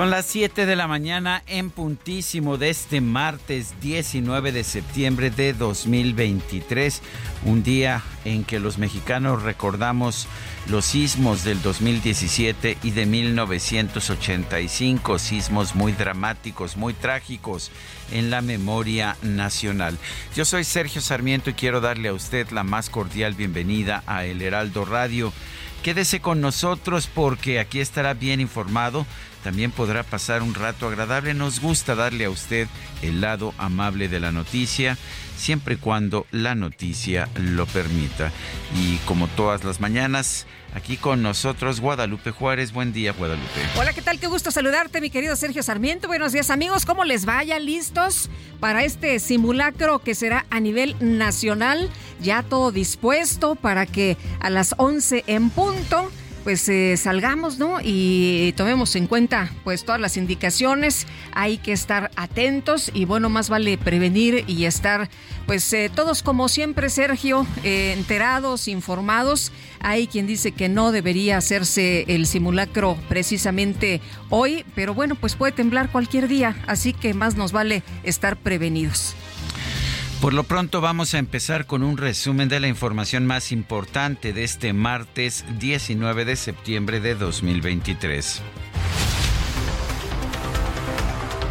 Son las 7 de la mañana en puntísimo de este martes 19 de septiembre de 2023, un día en que los mexicanos recordamos los sismos del 2017 y de 1985, sismos muy dramáticos, muy trágicos en la memoria nacional. Yo soy Sergio Sarmiento y quiero darle a usted la más cordial bienvenida a El Heraldo Radio. Quédese con nosotros porque aquí estará bien informado también podrá pasar un rato agradable. Nos gusta darle a usted el lado amable de la noticia, siempre y cuando la noticia lo permita. Y como todas las mañanas, aquí con nosotros Guadalupe Juárez. Buen día, Guadalupe. Hola, ¿qué tal? Qué gusto saludarte, mi querido Sergio Sarmiento. Buenos días, amigos. ¿Cómo les vaya? ¿Listos para este simulacro que será a nivel nacional? Ya todo dispuesto para que a las 11 en punto pues eh, salgamos, ¿no? Y tomemos en cuenta pues todas las indicaciones, hay que estar atentos y bueno, más vale prevenir y estar pues eh, todos como siempre, Sergio, eh, enterados, informados. Hay quien dice que no debería hacerse el simulacro precisamente hoy, pero bueno, pues puede temblar cualquier día, así que más nos vale estar prevenidos. Por lo pronto vamos a empezar con un resumen de la información más importante de este martes 19 de septiembre de 2023.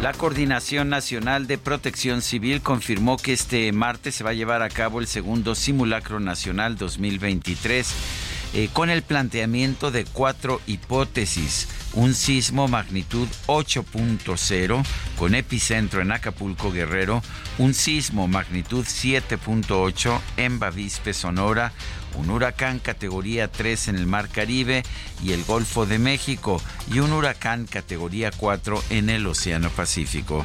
La Coordinación Nacional de Protección Civil confirmó que este martes se va a llevar a cabo el segundo simulacro nacional 2023 eh, con el planteamiento de cuatro hipótesis. Un sismo magnitud 8.0 con epicentro en Acapulco Guerrero, un sismo magnitud 7.8 en Bavispe Sonora, un huracán categoría 3 en el Mar Caribe y el Golfo de México. Y un huracán categoría 4 en el Océano Pacífico.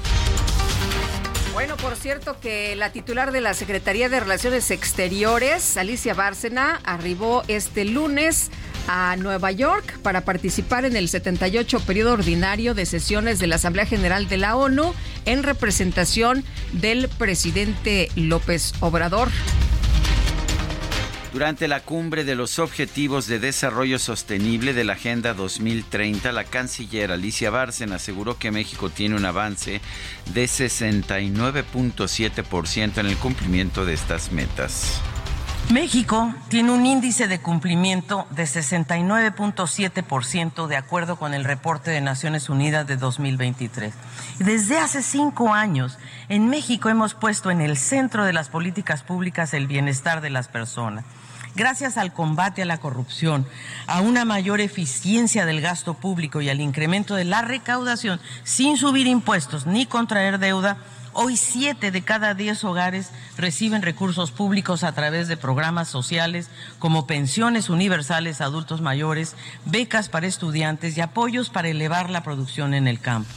Bueno, por cierto que la titular de la Secretaría de Relaciones Exteriores, Alicia Bárcena, arribó este lunes a Nueva York para participar en el 78 periodo ordinario de sesiones de la Asamblea General de la ONU en representación del presidente López Obrador. Durante la cumbre de los Objetivos de Desarrollo Sostenible de la Agenda 2030, la canciller Alicia Bárcena aseguró que México tiene un avance de 69.7% en el cumplimiento de estas metas. México tiene un índice de cumplimiento de 69.7% de acuerdo con el reporte de Naciones Unidas de 2023. Desde hace cinco años, en México hemos puesto en el centro de las políticas públicas el bienestar de las personas. Gracias al combate a la corrupción, a una mayor eficiencia del gasto público y al incremento de la recaudación sin subir impuestos ni contraer deuda, Hoy siete de cada diez hogares reciben recursos públicos a través de programas sociales como pensiones universales a adultos mayores, becas para estudiantes y apoyos para elevar la producción en el campo.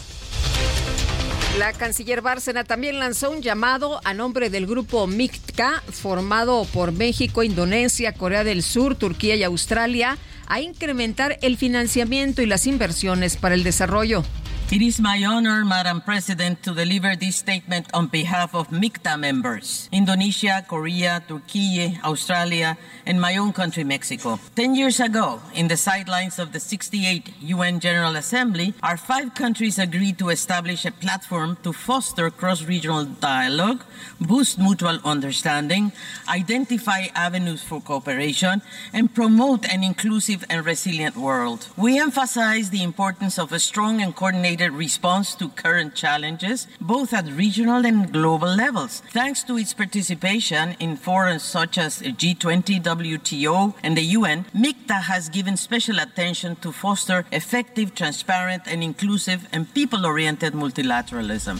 La canciller Bárcena también lanzó un llamado a nombre del grupo MICTA, formado por México, Indonesia, Corea del Sur, Turquía y Australia, a incrementar el financiamiento y las inversiones para el desarrollo. It is my honor, Madam President, to deliver this statement on behalf of MICTA members, Indonesia, Korea, Turkey, Australia, and my own country, Mexico. Ten years ago, in the sidelines of the 68th UN General Assembly, our five countries agreed to establish a platform to foster cross-regional dialogue, boost mutual understanding, identify avenues for cooperation, and promote an inclusive and resilient world. We emphasize the importance of a strong and coordinated response to current challenges, both at regional and global levels. Thanks to its participation in forums such as G20, WTO, and the UN, MICTA has given special attention to foster effective, transparent, and inclusive and people-oriented multilateralism.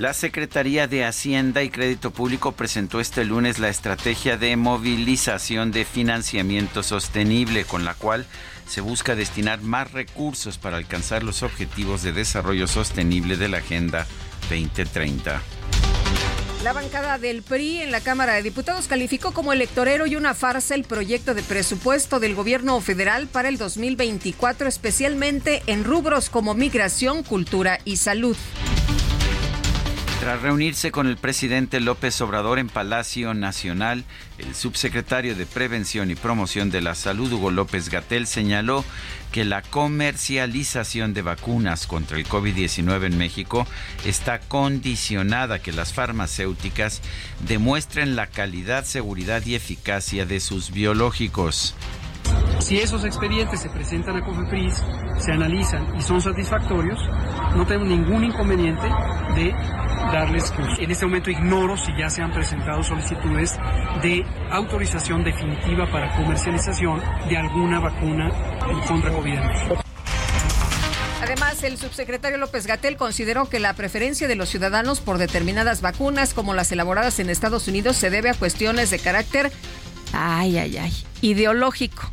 La Secretaría de Hacienda y Crédito Público presentó este lunes la estrategia de movilización de financiamiento sostenible, con la cual se busca destinar más recursos para alcanzar los objetivos de desarrollo sostenible de la Agenda 2030. La bancada del PRI en la Cámara de Diputados calificó como electorero y una farsa el proyecto de presupuesto del gobierno federal para el 2024, especialmente en rubros como migración, cultura y salud. Tras reunirse con el presidente López Obrador en Palacio Nacional, el subsecretario de Prevención y Promoción de la Salud, Hugo López Gatel, señaló que la comercialización de vacunas contra el COVID-19 en México está condicionada a que las farmacéuticas demuestren la calidad, seguridad y eficacia de sus biológicos. Si esos expedientes se presentan a COFEPRIS, se analizan y son satisfactorios, no tenemos ningún inconveniente de darles En este momento ignoro si ya se han presentado solicitudes de autorización definitiva para comercialización de alguna vacuna contra COVID. Además, el subsecretario López Gatel consideró que la preferencia de los ciudadanos por determinadas vacunas, como las elaboradas en Estados Unidos, se debe a cuestiones de carácter, ay, ay, ay, ideológico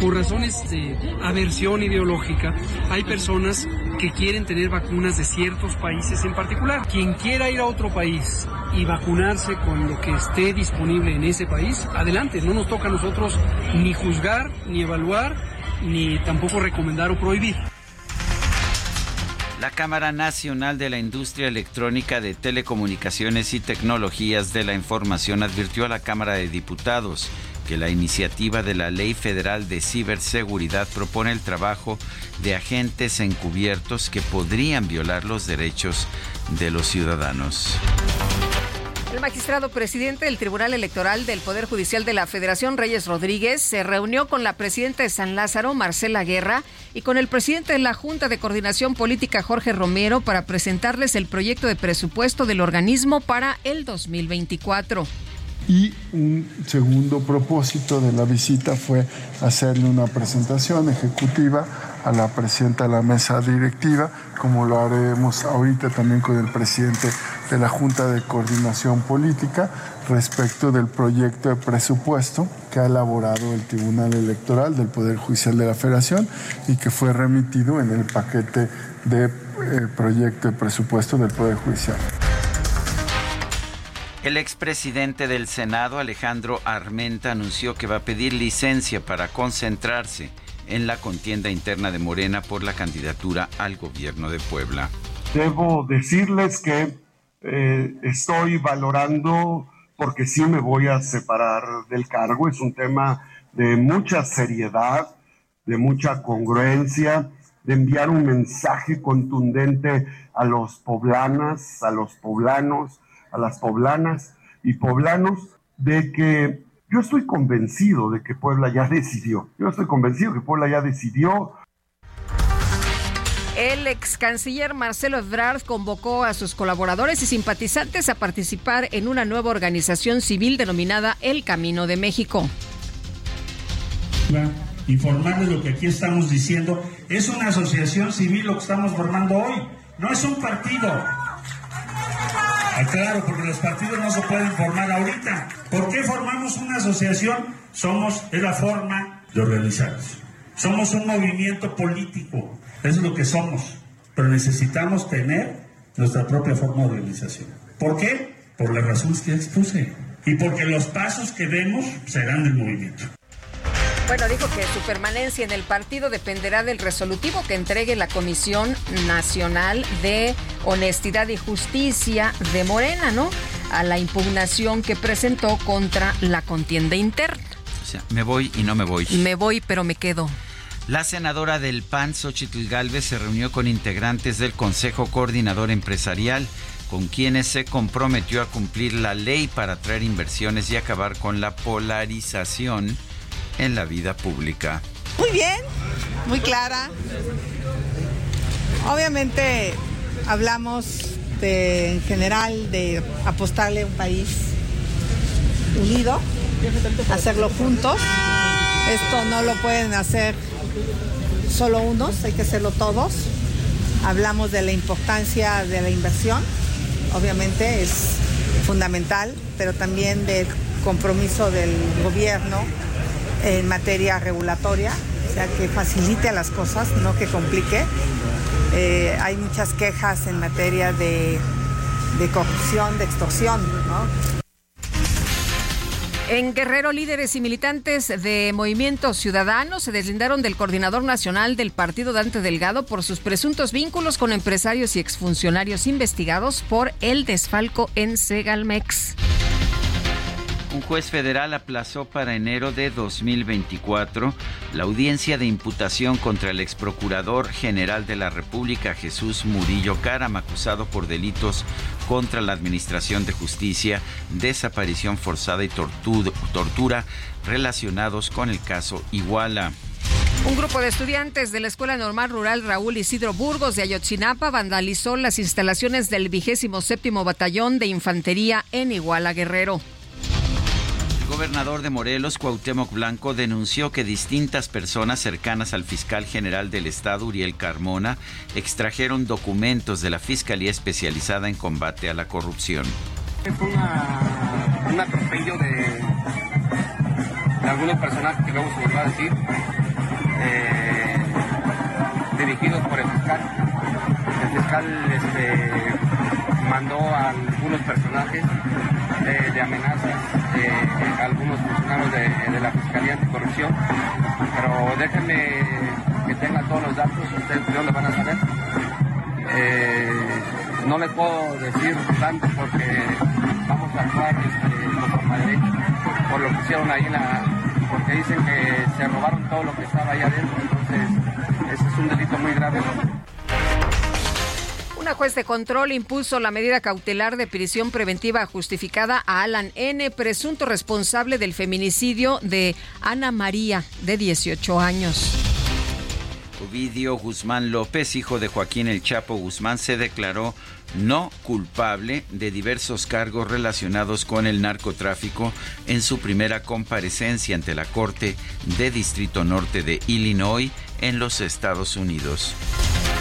por razones de aversión ideológica, hay personas que quieren tener vacunas de ciertos países en particular. Quien quiera ir a otro país y vacunarse con lo que esté disponible en ese país, adelante, no nos toca a nosotros ni juzgar, ni evaluar, ni tampoco recomendar o prohibir. La Cámara Nacional de la Industria Electrónica de Telecomunicaciones y Tecnologías de la Información advirtió a la Cámara de Diputados que la iniciativa de la Ley Federal de Ciberseguridad propone el trabajo de agentes encubiertos que podrían violar los derechos de los ciudadanos. El magistrado presidente del Tribunal Electoral del Poder Judicial de la Federación, Reyes Rodríguez, se reunió con la presidenta de San Lázaro, Marcela Guerra, y con el presidente de la Junta de Coordinación Política, Jorge Romero, para presentarles el proyecto de presupuesto del organismo para el 2024 y un segundo propósito de la visita fue hacerle una presentación ejecutiva a la presidenta de la mesa directiva, como lo haremos ahorita también con el presidente de la Junta de Coordinación Política respecto del proyecto de presupuesto que ha elaborado el Tribunal Electoral del Poder Judicial de la Federación y que fue remitido en el paquete de eh, proyecto de presupuesto del Poder Judicial. El expresidente del Senado, Alejandro Armenta, anunció que va a pedir licencia para concentrarse en la contienda interna de Morena por la candidatura al gobierno de Puebla. Debo decirles que eh, estoy valorando, porque sí me voy a separar del cargo, es un tema de mucha seriedad, de mucha congruencia, de enviar un mensaje contundente a los poblanas, a los poblanos, a las poblanas y poblanos de que yo estoy convencido de que Puebla ya decidió. Yo estoy convencido que Puebla ya decidió. El ex canciller Marcelo Ebrard convocó a sus colaboradores y simpatizantes a participar en una nueva organización civil denominada El Camino de México. Informarles lo que aquí estamos diciendo. Es una asociación civil lo que estamos formando hoy. No es un partido. Ah, claro, porque los partidos no se pueden formar ahorita. ¿Por qué formamos una asociación? Somos, es la forma de organizarnos. Somos un movimiento político, es lo que somos. Pero necesitamos tener nuestra propia forma de organización. ¿Por qué? Por las razones que expuse. Y porque los pasos que vemos serán del movimiento. Bueno, dijo que su permanencia en el partido dependerá del resolutivo que entregue la Comisión Nacional de Honestidad y Justicia de Morena, ¿no? A la impugnación que presentó contra la contienda interna. O sea, me voy y no me voy. Me voy, pero me quedo. La senadora del PAN, Xochitl Galvez, se reunió con integrantes del Consejo Coordinador Empresarial, con quienes se comprometió a cumplir la ley para atraer inversiones y acabar con la polarización en la vida pública. Muy bien, muy clara. Obviamente hablamos en general de apostarle a un país unido, hacerlo juntos. Esto no lo pueden hacer solo unos, hay que hacerlo todos. Hablamos de la importancia de la inversión, obviamente es fundamental, pero también del compromiso del gobierno en materia regulatoria, o sea, que facilite las cosas, no que complique. Eh, hay muchas quejas en materia de, corrupción, de extorsión. En Guerrero, líderes y militantes de Movimiento Ciudadano se deslindaron del coordinador nacional del partido Dante Delgado por sus presuntos vínculos con empresarios y exfuncionarios investigados por el desfalco en Segalmex. Un juez federal aplazó para enero de 2024 la audiencia de imputación contra el exprocurador general de la República, Jesús Murillo Caram, acusado por delitos contra la Administración de Justicia, desaparición forzada y tortura relacionados con el caso Iguala. Un grupo de estudiantes de la Escuela Normal Rural Raúl Isidro Burgos de Ayotzinapa vandalizó las instalaciones del vigésimo séptimo Batallón de Infantería en Iguala Guerrero. Gobernador de Morelos, Cuauhtémoc Blanco, denunció que distintas personas cercanas al fiscal general del estado, Uriel Carmona, extrajeron documentos de la Fiscalía Especializada en Combate a la Corrupción. Es un atropello de, algunos personajes que luego se va a decir, eh, dirigidos por el fiscal. El fiscal este, mandó a algunos personajes eh, de amenazas algunos funcionarios de, la Fiscalía Anticorrupción, pero déjenme que tengan todos los datos, ustedes no lo van a saber. Eh, no les puedo decir tanto porque vamos a actuar este, por lo que hicieron ahí en la, porque dicen que se robaron todo lo que estaba ahí adentro, entonces ese es un delito muy grave. Una juez de control impuso la medida cautelar de prisión preventiva justificada a Alan N., presunto responsable del feminicidio de Ana María, de 18 años. Ovidio Guzmán López, hijo de Joaquín El Chapo Guzmán, se declaró no culpable de diversos cargos relacionados con el narcotráfico en su primera comparecencia ante la Corte de Distrito Norte de Illinois en los Estados Unidos.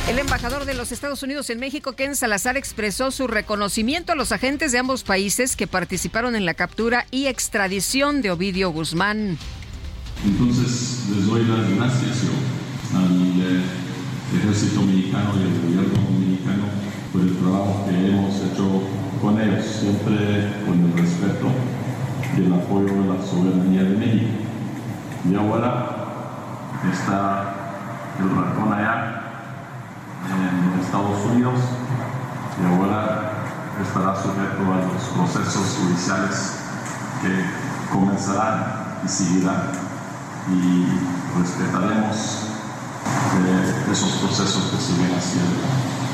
El embajador de los Estados Unidos en México, Ken Salazar, expresó su reconocimiento a los agentes de ambos países que participaron en la captura y extradición de Ovidio Guzmán. Entonces, les doy las gracias al eh, ejército mexicano y al gobierno por el trabajo que hemos hecho con ellos, siempre con el respeto y el apoyo de la soberanía de México. Y ahora está el ratón allá en Estados Unidos y ahora estará sujeto a los procesos judiciales que comenzarán y seguirán y respetaremos eh, esos procesos que siguen haciendo.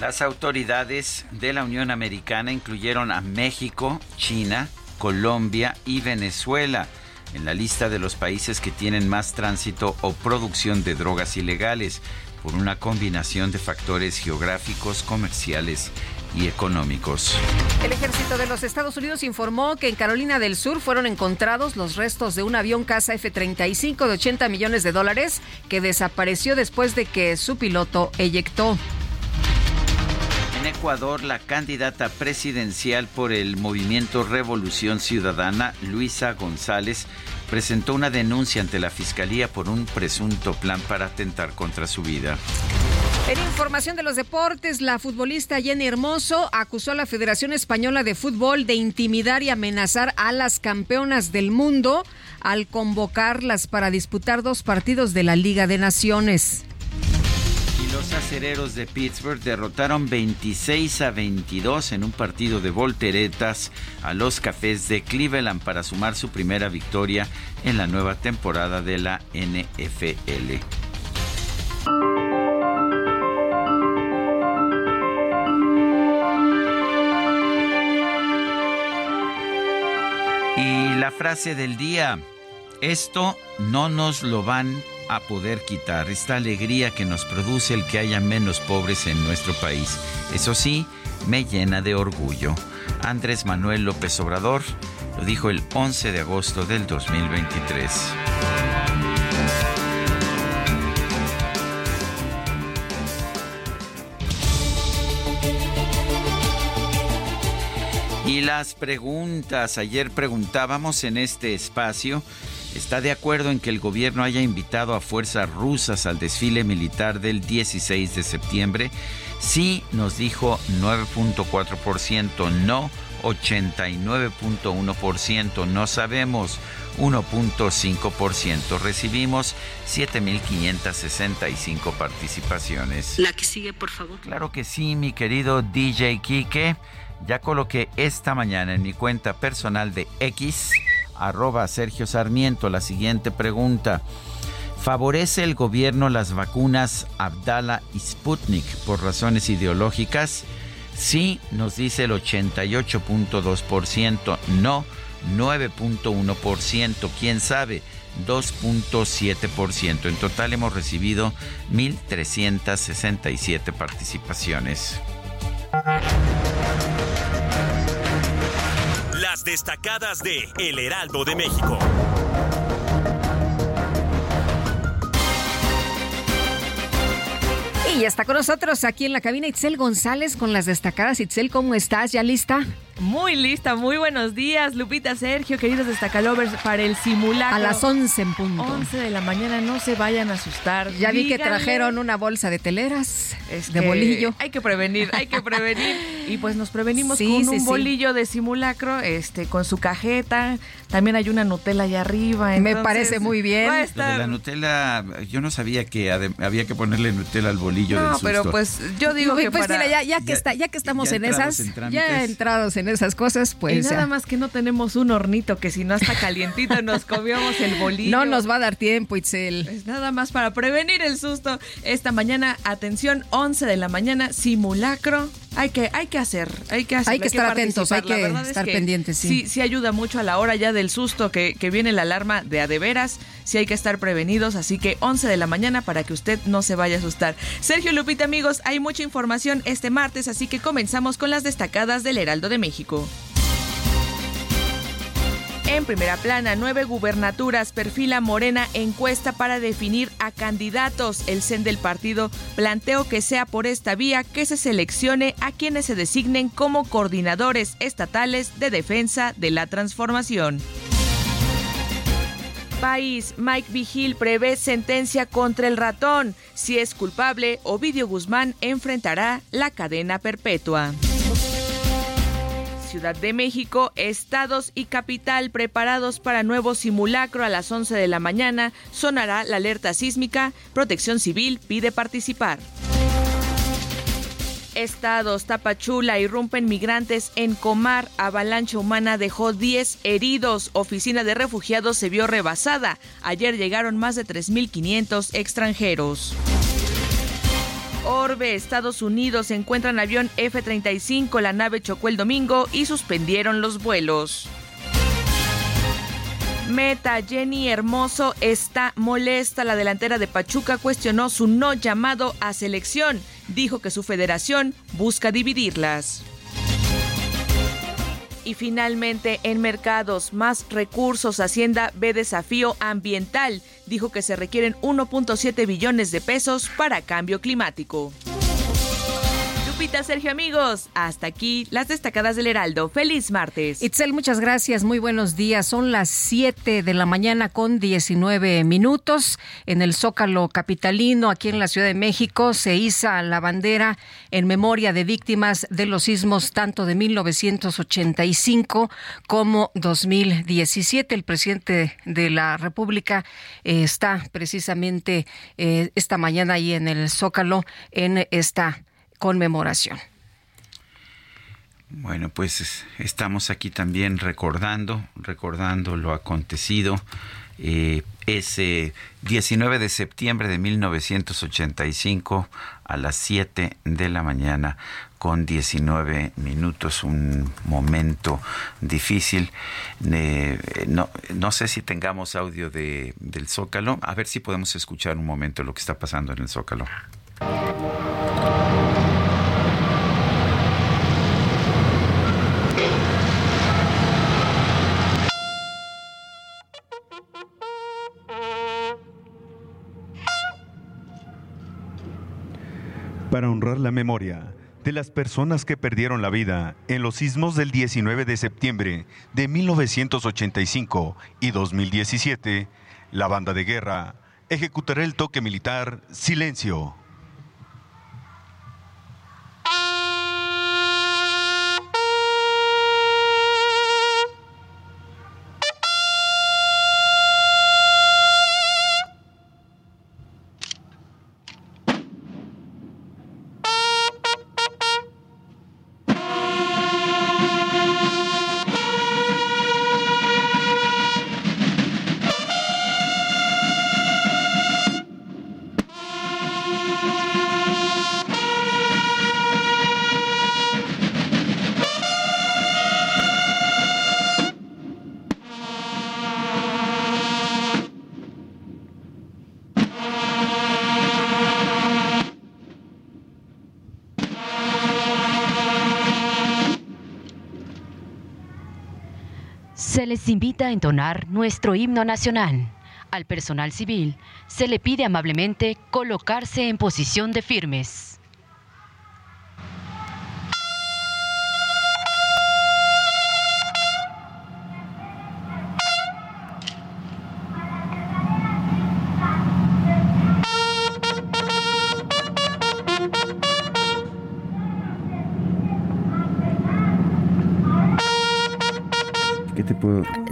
Las autoridades de la Unión Americana incluyeron a México, China, Colombia y Venezuela en la lista de los países que tienen más tránsito o producción de drogas ilegales por una combinación de factores geográficos, comerciales y económicos. El ejército de los Estados Unidos informó que en Carolina del Sur fueron encontrados los restos de un avión casa F-35 de 80 millones de dólares que desapareció después de que su piloto eyectó. En Ecuador, la candidata presidencial por el movimiento Revolución Ciudadana, Luisa González, presentó una denuncia ante la Fiscalía por un presunto plan para atentar contra su vida. En información de los deportes, la futbolista Jenny Hermoso acusó a la Federación Española de Fútbol de intimidar y amenazar a las campeonas del mundo al convocarlas para disputar dos partidos de la Liga de Naciones. Los acereros de Pittsburgh derrotaron 26 a 22 en un partido de volteretas a los cafés de Cleveland para sumar su primera victoria en la nueva temporada de la NFL. Y la frase del día, esto no nos lo van a poder quitar, esta alegría que nos produce el que haya menos pobres en nuestro país. Eso sí, me llena de orgullo. Andrés Manuel López Obrador lo dijo el 11 de agosto del 2023. Y las preguntas, ayer preguntábamos en este espacio, ¿está de acuerdo en que el gobierno haya invitado a fuerzas rusas al desfile militar del 16 de septiembre? Sí, nos dijo 9.4%, no 89.1%, no sabemos 1.5%. Recibimos 7.565 participaciones. La que sigue, por favor. Claro que sí, mi querido DJ Kike. Ya coloqué esta mañana en mi cuenta personal de X, arroba Sergio Sarmiento, la siguiente pregunta. ¿Favorece el gobierno las vacunas Abdala y Sputnik por razones ideológicas? Sí, nos dice el 88.2%, no 9.1%, quién sabe 2.7%. En total hemos recibido 1.367 participaciones. Destacadas de El Heraldo de México. Y ya está con nosotros aquí en la cabina Itzel González con las destacadas. Itzel, ¿cómo estás? ¿Ya lista? Muy lista, muy buenos días, Lupita, Sergio, queridos destacalovers, para el simulacro. A las 11 en punto. 11 de la mañana, no se vayan a asustar. Ya vi que trajeron una bolsa de teleras, de bolillo. Hay que prevenir, hay que prevenir. y pues nos prevenimos con un bolillo de simulacro, este, con su cajeta. También hay una Nutella allá arriba. Me parece muy bien. Lo de la Nutella, yo no sabía que había que ponerle Nutella al bolillo del susto. pero pues yo digo que pues para... ya, ya, que está, ya que estamos en esas, ya entrados en esas cosas, pues. Y nada más que no tenemos un hornito que si no está calientito nos comíamos el bolillo. No nos va a dar tiempo, Itzel. Pues nada más para prevenir el susto. Esta mañana, atención, 11 de la mañana, simulacro. Hay que, hay que hacer, hay que hacer. Hay que estar atentos, hay que estar pendientes, sí. sí. ayuda mucho a la hora ya del susto que, que viene la alarma de a de veras. Sí hay que estar prevenidos, así que 11 de la mañana para que usted no se vaya a asustar. Sergio Lupita, amigos, hay mucha información este martes, así que comenzamos con las destacadas del Heraldo de México. En primera plana, nueve gubernaturas perfila Morena encuesta para definir a candidatos. El CEN del partido planteó que sea por esta vía que se seleccione a quienes se designen como coordinadores estatales de defensa de la transformación. País, Mike Vigil prevé sentencia contra el ratón. Si es culpable, Ovidio Guzmán enfrentará la cadena perpetua. Ciudad de México, estados y capital preparados para nuevo simulacro a las 11 de la mañana. Sonará la alerta sísmica. Protección Civil pide participar. Estados, Tapachula, irrumpen migrantes en Comar. Avalancha humana dejó 10 heridos. Oficina de refugiados se vio rebasada. Ayer llegaron más de 3.500 extranjeros. Orbe, Estados Unidos, encuentran avión F-35. La nave chocó el domingo y suspendieron los vuelos. Meta, Jenny Hermoso está molesta. La delantera de Pachuca cuestionó su no llamado a selección. Dijo que su federación busca dividirlas. Y finalmente, en mercados, más recursos, Hacienda ve desafío ambiental. Dijo que se requieren 1.7 billones de pesos para cambio climático. Lupita, Sergio, amigos. Hasta aquí las destacadas del Heraldo. Feliz martes. Itzel, muchas gracias. Muy buenos días. Son las 7 de la mañana con 19 minutos. En el Zócalo Capitalino, aquí en la Ciudad de México, se iza la bandera en memoria de víctimas de los sismos tanto de 1985 como 2017. El presidente de la República eh, está precisamente eh, esta mañana ahí en el Zócalo en esta conmemoración. Bueno, pues estamos aquí también recordando, recordando lo acontecido eh, ese 19 de septiembre de 1985 a las 7 de la mañana con 19 minutos, un momento difícil. Eh, no, no sé si tengamos audio de, del Zócalo, a ver si podemos escuchar un momento lo que está pasando en el Zócalo. Para honrar la memoria de las personas que perdieron la vida en los sismos del 19 de septiembre de 1985 y 2017, la banda de guerra ejecutará el toque militar Silencio. A entonar nuestro himno nacional. Al personal civil se le pide amablemente colocarse en posición de firmes.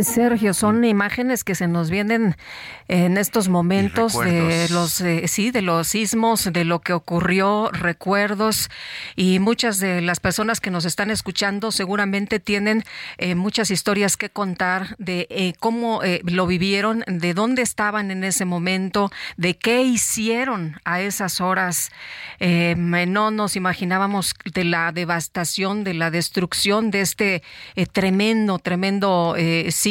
Sergio, son imágenes que se nos vienen en estos momentos de los eh, sí, de los sismos, de lo que ocurrió, recuerdos y muchas de las personas que nos están escuchando seguramente tienen eh, muchas historias que contar de eh, cómo lo vivieron, de dónde estaban en ese momento, de qué hicieron a esas horas. no nos imaginábamos de la devastación, de la destrucción de este tremendo, tremendo sismo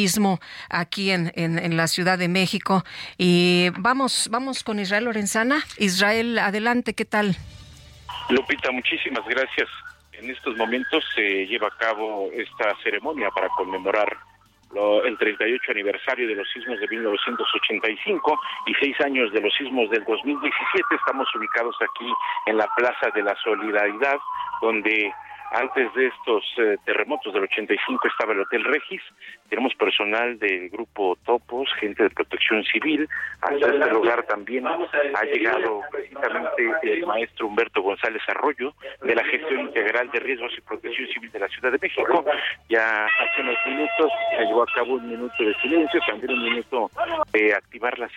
aquí en, la Ciudad de México. Y vamos, vamos con Israel Lorenzana. Israel, adelante, ¿qué tal? Lupita, muchísimas gracias. En estos momentos se lleva a cabo esta ceremonia para conmemorar el 38 aniversario de los sismos de 1985 y seis años de los sismos del 2017. Estamos ubicados aquí en la Plaza de la Solidaridad, donde antes de estos eh, terremotos del 85 estaba el Hotel Regis, tenemos personal del grupo Topos, gente de protección civil. Hasta este lugar también ha llegado precisamente el maestro Humberto González Arroyo de la Gestión Integral de Riesgos y Protección Civil de la Ciudad de México. Ya hace unos minutos se llevó a cabo un minuto de silencio, también un minuto de activar las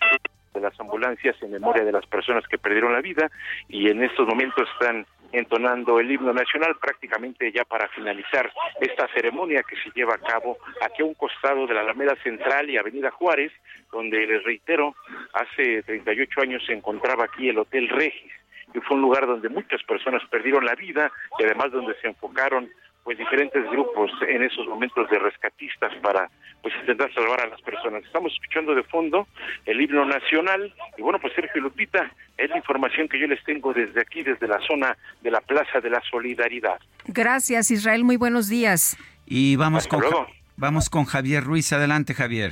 de las ambulancias en memoria de las personas que perdieron la vida y en estos momentos están entonando el himno nacional prácticamente ya para finalizar esta ceremonia que se lleva a cabo aquí a un costado de la Alameda Central y Avenida Juárez, donde les reitero, hace 38 años se encontraba aquí el Hotel Regis y fue un lugar donde muchas personas perdieron la vida y además donde se enfocaron pues diferentes grupos en esos momentos de rescatistas para pues intentar salvar a las personas. Estamos escuchando de fondo el himno nacional y bueno, pues Sergio Lupita, es la información que yo les tengo desde aquí, desde la zona de la Plaza de la Solidaridad. Gracias Israel, muy buenos días. Y vamos con vamos con Javier Ruiz, adelante Javier.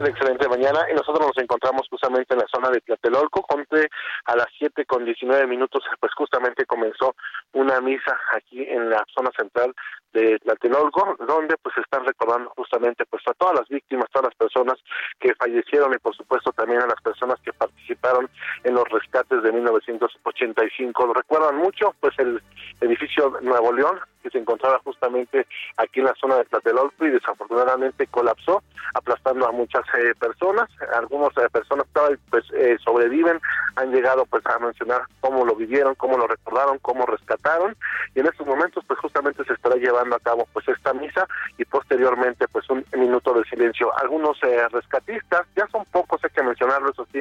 Excelente mañana y nosotros nos encontramos justamente en la zona de Tlatelolco, donde a las siete con diecinueve minutos pues justamente comenzó una misa aquí en la zona central de Tlatelolco, donde pues están recordando justamente pues a todas las víctimas, todas las personas que fallecieron y por supuesto también a las personas que participaron en los rescates de 1985. Lo recuerdan mucho, pues el edificio Nuevo León, que se encontraba justamente aquí en la zona de Tlatelolco y desafortunadamente colapsó, aplastando a muchas eh, personas. Algunas eh, personas pues eh, sobreviven, han llegado pues a mencionar cómo lo vivieron, cómo lo recordaron, cómo rescataron y en estos momentos pues justamente se estará llevando a cabo pues esta misa y posteriormente pues un minuto de silencio. Algunos rescatistas, ya son pocos hay que mencionarlo, eso sí,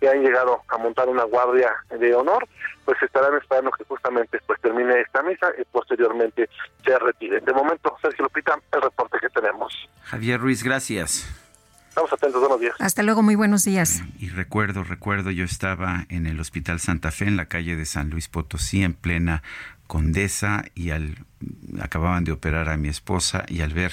que han llegado a montar una guardia de honor, pues estarán esperando que justamente pues termine esta misa y posteriormente se retire. De momento, Sergio Lupita, el reporte que tenemos. Javier Ruiz, gracias. Estamos atentos, buenos días. Hasta luego, muy buenos días. Y recuerdo, recuerdo, yo estaba en el Hospital Santa Fe, en la calle de San Luis Potosí, en plena Condesa, y al acababan de operar a mi esposa, y al ver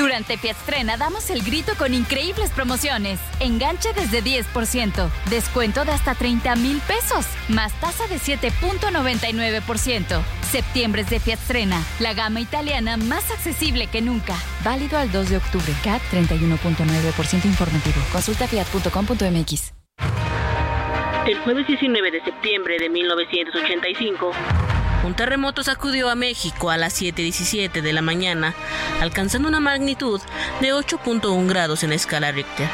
Durante Fiatstrena damos el grito con increíbles promociones. Enganche desde 10%, descuento de hasta 30 mil pesos, más tasa de 7.99%. Septiembre es de Fiatstrena, la gama italiana más accesible que nunca. Válido al 2 de octubre. CAT 31.9% informativo. Consulta fiat.com.mx. El jueves 19 de septiembre de 1985, un terremoto sacudió a México a las 7.17 de la mañana, alcanzando una magnitud de 8.1 grados en la escala Richter.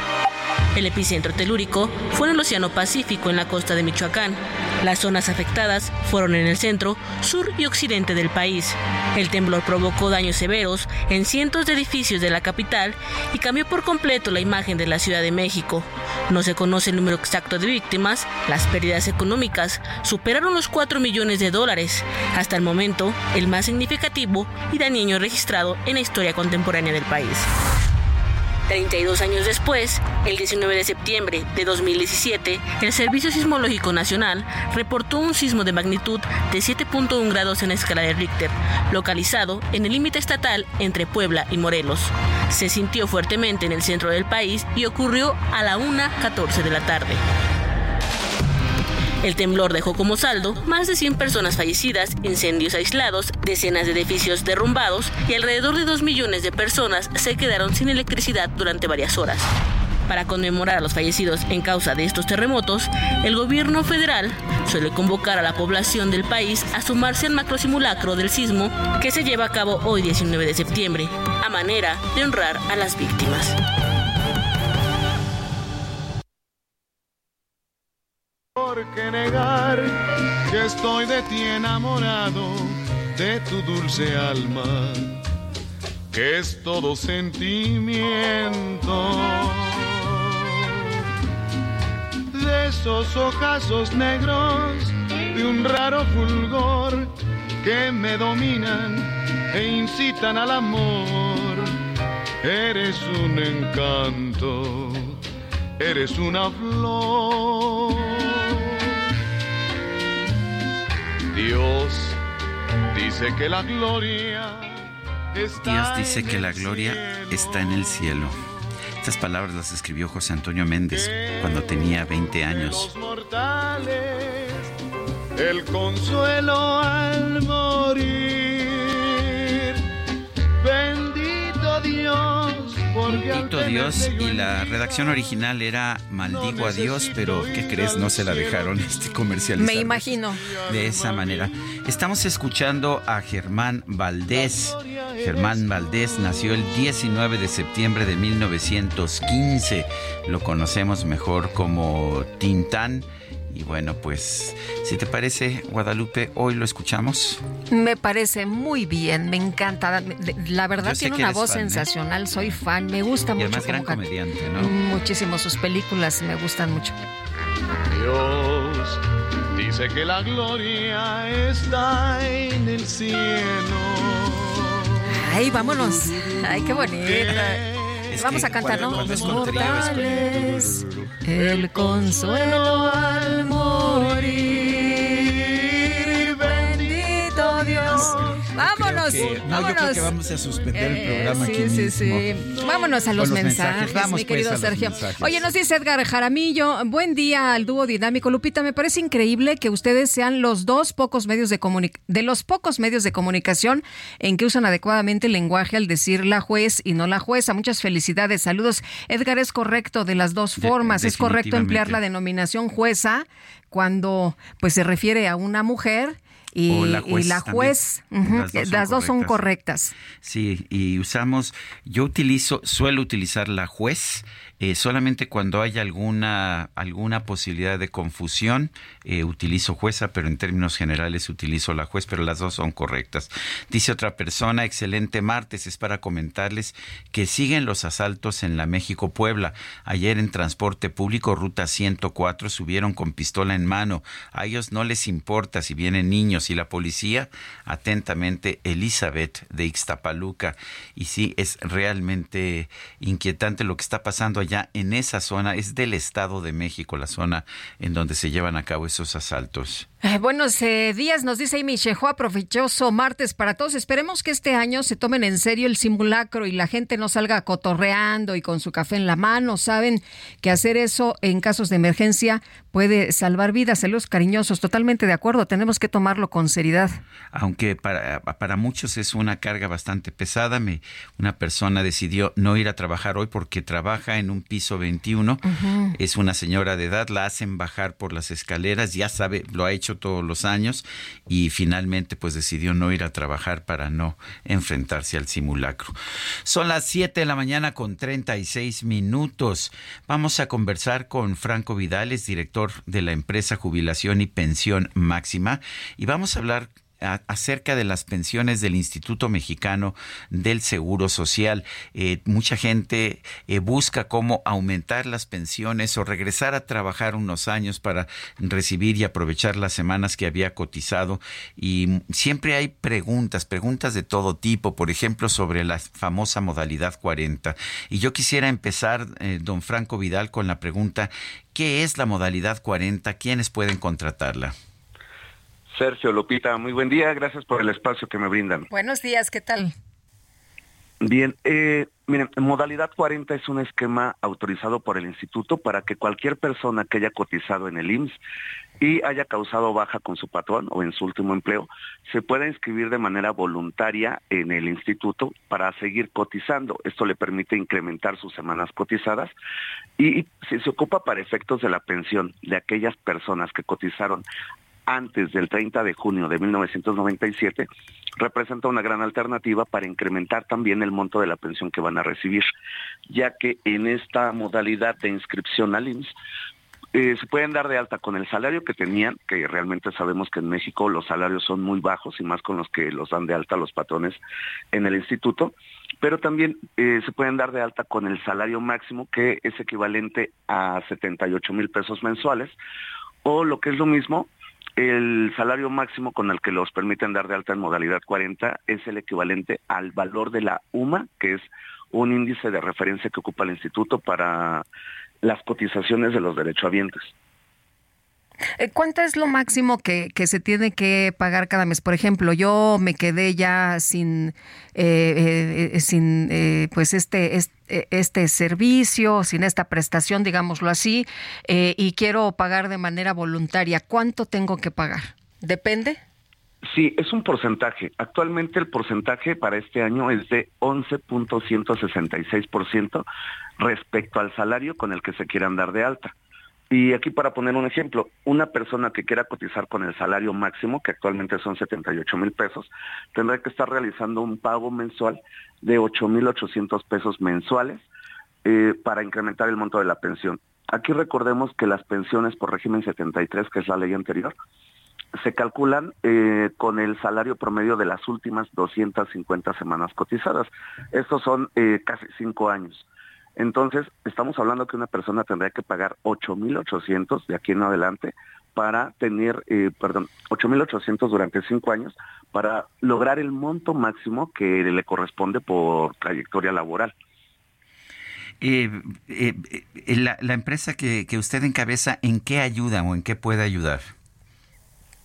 El epicentro telúrico fue en el Océano Pacífico, en la costa de Michoacán. Las zonas afectadas fueron en el centro, sur y occidente del país. El temblor provocó daños severos en cientos de edificios de la capital y cambió por completo la imagen de la Ciudad de México. No se conoce el número exacto de víctimas, las pérdidas económicas superaron los 4 millones de dólares, hasta el momento el más significativo y dañino registrado en la historia contemporánea del país. 32 años después, el 19 de septiembre de 2017, el Servicio Sismológico Nacional reportó un sismo de magnitud de 7.1 grados en la escala de Richter, localizado en el límite estatal entre Puebla y Morelos. Se sintió fuertemente en el centro del país y ocurrió a la 1.14 de la tarde. El temblor dejó como saldo más de 100 personas fallecidas, incendios aislados, decenas de edificios derrumbados y alrededor de 2 millones de personas se quedaron sin electricidad durante varias horas. Para conmemorar a los fallecidos en causa de estos terremotos, el gobierno federal suele convocar a la población del país a sumarse al macrosimulacro del sismo que se lleva a cabo hoy 19 de septiembre, a manera de honrar a las víctimas. ¿Por qué negar que estoy de ti enamorado, de tu dulce alma, que es todo sentimiento? De esos ojazos negros, de un raro fulgor que me dominan e incitan al amor. Eres un encanto, eres una flor. Dios dice que la gloria está Dios dice que la gloria cielo. está en el cielo. Estas palabras las escribió José Antonio Méndez cuando tenía 20 años. El consuelo al morir. Bendito Dios. Bendito Dios y la redacción original era Maldigo a Dios, pero ¿qué crees? No se la dejaron este comercial. Me imagino. De esa manera. Estamos escuchando a Germán Valdés. Germán Valdés nació el 19 de septiembre de 1915. Lo conocemos mejor como Tintán. Y bueno, pues, si te parece, Guadalupe, hoy lo escuchamos. Me parece muy bien, me encanta. La verdad tiene una voz fan, ¿eh? sensacional, soy fan, me gusta Y mucho. además gran comediante, ¿no? Muchísimo, sus películas me gustan mucho. Dios dice que la gloria está en el cielo. Ay, vámonos. Ay, qué bonita. Es Vamos que a cantar, ¿no? Los mortales, el consuelo al morir. Vámonos, Que- no, vámonos. yo creo que vamos a suspender el Eh, programa sí, aquí sí, mismo. sí. Vámonos a los, los mensajes, mensajes. Vamos, mi pues, querido los Sergio. Oye, nos dice Edgar Jaramillo, buen día al dúo dinámico. Lupita, me parece increíble que ustedes sean los dos pocos medios de comunicación, de los pocos medios de comunicación en que usan adecuadamente el lenguaje al decir la juez y no la jueza. Muchas felicidades. Saludos. Edgar, es correcto de las dos De- formas. Es correcto emplear la denominación jueza cuando pues se refiere a una mujer y, O la y juez la Las dos son dos son correctas. Sí, y usamos, yo utilizo, suelo utilizar la juez eh, solamente cuando hay alguna, alguna posibilidad de confusión, eh, utilizo jueza, pero en términos generales utilizo la juez, pero las dos son correctas. Dice otra persona, excelente martes, es para comentarles que siguen los asaltos en la México-Puebla. Ayer en transporte público, ruta 104, subieron con pistola en mano. A ellos no les importa si vienen niños y la policía, atentamente, Elizabeth de Ixtapaluca. Y sí, es realmente inquietante lo que está pasando en esa zona. Es del Estado de México, la zona en donde se llevan a cabo esos asaltos. Eh, buenos eh, días, nos dice Amy Shehoa, provechoso martes para todos. Esperemos que este año se tomen en serio el simulacro y la gente no salga cotorreando y con su café en la mano. Saben que hacer eso en casos de emergencia puede salvar vidas. Saludos cariñosos, totalmente de acuerdo. Tenemos que tomarlo con seriedad. aunque para, para muchos es una carga bastante pesada. Me, una persona decidió no ir a trabajar hoy porque trabaja en un piso 21. Ujú. Es una señora de edad, la hacen bajar por las escaleras, ya sabe, lo ha hecho todos los años y finalmente pues decidió no ir a trabajar para no enfrentarse al simulacro. Son las 7 de la mañana con 36 minutos. Vamos a conversar con Franco Vidales, director de la empresa Jubilación y Pensión Máxima, y vamos a hablar acerca de las pensiones del Instituto Mexicano del Seguro Social. Eh, mucha gente eh, busca cómo aumentar las pensiones o regresar a trabajar unos años para recibir y aprovechar las semanas que había cotizado. Y siempre hay preguntas, preguntas de todo tipo, por ejemplo, sobre la famosa modalidad 40. Y yo quisiera empezar, eh, don Franco Vidal, con la pregunta, ¿qué es la modalidad 40? ¿Quiénes pueden contratarla? Sergio Lupita, muy buen día, gracias por el espacio que me brindan. Buenos días, ¿qué tal? Bien, eh, miren, modalidad 40 es un esquema autorizado por el instituto para que cualquier persona que haya cotizado en el IMSS y haya causado baja con su patrón o en su último empleo, se pueda inscribir de manera voluntaria en el instituto para seguir cotizando. Esto le permite incrementar sus semanas cotizadas y si se ocupa para efectos de la pensión de aquellas personas que cotizaron antes del 30 de junio de 1997, representa una gran alternativa para incrementar también el monto de la pensión que van a recibir, ya que en esta modalidad de inscripción al IMSS eh, se pueden dar de alta con el salario que tenían, que realmente sabemos que en México los salarios son muy bajos y más con los que los dan de alta los patrones en el instituto, pero también eh, se pueden dar de alta con el salario máximo que es equivalente a 78 mil pesos mensuales o lo que es lo mismo, el salario máximo con el que los permiten dar de alta en modalidad 40 es el equivalente al valor de la UMA, que es un índice de referencia que ocupa el instituto para las cotizaciones de los derechohabientes. Eh, ¿Cuánto es lo máximo que, que, se tiene que pagar cada mes? Por ejemplo, yo me quedé ya sin, eh, eh, sin pues este, este, este, servicio, sin esta prestación, digámoslo así, y quiero pagar de manera voluntaria. ¿Cuánto tengo que pagar? ¿Depende? Sí, es un porcentaje. Actualmente el porcentaje para este año es de 11.166% respecto al salario con el que se quieran dar de alta. Y aquí para poner un ejemplo, una persona que quiera cotizar con el salario máximo, que actualmente son 78 mil pesos, tendrá que estar realizando un pago mensual de 8 mil 800 pesos mensuales eh, para incrementar el monto de la pensión. Aquí recordemos que las pensiones por régimen 73, que es la ley anterior, se calculan eh, con el salario promedio de las últimas 250 semanas cotizadas. Estos son eh, casi cinco años. Entonces, estamos hablando que una persona tendría que pagar 8.800 de aquí en adelante para tener, eh, perdón, 8.800 durante cinco años para lograr el monto máximo que le corresponde por trayectoria laboral. Eh, eh, eh la, la, empresa que, que usted encabeza, ¿en qué ayuda o en qué puede ayudar?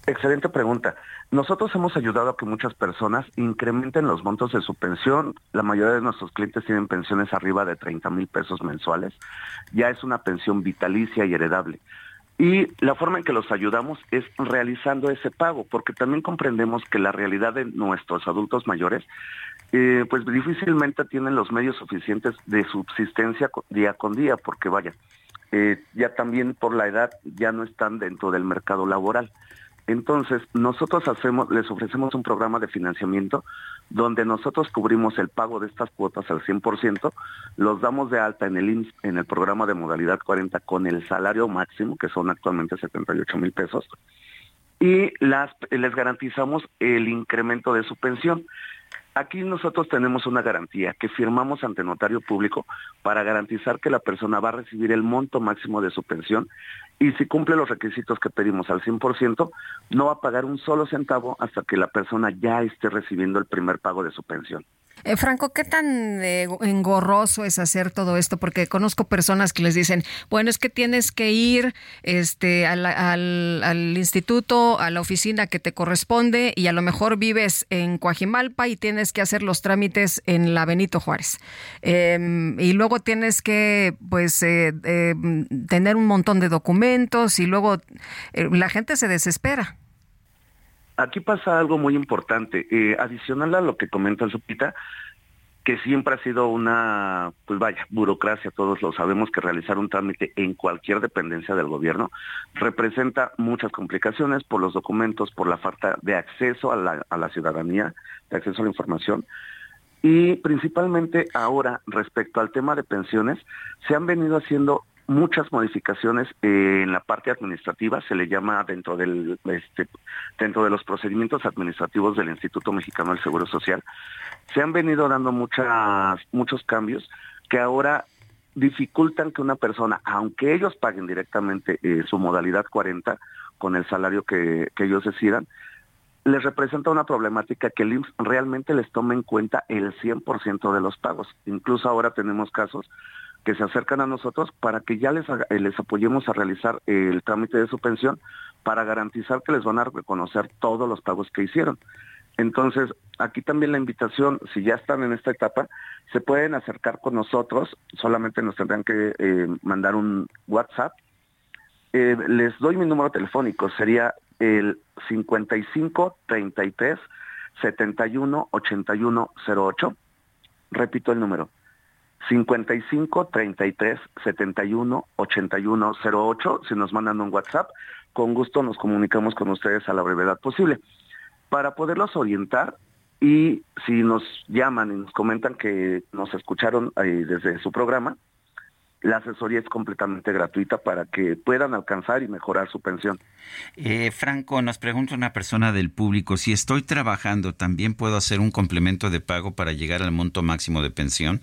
Excelente pregunta. Nosotros hemos ayudado a que muchas personas incrementen los montos de su pensión. La mayoría de nuestros clientes tienen pensiones arriba de 30 mil pesos mensuales. Ya es una pensión vitalicia y heredable. Y la forma en que los ayudamos es realizando ese pago, porque también comprendemos que la realidad de nuestros adultos mayores, eh, pues difícilmente tienen los medios suficientes de subsistencia día con día, porque vaya, eh, ya también por la edad ya no están dentro del mercado laboral. Entonces, nosotros hacemos, les ofrecemos un programa de financiamiento donde nosotros cubrimos el pago de estas cuotas al 100%, los damos de alta en el en el programa de modalidad 40 con el salario máximo, que son actualmente 78 mil pesos, y les garantizamos el incremento de su pensión. Aquí nosotros tenemos una garantía que firmamos ante notario público para garantizar que la persona va a recibir el monto máximo de su pensión y si cumple los requisitos que pedimos al 100%, no va a pagar un solo centavo hasta que la persona ya esté recibiendo el primer pago de su pensión. Eh, Franco, ¿qué tan eh, engorroso es hacer todo esto? Porque conozco personas que les dicen, bueno, es que tienes que ir este, al, instituto, a la oficina que te corresponde y a lo mejor vives en Coajimalpa y tienes que hacer los trámites en la Benito Juárez. Em, y luego tienes que, pues, eh, tener un montón de documentos y luego la gente se desespera. Aquí pasa algo muy importante. Eh, adicional a lo que comenta el Supita, que siempre ha sido una, pues vaya, burocracia, todos lo sabemos que realizar un trámite en cualquier dependencia del gobierno representa muchas complicaciones por los documentos, por la falta de acceso a la ciudadanía, de acceso a la información. Y principalmente ahora, respecto al tema de pensiones, se han venido haciendo muchas modificaciones eh, en la parte administrativa, se le llama dentro del este, dentro de los procedimientos administrativos del Instituto Mexicano del Seguro Social, se han venido dando muchas muchos cambios que ahora dificultan que una persona, aunque ellos paguen directamente eh, su modalidad 40 con el salario que, que ellos decidan, les representa una problemática que el IMSS realmente les tome en cuenta el 100% de los pagos. Incluso ahora tenemos casos que se acercan a nosotros para que ya les, eh, les apoyemos a realizar el trámite de su pensión para garantizar que les van a reconocer todos los pagos que hicieron. Entonces, aquí también la invitación, si ya están en esta etapa, se pueden acercar con nosotros, solamente nos tendrán que eh, mandar un WhatsApp. Eh, les doy mi número telefónico, sería el 55 33 71 81 08. Repito el número, 55 33 71 81 08. Si nos mandan un WhatsApp, con gusto nos comunicamos con ustedes a la brevedad posible. Para poderlos orientar y si nos llaman y nos comentan que nos escucharon eh, desde su programa, la asesoría es completamente gratuita para que puedan alcanzar y mejorar su pensión. Eh, Franco, nos pregunta una persona del público, si estoy trabajando, ¿también puedo hacer un complemento de pago para llegar al monto máximo de pensión?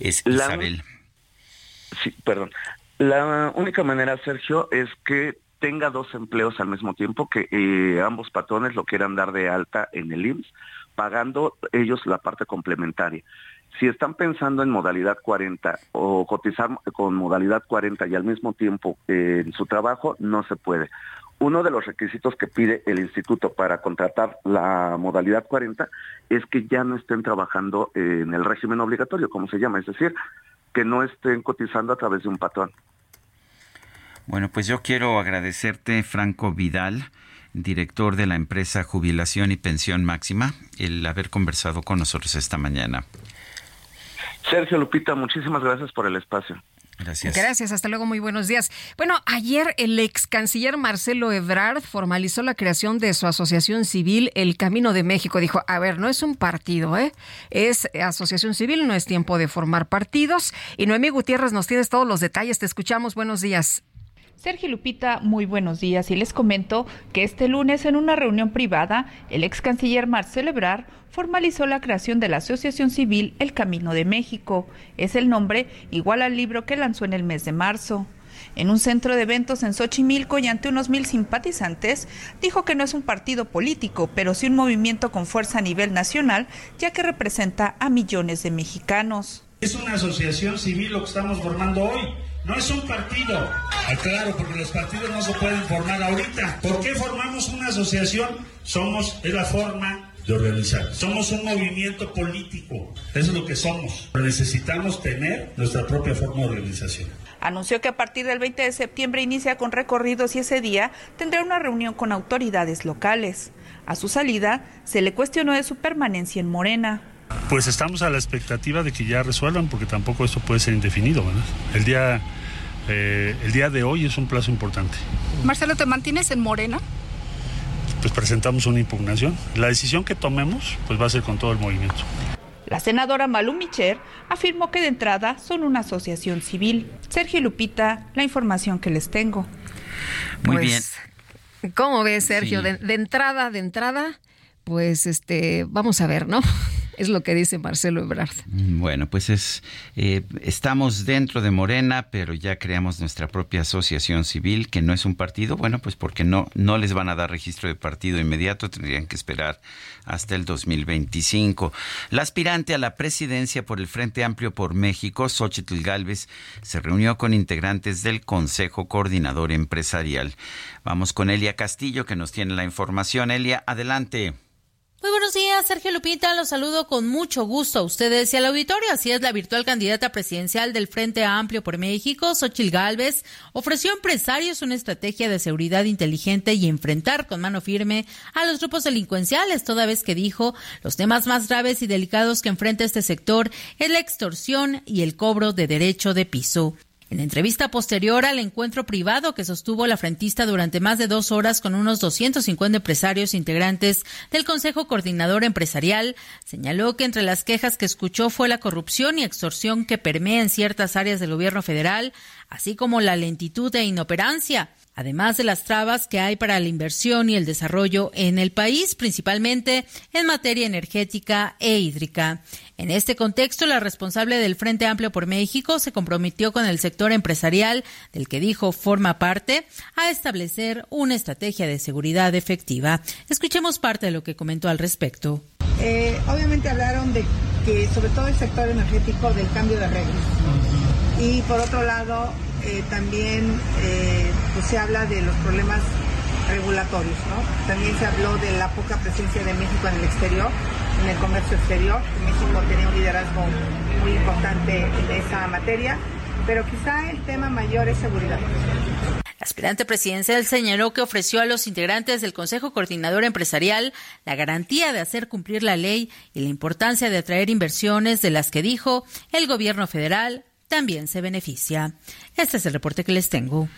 Es Isabel. Sí, perdón. La única manera, Sergio, es que tenga dos empleos al mismo tiempo, que eh, ambos patrones lo quieran dar de alta en el IMSS, pagando ellos la parte complementaria. Si están pensando en modalidad 40 o cotizar con modalidad 40 y al mismo tiempo eh, en su trabajo, no se puede. Uno de los requisitos que pide el instituto para contratar la modalidad 40 es que ya no estén trabajando en el régimen obligatorio, como se llama, es decir, que no estén cotizando a través de un patrón. Bueno, pues yo quiero agradecerte, Franco Vidal, director de la empresa Jubilación y Pensión Máxima, el haber conversado con nosotros esta mañana. Sergio Lupita, muchísimas gracias por el espacio. Gracias. Gracias, hasta luego, muy buenos días. Bueno, ayer el ex canciller Marcelo Ebrard formalizó la creación de su asociación civil El Camino de México. Dijo, a ver, no es un partido, ¿eh? Es asociación civil, no es tiempo de formar partidos. Y Noemí Gutiérrez nos tienes todos los detalles, te escuchamos, buenos días. Sergio Lupita, muy buenos días y les comento que este lunes en una reunión privada, el ex canciller Marcelo Ebrard formalizó la creación de la Asociación Civil El Camino de México. Es el nombre igual al libro que lanzó en el mes de marzo. En un centro de eventos en Xochimilco y ante unos mil simpatizantes, dijo que no es un partido político, pero sí un movimiento con fuerza a nivel nacional, ya que representa a millones de mexicanos. Es una asociación civil lo que estamos formando hoy no es un partido. Aclaro, porque los partidos no se pueden formar ahorita. ¿Por qué formamos una asociación? Somos, es la forma de organizar. Somos un movimiento político. Eso es lo que somos. necesitamos tener nuestra propia forma de organización. Anunció que a partir del 20 de septiembre inicia con recorridos y ese día tendrá una reunión con autoridades locales. A su salida, se le cuestionó de su permanencia en Morena. Pues estamos a la expectativa de que ya resuelvan, porque tampoco esto puede ser indefinido, ¿verdad? El día eh, el día de hoy es un plazo importante. Marcelo, ¿te mantienes en Morena? Pues presentamos una impugnación. La decisión que tomemos pues va a ser con todo el movimiento. La senadora Malu Micher afirmó que de entrada son una asociación civil. Sergio Lupita, la información que les tengo. Muy pues, bien. ¿Cómo ves, Sergio? De, de, entrada, de entrada, pues este, vamos a ver, ¿no? Es lo que dice Marcelo Ebrard. Mm, bueno, pues es eh, estamos dentro de Morena, pero ya creamos nuestra propia asociación civil, que no es un partido. Bueno, pues porque no, no les van a dar registro de partido inmediato, tendrían que esperar hasta el 2025. La aspirante a la presidencia por el Frente Amplio por México, Xochitl Galvez, se reunió con integrantes del Consejo Coordinador Empresarial. Vamos con Elia Castillo, que nos tiene la información. Elia, adelante. Muy buenos días, Sergio Lupita. Los saludo con mucho gusto a ustedes y al auditorio. Así es, la virtual candidata presidencial del Frente Amplio por México, Xochil Gálvez, ofreció a empresarios una estrategia de seguridad inteligente y enfrentar con mano firme a los grupos delincuenciales, toda vez que dijo los temas más graves y delicados que enfrenta este sector es la extorsión y el cobro de derecho de piso. En entrevista posterior al encuentro privado que sostuvo la frentista durante más de dos horas con unos 250 empresarios integrantes del Consejo Coordinador Empresarial, señaló que entre las quejas que escuchó fue la corrupción y extorsión que permea en ciertas áreas del gobierno federal, así como la lentitud e inoperancia además de las trabas que hay para la inversión y el desarrollo en el país, principalmente en materia energética e hídrica. En este contexto, la responsable del Frente Amplio por México se comprometió con el sector empresarial, del que dijo forma parte, a establecer una estrategia de seguridad efectiva. Escuchemos parte de lo que comentó al respecto. Eh, obviamente hablaron de que, sobre todo el sector energético, del cambio de reglas. Y por otro lado, eh, también eh, pues se habla de los problemas regulatorios, ¿no? También se habló de la poca presencia de México en el exterior, en el comercio exterior. México tenía un liderazgo muy importante en esa materia, pero quizá el tema mayor es seguridad. La aspirante presidencial señaló que ofreció a los integrantes del Consejo Coordinador Empresarial la garantía de hacer cumplir la ley y la importancia de atraer inversiones de las que dijo el gobierno federal también se beneficia. Este es el reporte que les tengo.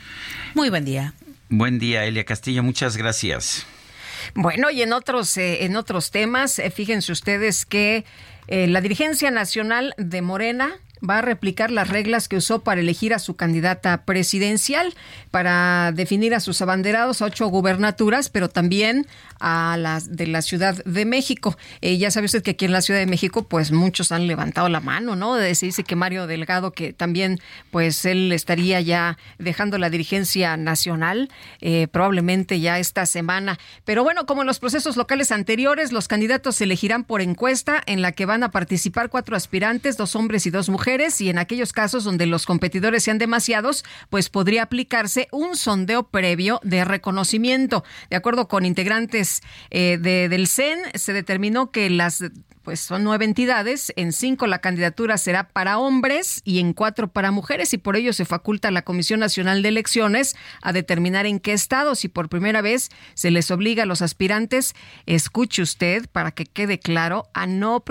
Muy buen día. Buen día, Elia Castillo. Muchas gracias. Bueno, y en otros, eh, en otros temas, eh, fíjense ustedes que eh, la dirigencia nacional de Morena va a replicar las reglas que usó para elegir a su candidata presidencial, para definir a sus abanderados a ocho gubernaturas, pero también a las de la Ciudad de México. Eh, ya sabe usted que aquí en la Ciudad de México, pues muchos han levantado la mano, ¿no? Se dice que Mario Delgado, que también, pues él estaría ya dejando la dirigencia nacional, eh, probablemente ya esta semana. Pero bueno, como en los procesos locales anteriores, los candidatos se elegirán por encuesta en la que van a participar cuatro aspirantes, dos hombres y dos mujeres y en aquellos casos donde los competidores sean demasiados, pues podría aplicarse un sondeo previo de reconocimiento. De acuerdo con integrantes eh, del CEN, se determinó que las pues son nueve entidades, en cinco la candidatura será para hombres y en cuatro para mujeres y por ello se faculta a la Comisión Nacional de Elecciones a determinar en qué estados y por primera vez se les obliga a los aspirantes, escuche usted para que quede claro, a no,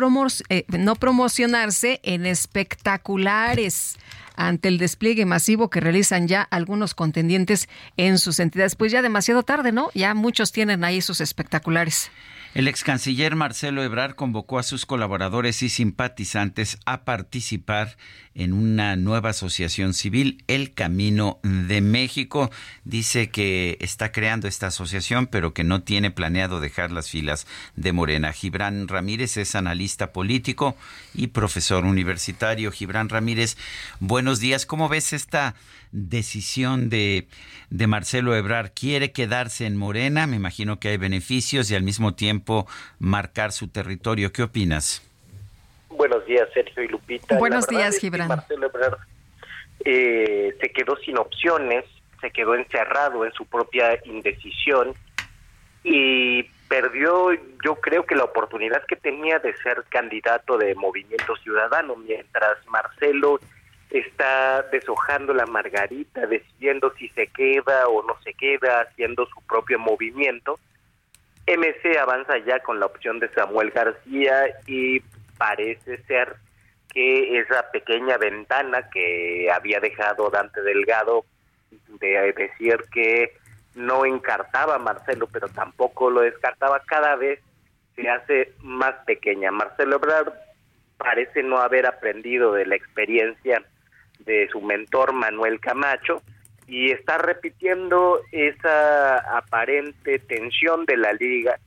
eh, no promocionarse en espectaculares ante el despliegue masivo que realizan ya algunos contendientes en sus entidades. Pues ya demasiado tarde, ¿no? Ya muchos tienen ahí sus espectaculares. El ex canciller Marcelo Ebrard convocó a sus colaboradores y simpatizantes a participar en una nueva asociación civil, El Camino de México. Dice que está creando esta asociación, pero que no tiene planeado dejar las filas de Morena. Gibran Ramírez es analista político y profesor universitario. Gibran Ramírez, buenos días. ¿Cómo ves esta decisión de, de Marcelo Ebrard? ¿Quiere quedarse en Morena? Me imagino que hay beneficios y al mismo tiempo marcar su territorio. ¿Qué opinas? Buenos días, Sergio y Lupita. Buenos días, Gibran. Marcelo Ebrard eh, se quedó sin opciones, se quedó encerrado en su propia indecisión y perdió, yo creo que la oportunidad que tenía de ser candidato de Movimiento Ciudadano, mientras Marcelo está deshojando la margarita, decidiendo si se queda o no se queda, haciendo su propio movimiento. MC avanza ya con la opción de Samuel García y parece ser que esa pequeña ventana que había dejado Dante Delgado de decir que no encartaba a Marcelo, pero tampoco lo descartaba, cada vez se hace más pequeña. Marcelo Ebrard parece no haber aprendido de la experiencia de su mentor Manuel Camacho y está repitiendo esa aparente tensión de la liga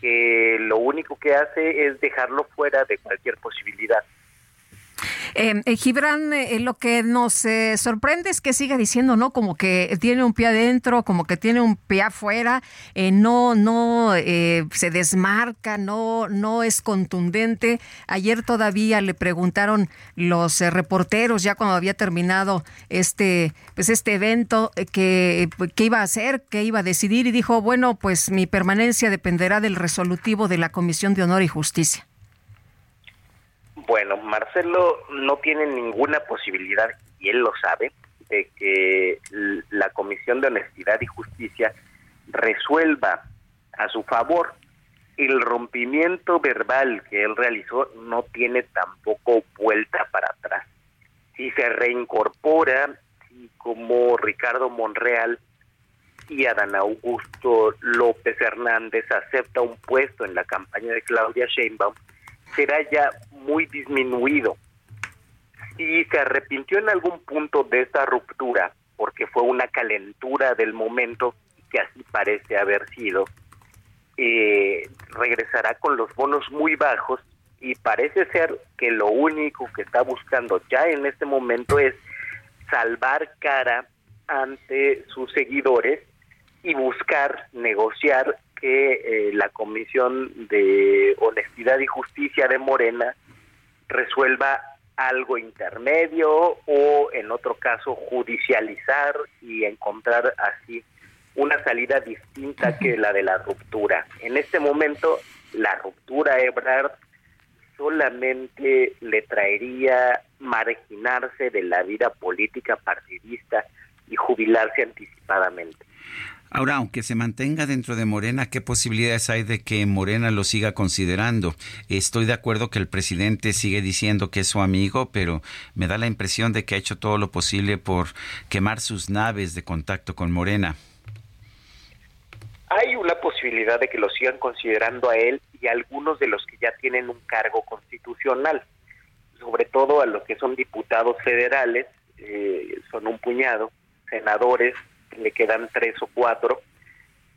que lo único que hace es dejarlo fuera de cualquier posibilidad. Eh, eh, Gibran, eh, lo que nos eh, sorprende es que siga diciendo, ¿no? Como que tiene un pie adentro, como que tiene un pie afuera, no, no se desmarca, no, no es contundente. Ayer todavía le preguntaron los reporteros, ya cuando había terminado este, pues este evento, que qué iba a hacer, qué iba a decidir, y dijo, bueno, pues mi permanencia dependerá del resolutivo de la Comisión de Honor y Justicia. Bueno, Marcelo no tiene ninguna posibilidad, y él lo sabe, de que la Comisión de Honestidad y Justicia resuelva a su favor. El rompimiento verbal que él realizó no tiene tampoco vuelta para atrás. Si se reincorpora, si como Ricardo Monreal y Adán Augusto López Hernández acepta un puesto en la campaña de Claudia Sheinbaum, será ya muy disminuido. Y se arrepintió en algún punto de esta ruptura, porque fue una calentura del momento, que así parece haber sido, eh, regresará con los bonos muy bajos y parece ser que lo único que está buscando ya en este momento es salvar cara ante sus seguidores y buscar negociar que eh, la Comisión de Honestidad y Justicia de Morena resuelva algo intermedio o en otro caso judicializar y encontrar así una salida distinta que la de la ruptura. En este momento la ruptura Ebrard solamente le traería marginarse de la vida política partidista y jubilarse anticipadamente. Ahora, aunque se mantenga dentro de Morena, ¿qué posibilidades hay de que Morena lo siga considerando? Estoy de acuerdo que el presidente sigue diciendo que es su amigo, pero me da la impresión de que ha hecho todo lo posible por quemar sus naves de contacto con Morena. Hay una posibilidad de que lo sigan considerando a él y a algunos de los que ya tienen un cargo constitucional, sobre todo a los que son diputados federales, eh, son un puñado, senadores, le quedan tres o cuatro,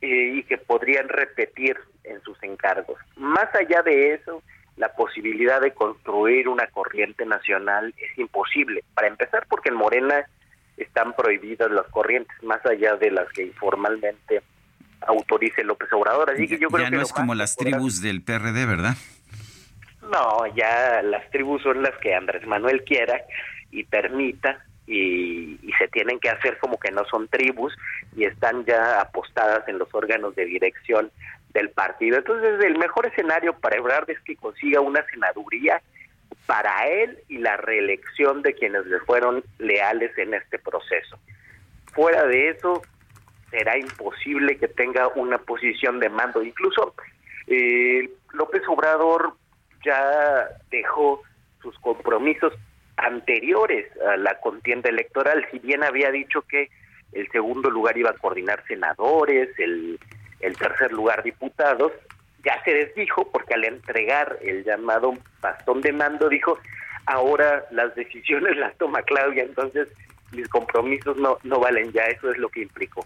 eh, y que podrían repetir en sus encargos. Más allá de eso, la posibilidad de construir una corriente nacional es imposible. Para empezar, porque en Morena están prohibidas las corrientes, más allá de las que informalmente autorice López Obrador. Así que yo creo ya no es como las tribus del PRD, ¿verdad? No, ya las tribus son las que Andrés Manuel quiera y permita y, y, se tienen que hacer como que no son tribus y están ya apostadas en los órganos de dirección del partido. Entonces, el mejor escenario para Ebrard es que consiga una senaduría para él y la reelección de quienes le fueron leales en este proceso. Fuera de eso, será imposible que tenga una posición de mando. Incluso eh, López Obrador ya dejó sus compromisos anteriores a la contienda electoral, si bien había dicho que el segundo lugar iba a coordinar senadores, el, el tercer lugar diputados, ya se desdijo porque al entregar el llamado bastón de mando dijo, ahora las decisiones las toma Claudia, entonces mis compromisos no, no valen ya, eso es lo que implicó.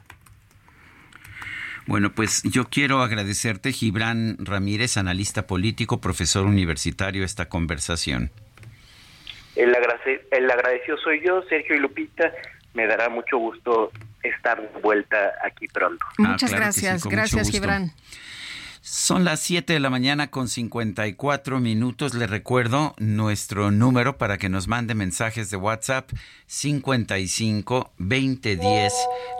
Bueno, pues yo quiero agradecerte, Gibran Ramírez, analista político, profesor universitario, esta conversación. El, el agradecido soy yo, Sergio y Lupita. Me dará mucho gusto estar de vuelta aquí pronto. Muchas ah, gracias, gracias Gibran. Son las 7 de la mañana con 54 minutos. Le recuerdo nuestro número para que nos mande mensajes de WhatsApp 55 2010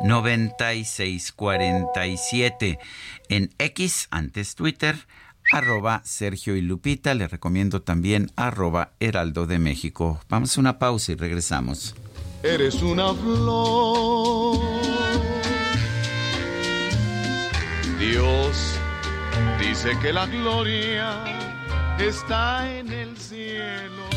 96 47. En X, antes Twitter, arroba Sergio y Lupita. Le recomiendo también arroba Heraldo de México. Vamos a una pausa y regresamos. Eres una flor. Dios Dice que la gloria está en el cielo.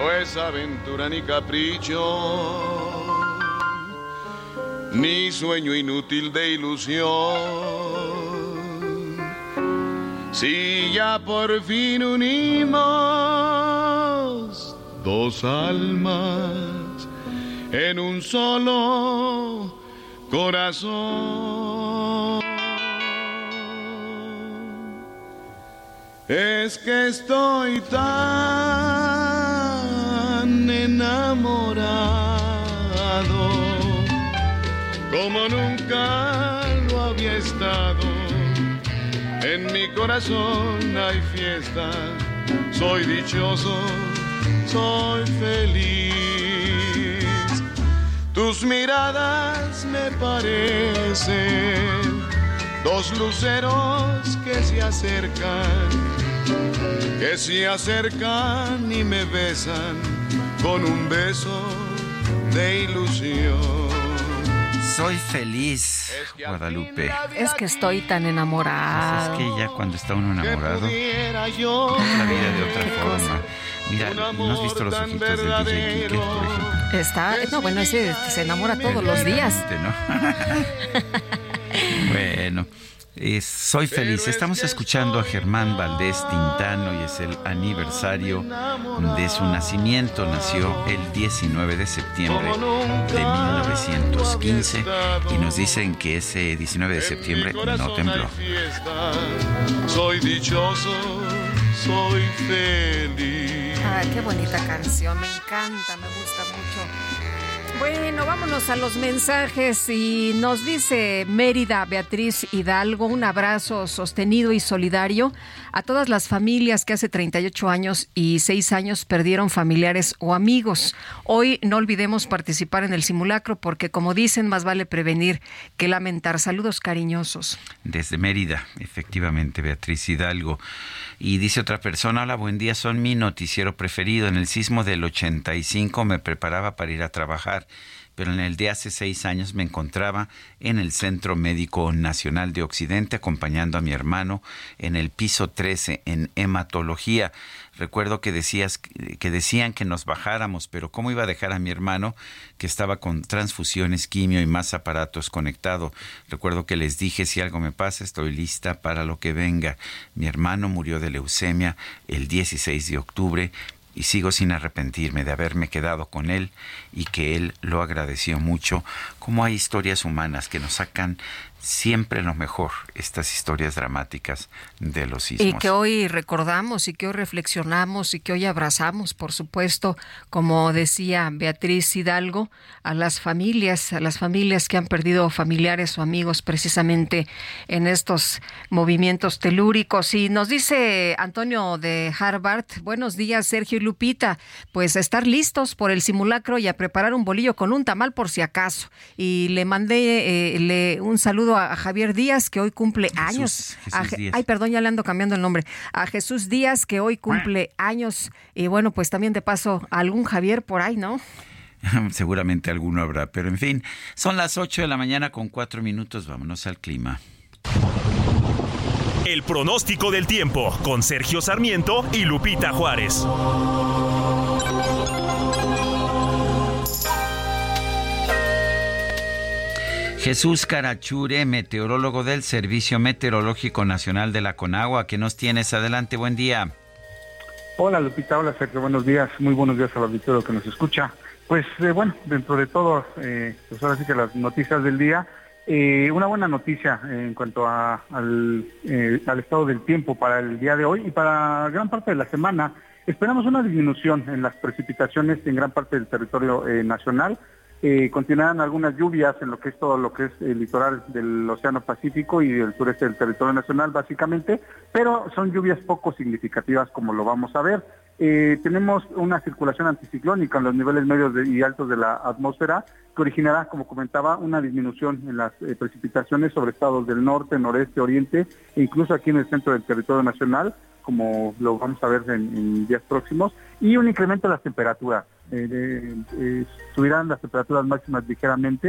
No es aventura ni capricho, ni sueño inútil de ilusión. Si ya por fin unimos dos almas en un solo corazón. Es que estoy tan enamorado como nunca lo había estado. En mi corazón hay fiesta, soy dichoso, soy feliz. Tus miradas me parecen dos luceros que se acercan que se acercan y me besan con un beso de ilusión. Soy feliz, Guadalupe. Es que estoy tan enamorado. Pues es que ya cuando está uno enamorado, la vida de otra forma. Mira, ¿no has visto los ojitos del DJ Kike, por ejemplo? Está, no, bueno, ese se enamora todos los días. ¿no? bueno. Soy feliz. Estamos escuchando a Germán Valdés Tintano y es el aniversario de su nacimiento. Nació el 19 de septiembre de 1915 y nos dicen que ese 19 de septiembre no tembló. Soy dichoso, soy feliz. Ay, qué bonita canción, me encanta, me gusta. Bueno, vámonos a los mensajes y nos dice Mérida Beatriz Hidalgo, un abrazo sostenido y solidario a todas las familias que hace 38 años y 6 años perdieron familiares o amigos. Hoy no olvidemos participar en el simulacro porque como dicen, más vale prevenir que lamentar. Saludos cariñosos. Desde Mérida, efectivamente, Beatriz Hidalgo. Y dice otra persona, hola, buen día, son mi noticiero preferido. En el sismo del 85 me preparaba para ir a trabajar pero en el de hace seis años me encontraba en el Centro Médico Nacional de Occidente acompañando a mi hermano en el piso 13 en hematología. Recuerdo que decías que decían que nos bajáramos, pero cómo iba a dejar a mi hermano que estaba con transfusiones, quimio y más aparatos conectado. Recuerdo que les dije si algo me pasa, estoy lista para lo que venga. Mi hermano murió de leucemia el 16 de octubre y sigo sin arrepentirme de haberme quedado con él y que él lo agradeció mucho, como hay historias humanas que nos sacan siempre lo mejor, estas historias dramáticas de los sismos. Y que hoy recordamos y que hoy reflexionamos y que hoy abrazamos, por supuesto, como decía Beatriz Hidalgo, a las familias, a las familias que han perdido familiares o amigos precisamente en estos movimientos telúricos. Y nos dice Antonio de Harvard, buenos días Sergio y Lupita, pues a estar listos por el simulacro y a preparar un bolillo con un tamal por si acaso. Y le mandé eh, le, un saludo a Javier Díaz, que hoy cumple años. ay, perdón, ya le ando cambiando el nombre. A Jesús Díaz, que hoy cumple años. Y bueno, pues también de paso, algún Javier por ahí, ¿no? Seguramente alguno habrá, pero en fin, son las 8 de la mañana con 4 minutos, vámonos al clima. El pronóstico del tiempo con Sergio Sarmiento y Lupita Juárez. Jesús Carachure, meteorólogo del Servicio Meteorológico Nacional de la Conagua. ¿Qué nos tienes? Adelante, buen día. Hola Lupita, hola Sergio, buenos días, muy buenos días al auditorio que nos escucha. Pues eh, bueno, dentro de todo, eh, pues ahora sí que las noticias del día, eh, una buena noticia en cuanto al, al estado del tiempo para el día de hoy y para gran parte de la semana. Esperamos una disminución en las precipitaciones en gran parte del territorio nacional eh, continuarán algunas lluvias en lo que es todo lo que es el litoral del Océano Pacífico y del sureste del territorio nacional, básicamente, pero son lluvias poco significativas como lo vamos a ver. Eh, tenemos una circulación anticiclónica en los niveles medios y altos de la atmósfera que originará, como comentaba, una disminución en las eh, precipitaciones sobre estados del norte, noreste, oriente e incluso aquí en el centro del territorio nacional, como lo vamos a ver en días próximos, y un incremento de las temperaturas. Eh, eh, subirán las temperaturas máximas ligeramente,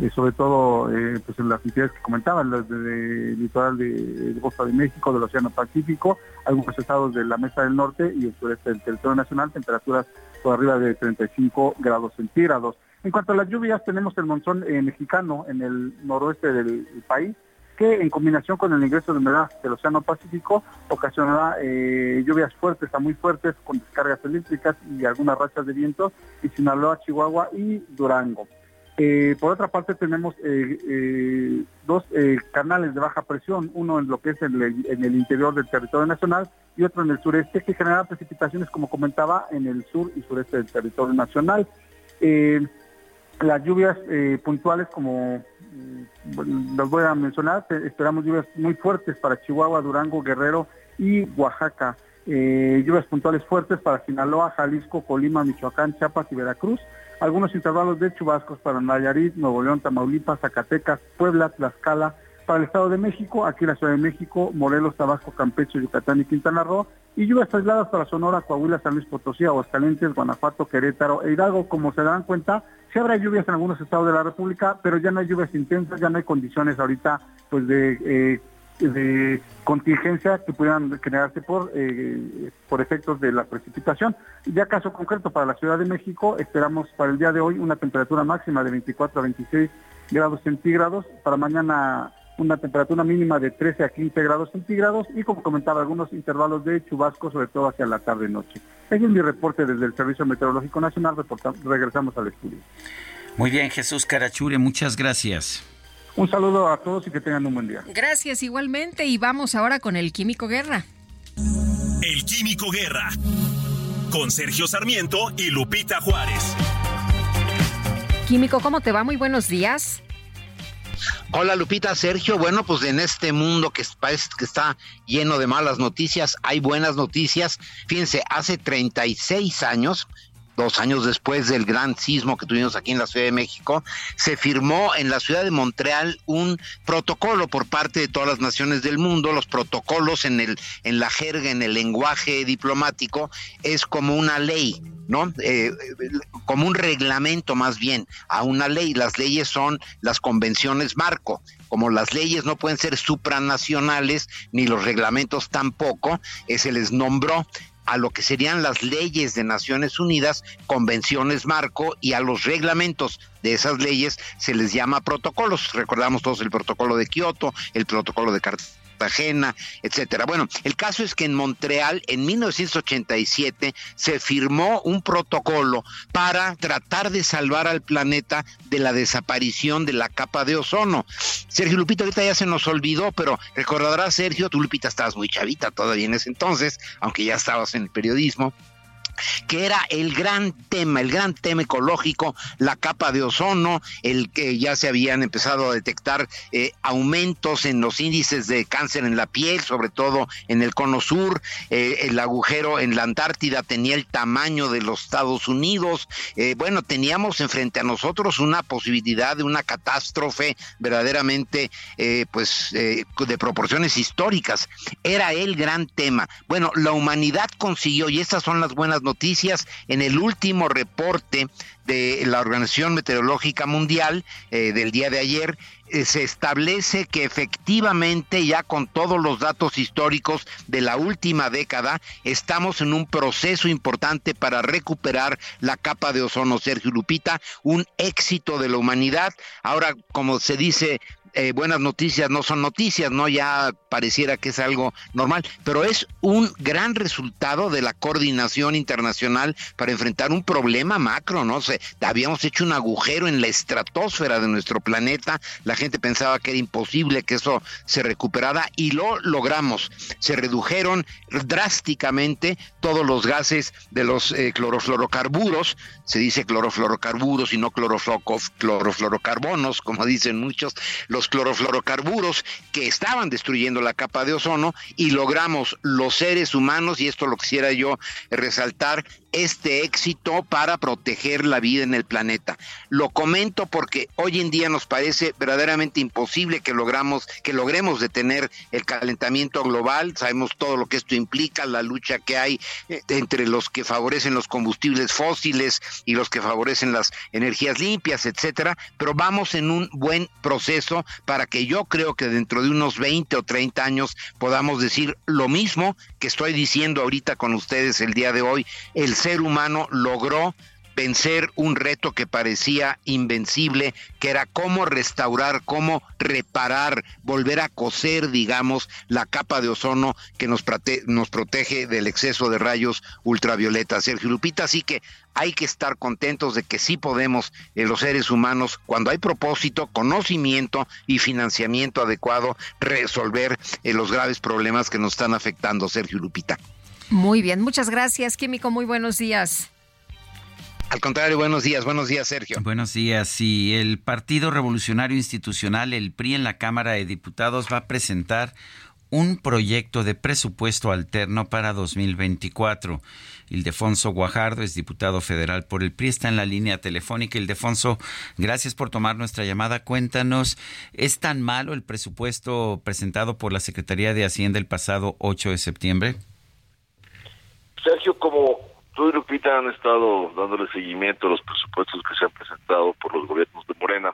eh, sobre todo pues en las entidades que comentaban, las del litoral de, Costa de México, del Océano Pacífico, algunos estados de la Mesa del Norte y el sureste del territorio nacional, temperaturas por arriba de 35 grados centígrados. En cuanto a las lluvias, tenemos el monzón mexicano en el noroeste del país, que en combinación con el ingreso de humedad del Océano Pacífico ocasionará eh, lluvias fuertes a muy fuertes con descargas eléctricas y algunas rachas de viento en Sinaloa, Chihuahua y Durango. Eh, por otra parte tenemos eh, dos canales de baja presión, uno en lo que es en el, interior del territorio nacional y otro en el sureste, que generan precipitaciones, como comentaba, en el sur y sureste del territorio nacional. las lluvias puntuales, como los voy a mencionar, esperamos lluvias muy fuertes para Chihuahua, Durango, Guerrero y Oaxaca. Eh, lluvias puntuales fuertes para Sinaloa, Jalisco, Colima, Michoacán, Chiapas y Veracruz. Algunos intervalos de chubascos para Nayarit, Nuevo León, Tamaulipas, Zacatecas, Puebla, Tlaxcala, para el Estado de México, aquí la Ciudad de México, Morelos, Tabasco, Campeche, Yucatán y Quintana Roo, y lluvias aisladas para Sonora, Coahuila, San Luis Potosí, Aguascalientes, Guanajuato, Querétaro e Hidalgo. Como se dan cuenta, sí habrá lluvias en algunos estados de la República, pero ya no hay lluvias intensas, ya no hay condiciones ahorita pues de, eh, contingencia que puedan generarse por, eh, por efectos de la precipitación. Ya caso concreto para la Ciudad de México, esperamos para el día de hoy una temperatura máxima de 24 a 26 grados centígrados, para mañana una temperatura mínima de 13 a 15 grados centígrados y como comentaba algunos intervalos de chubasco sobre todo hacia la tarde noche. Ese es mi reporte desde el Servicio Meteorológico Nacional, regresamos al estudio. Muy bien, Jesús Carachure, muchas gracias. Un saludo a todos y que tengan un buen día. Gracias igualmente y vamos ahora con el Químico Guerra. El Químico Guerra con Sergio Sarmiento y Lupita Juárez. Químico, ¿cómo te va? Muy buenos días. Hola Lupita, Sergio. Bueno, pues en este mundo que parece que está lleno de malas noticias, hay buenas noticias. Fíjense, hace 36 años, dos años después del gran sismo que tuvimos aquí en la Ciudad de México, se firmó en la ciudad de Montreal un protocolo por parte de todas las naciones del mundo. Los protocolos en el en la jerga, en el lenguaje diplomático, es como una ley. ¿no? Eh, como un reglamento más bien a una ley. Las leyes son las convenciones marco. Como las leyes no pueden ser supranacionales, ni los reglamentos tampoco, eh, se les nombró a lo que serían las leyes de Naciones Unidas, convenciones marco, y a los reglamentos de esas leyes se les llama protocolos. Recordamos todos el protocolo de Kioto, el protocolo de Cartagena ajena, etcétera. Bueno, el caso es que en Montreal en 1987 se firmó un protocolo para tratar de salvar al planeta de la desaparición de la capa de ozono. Sergio Lupita ahorita ya se nos olvidó, pero recordarás Sergio, tú Lupita estabas muy chavita todavía en ese entonces, aunque ya estabas en el periodismo que era el gran tema, el gran tema ecológico, la capa de ozono, el que ya se habían empezado a detectar eh, aumentos en los índices de cáncer en la piel, sobre todo en el cono sur, eh, el agujero en la Antártida tenía el tamaño de los Estados Unidos, eh, bueno, teníamos enfrente a nosotros una posibilidad de una catástrofe verdaderamente pues de proporciones históricas, era el gran tema. Bueno, la humanidad consiguió, y estas son las buenas noticias en el último reporte de la Organización Meteorológica Mundial eh, del día de ayer, eh, se establece que efectivamente ya con todos los datos históricos de la última década estamos en un proceso importante para recuperar la capa de ozono, Sergio Lupita, un éxito de la humanidad. Ahora, como se dice eh, buenas noticias no son noticias, ¿no? Ya pareciera que es algo normal, pero es un gran resultado de la coordinación internacional para enfrentar un problema macro, ¿no? sé habíamos hecho un agujero en la estratosfera de nuestro planeta, la gente pensaba que era imposible que eso se recuperara y lo logramos. Se redujeron drásticamente todos los gases de los eh, clorofluorocarburos, se dice clorofluorocarburos y no clorofluorocarbonos, como dicen muchos, los clorofluorocarburos que estaban destruyendo la capa de ozono y logramos los seres humanos, y esto lo quisiera yo resaltar, este éxito para proteger la vida en el planeta. Lo comento porque hoy en día nos parece verdaderamente imposible que logramos que logremos detener el calentamiento global. Sabemos todo lo que esto implica, la lucha que hay eh, entre los que favorecen los combustibles fósiles y los que favorecen las energías limpias, etcétera, pero vamos en un buen proceso para que yo creo que dentro de unos 20 o 30 años podamos decir lo mismo que estoy diciendo ahorita con ustedes el día de hoy, el ser humano logró vencer un reto que parecía invencible, que era cómo restaurar, cómo reparar, volver a coser, digamos, la capa de ozono que nos, protege del exceso de rayos ultravioletas. Sergio Lupita, así que hay que estar contentos de que sí podemos, eh, los seres humanos, cuando hay propósito, conocimiento y financiamiento adecuado, resolver eh, los graves problemas que nos están afectando, Sergio Lupita. Muy bien, muchas gracias, Químico. Muy buenos días. Al contrario, buenos días, buenos días, Sergio. Buenos días. Y el Partido Revolucionario Institucional, el PRI, en la Cámara de Diputados va a presentar un proyecto de presupuesto alterno para 2024. Ildefonso Guajardo es diputado federal por el PRI, está en la línea telefónica. Ildefonso, gracias por tomar nuestra llamada. Cuéntanos, ¿es tan malo el presupuesto presentado por la Secretaría de Hacienda el pasado 8 de septiembre? Sergio, como tú y Lupita han estado dándole seguimiento a los presupuestos que se han presentado por los gobiernos de Morena.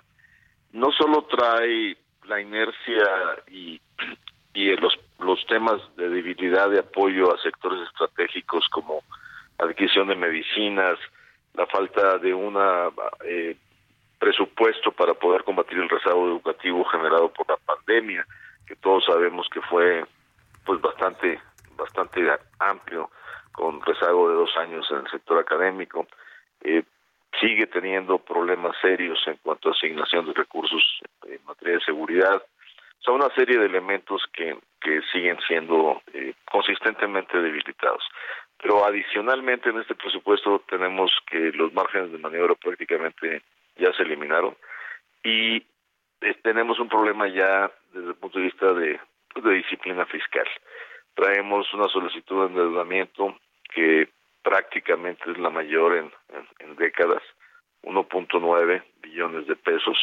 No solo trae la inercia y, los, los temas de debilidad de apoyo a sectores estratégicos como adquisición de medicinas, la falta de un eh, presupuesto para poder combatir el rezago educativo generado por la pandemia, que todos sabemos que fue pues bastante bastante amplio con rezago de dos años en el sector académico, eh, sigue teniendo problemas serios en cuanto a asignación de recursos en materia de seguridad. Son una serie de elementos que, que siguen siendo eh, consistentemente debilitados. Pero adicionalmente en este presupuesto tenemos que los márgenes de maniobra prácticamente ya se eliminaron y eh, tenemos un problema ya desde el punto de vista de, pues, de disciplina fiscal. Traemos una solicitud de endeudamiento que prácticamente es la mayor en, en décadas, 1.9 billones de pesos,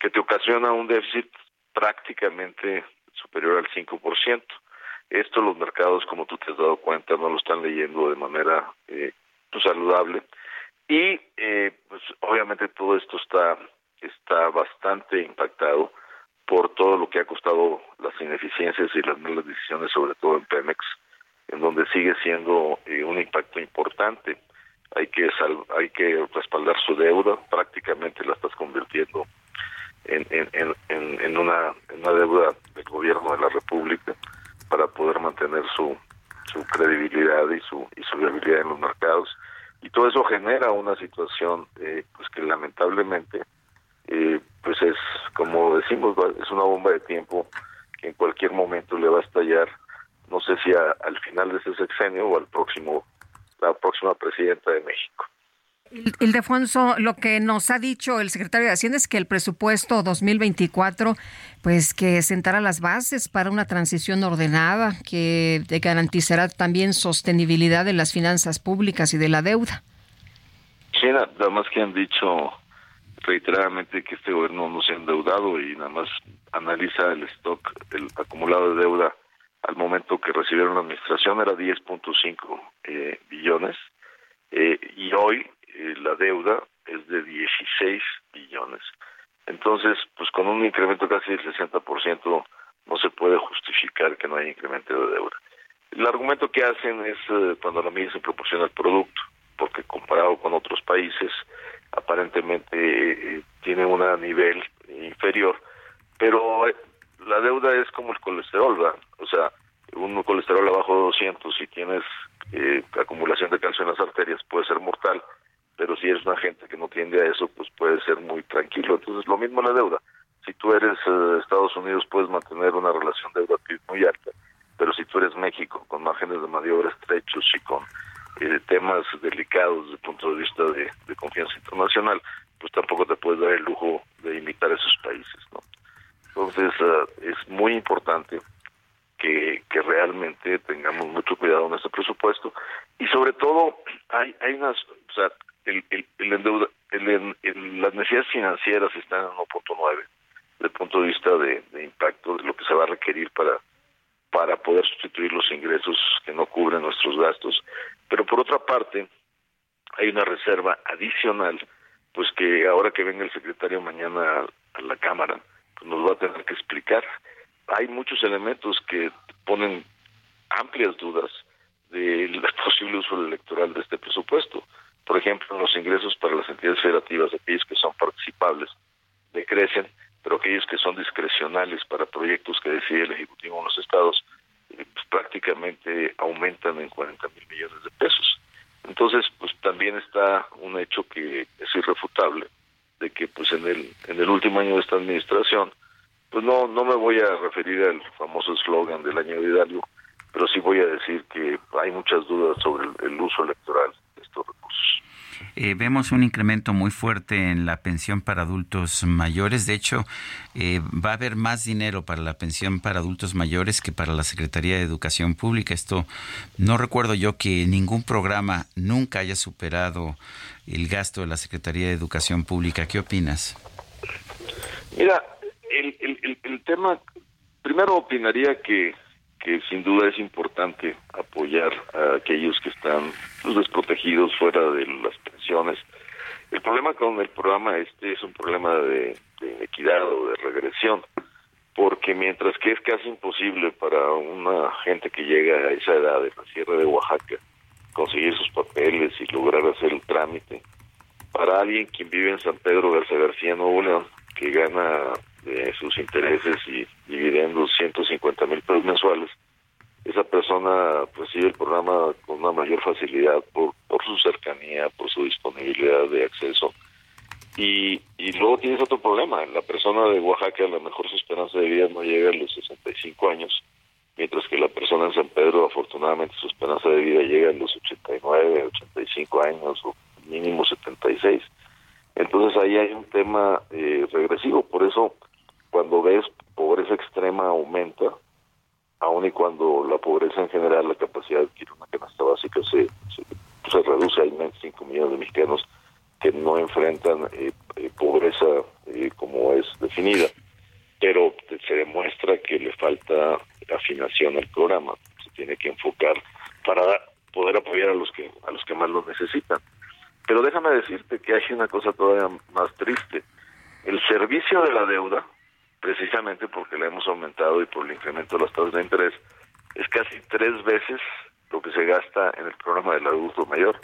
que te ocasiona un déficit prácticamente superior al 5%. Esto los mercados, como tú te has dado cuenta, no lo están leyendo de manera eh, pues, saludable. Y eh, pues obviamente todo esto está, está bastante impactado por todo lo que ha costado las ineficiencias y las malas decisiones, sobre todo en Pemex, en donde sigue siendo eh, un impacto importante. Hay que hay que respaldar su deuda, prácticamente la estás convirtiendo en, en, en, una, una deuda del gobierno de la República para poder mantener su, su credibilidad y su, y su viabilidad en los mercados. Y todo eso genera una situación eh, pues que lamentablemente eh, pues es, como decimos, es una bomba de tiempo que en cualquier momento le va a estallar, no sé si al final de ese sexenio o al próximo, la próxima presidenta de México. Ildefonso, lo que nos ha dicho el secretario de Hacienda es que el presupuesto 2024, pues que sentará las bases para una transición ordenada que garantizará también sostenibilidad de las finanzas públicas y de la deuda. Sí, nada más que han dicho reiteradamente que este gobierno no se ha endeudado y nada más analiza el stock, el acumulado de deuda al momento que recibieron la administración era 10.5 eh, billones eh, y hoy eh, la deuda es de 16 billones. Entonces, pues con un incremento casi del 60% no se puede justificar que no haya incremento de deuda. El argumento que hacen es eh, cuando la medida se proporciona el producto, porque comparado con otros países, aparentemente tiene un nivel inferior, pero la deuda es como el colesterol, ¿verdad? O sea, un colesterol abajo de 200 si tienes acumulación de calcio en las arterias puede ser mortal pero si eres una gente que no tiende a eso, pues puede ser muy tranquilo. Entonces, lo mismo la deuda. Si tú eres eh, Estados Unidos, puedes mantener una relación deuda muy alta, pero si tú eres México, con márgenes de maniobra estrechos y con eh, temas delicados desde el punto de vista de, confianza internacional, pues tampoco te puedes dar el lujo de imitar a esos países, ¿no? Entonces, eh, es muy importante que, realmente tengamos mucho cuidado en este presupuesto. Y sobre todo hay hay unas o sea el, el, el, las necesidades financieras están en 1.9 desde el punto de vista de, impacto de lo que se va a requerir para para poder sustituir los ingresos que no cubren nuestros gastos. Pero por otra parte hay una reserva adicional pues que ahora que venga el secretario mañana a, la cámara nos va a tener que explicar hay muchos elementos que ponen amplias dudas del posible uso electoral de este presupuesto por ejemplo, los ingresos para las entidades federativas, aquellos que son participables, decrecen, pero aquellos que son discrecionales para proyectos que decide el Ejecutivo en los estados, eh, pues, prácticamente aumentan en 40 mil millones de pesos. Entonces, pues también está un hecho que es irrefutable, de que pues en el, en el último año de esta administración, pues no, no me voy a referir al famoso eslogan del año de Hidalgo, pero sí voy a decir que hay muchas dudas sobre el uso electoral eh, vemos un incremento muy fuerte en la pensión para adultos mayores. De hecho, eh, va a haber más dinero para la pensión para adultos mayores que para la Secretaría de Educación Pública. Esto no recuerdo yo que ningún programa nunca haya superado el gasto de la Secretaría de Educación Pública. ¿Qué opinas? Mira, el, el, el tema, primero opinaría que que sin duda es importante apoyar a aquellos que están pues, desprotegidos fuera de las pensiones. El problema con el programa este es un problema de, inequidad o de regresión, porque mientras que es casi imposible para una gente que llega a esa edad de la Sierra de Oaxaca conseguir sus papeles y lograr hacer el trámite, para alguien quien vive en San Pedro Garza García Nuevo León, que gana de sus intereses y dividendos 150 mil pesos mensuales, esa persona recibe el programa con una mayor facilidad por, por su cercanía, por su disponibilidad de acceso. Y, y luego tienes otro problema, la persona de Oaxaca a lo mejor su esperanza de vida no llega a los 65 años, mientras que la persona en San Pedro afortunadamente su esperanza de vida llega a los 89, 85 años o mínimo 76. Entonces ahí hay un tema eh, regresivo, por eso cuando ves pobreza extrema aumenta, aun y cuando la pobreza en general, la capacidad de adquirir una canasta básica se, se, reduce, hay 5 millones de mexicanos que no enfrentan eh, eh, pobreza como es definida, pero se demuestra que le falta afinación al programa, se tiene que enfocar para poder apoyar a los que a los que más lo necesitan. Pero déjame decirte que hay una cosa todavía más triste. El servicio de la deuda, precisamente porque la hemos aumentado y por el incremento de las tasas de interés, es casi tres veces lo que se gasta en el programa del adulto mayor.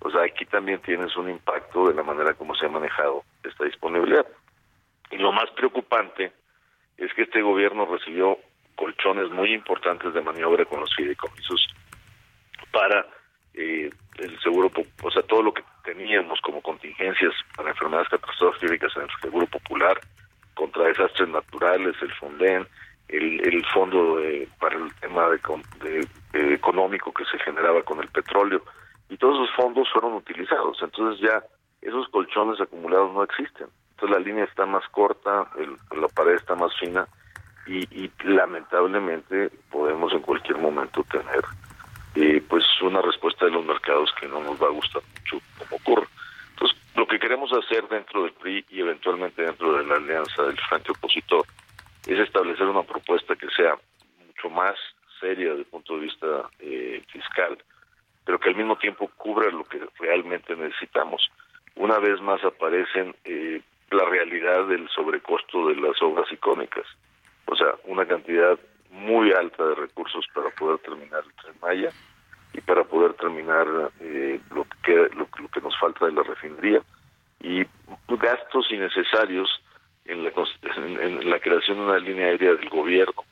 O sea, aquí también tienes un impacto de la manera como se ha manejado esta disponibilidad. Y lo más preocupante es que este gobierno recibió colchones muy importantes de maniobra con los fideicomisos para eh, el seguro, o sea, todo lo que teníamos como contingencias para enfermedades catastróficas en el seguro popular, contra desastres naturales, el FONDEN, el, el fondo para el tema de, económico que se generaba con el petróleo, y todos esos fondos fueron utilizados. Entonces ya esos colchones acumulados no existen. Entonces la línea está más corta, la pared está más fina, y, y lamentablemente podemos en cualquier momento tener eh, pues una respuesta de los mercados que no nos va a gustar mucho como ocurre. Lo que queremos hacer dentro del PRI y eventualmente dentro de la alianza del frente opositor es establecer una propuesta que sea mucho más seria desde el punto de vista eh, fiscal, pero que al mismo tiempo cubra lo que realmente necesitamos. Una vez más aparecen eh, la realidad del sobrecosto de las obras icónicas, o sea, una cantidad muy alta de recursos para poder terminar el Tren Maya y para poder terminar eh, lo que lo, que nos falta de la refinería y gastos innecesarios en la, en, la creación de una línea aérea del gobierno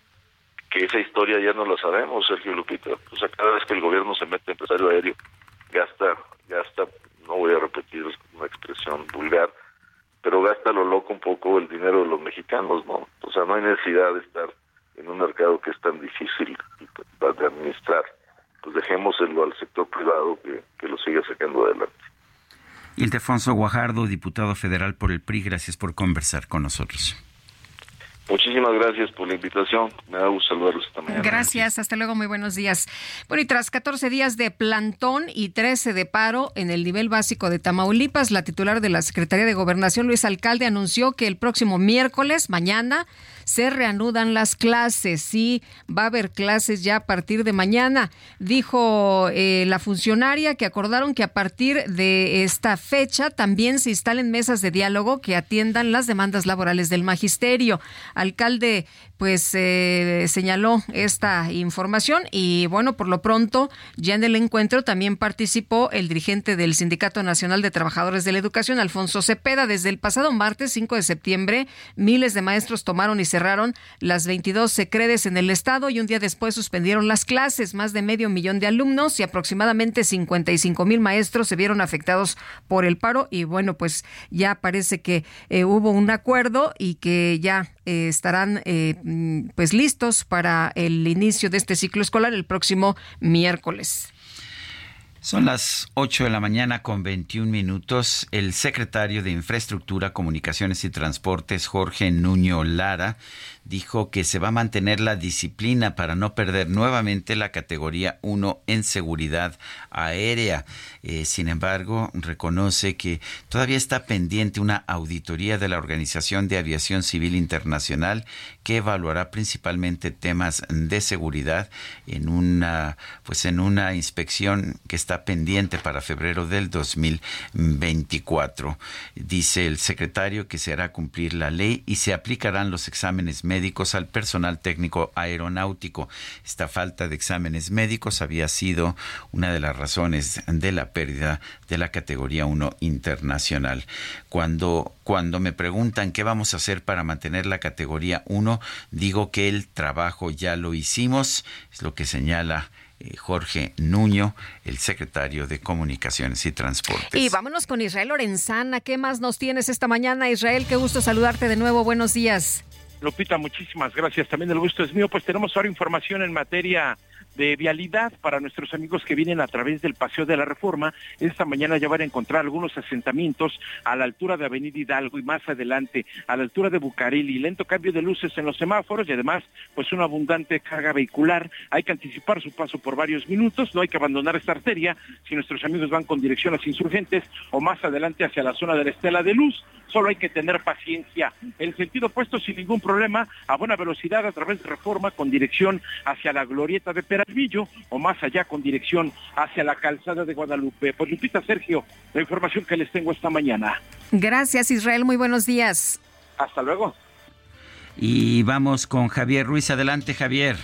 que esa historia ya no la sabemos Sergio Lupita. O sea cada vez que el gobierno se mete empresario aéreo gasta gasta no voy a repetir una expresión vulgar pero gasta lo loco un poco el dinero de los mexicanos no o sea no hay necesidad de estar en un mercado que es tan difícil de administrar, pues dejémoselo al sector privado que, que lo siga sacando adelante. Ildefonso Guajardo, diputado federal por el PRI, gracias por conversar con nosotros. Muchísimas gracias por la invitación. Me da gusto saludarlos esta mañana. Gracias, hasta luego, muy buenos días. Bueno, y tras 14 días de plantón y 13 de paro en el nivel básico de Tamaulipas, la titular de la Secretaría de Gobernación, Luis Alcalde, anunció que el próximo miércoles, mañana, se reanudan las clases. Sí, va a haber clases ya a partir de mañana. Dijo eh, la funcionaria que acordaron que a partir de esta fecha también se instalen mesas de diálogo que atiendan las demandas laborales del magisterio. Alcalde, pues eh, señaló esta información y bueno, por lo pronto ya en el encuentro también participó el dirigente del Sindicato Nacional de Trabajadores de la Educación, Alfonso Cepeda. Desde el pasado martes 5 de septiembre, miles de maestros tomaron y cerraron las 22 secredes en el estado y un día después suspendieron las clases. Más de medio millón de alumnos y aproximadamente 55 mil maestros se vieron afectados por el paro y bueno, pues ya parece que eh, hubo un acuerdo y que ya eh, estarán eh, pues listos para el inicio de este ciclo escolar el próximo miércoles. Son las 8 de la mañana con 21 minutos. El secretario de Infraestructura, Comunicaciones y Transportes, Jorge Nuño Lara, dijo que se va a mantener la disciplina para no perder nuevamente la categoría 1 en seguridad aérea. Eh, sin embargo, reconoce que todavía está pendiente una auditoría de la Organización de Aviación Civil Internacional que evaluará principalmente temas de seguridad en una pues en una inspección que está pendiente para febrero del 2024. Dice el secretario que se hará cumplir la ley y se aplicarán los exámenes médicos médicos al personal técnico aeronáutico. Esta falta de exámenes médicos había sido una de las razones de la pérdida de la categoría 1 internacional. Cuando, cuando me preguntan qué vamos a hacer para mantener la categoría 1, digo que el trabajo ya lo hicimos, es lo que señala eh, Jorge Nuño, el secretario de Comunicaciones y Transportes. Y vámonos con Israel Lorenzana. ¿Qué más nos tienes esta mañana, Israel? Qué gusto saludarte de nuevo. Buenos días. Lupita, muchísimas gracias. También el gusto es mío. Pues tenemos ahora información en materia de vialidad para nuestros amigos que vienen a través del Paseo de la Reforma. Esta mañana ya van a encontrar algunos asentamientos a la altura de Avenida Hidalgo y más adelante a la altura de Bucareli. Lento cambio de luces en los semáforos y además pues una abundante carga vehicular. Hay que anticipar su paso por varios minutos, no hay que abandonar esta arteria si nuestros amigos van con dirección a los insurgentes o más adelante hacia la zona de la Estela de Luz. Solo hay que tener paciencia. El sentido opuesto sin ningún problema a buena velocidad a través de Reforma con dirección hacia la glorieta de Peralvillo o más allá con dirección hacia la calzada de Guadalupe. Pues Lupita Sergio, la información que les tengo esta mañana. Gracias Israel, muy buenos días. Hasta luego. Y vamos con Javier Ruiz. Adelante, Javier.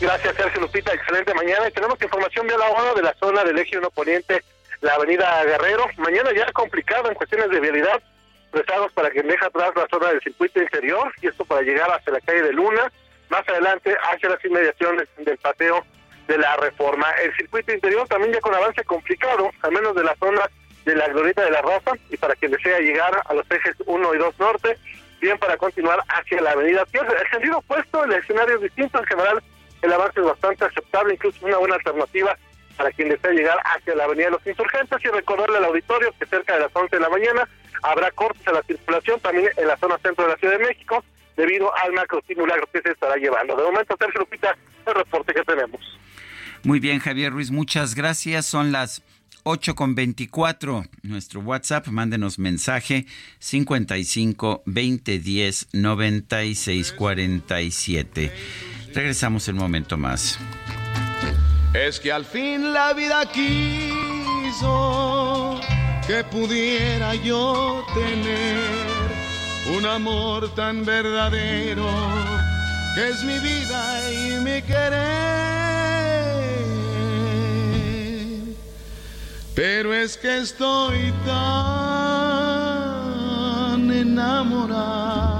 Gracias, Sergio Lupita. Excelente mañana. Y tenemos información de la hora de la zona del eje 1 Poniente, la avenida Guerrero. Mañana ya complicado en cuestiones de vialidad. Prestados para que deje atrás la zona del circuito interior y esto para llegar hacia la calle de Luna. Más adelante hacia las inmediaciones del pateo de la reforma. El circuito interior también ya con avance complicado, al menos de la zona de la Glorieta de la Raza y para quien desea llegar a los ejes 1 y 2 norte, bien para continuar hacia la avenida Tierra. El sentido opuesto, el escenario es distinto, en general el avance es bastante aceptable, incluso una buena alternativa para quien desea llegar hacia la avenida de los insurgentes y recordarle al auditorio que cerca de las 11 de la mañana habrá cortes a la circulación también en la zona centro de la Ciudad de México debido al macro simulacro que se estará llevando. De momento, Sergio Lupita, el reporte que tenemos. Muy bien, Javier Ruiz, muchas gracias. Son las 8 con 24. Nuestro WhatsApp, mándenos mensaje 55 20 10 96 47. Regresamos en un momento más. Es que al fin la vida quiso que pudiera yo tener un amor tan verdadero que es mi vida y mi querer. Pero es que estoy tan enamorado.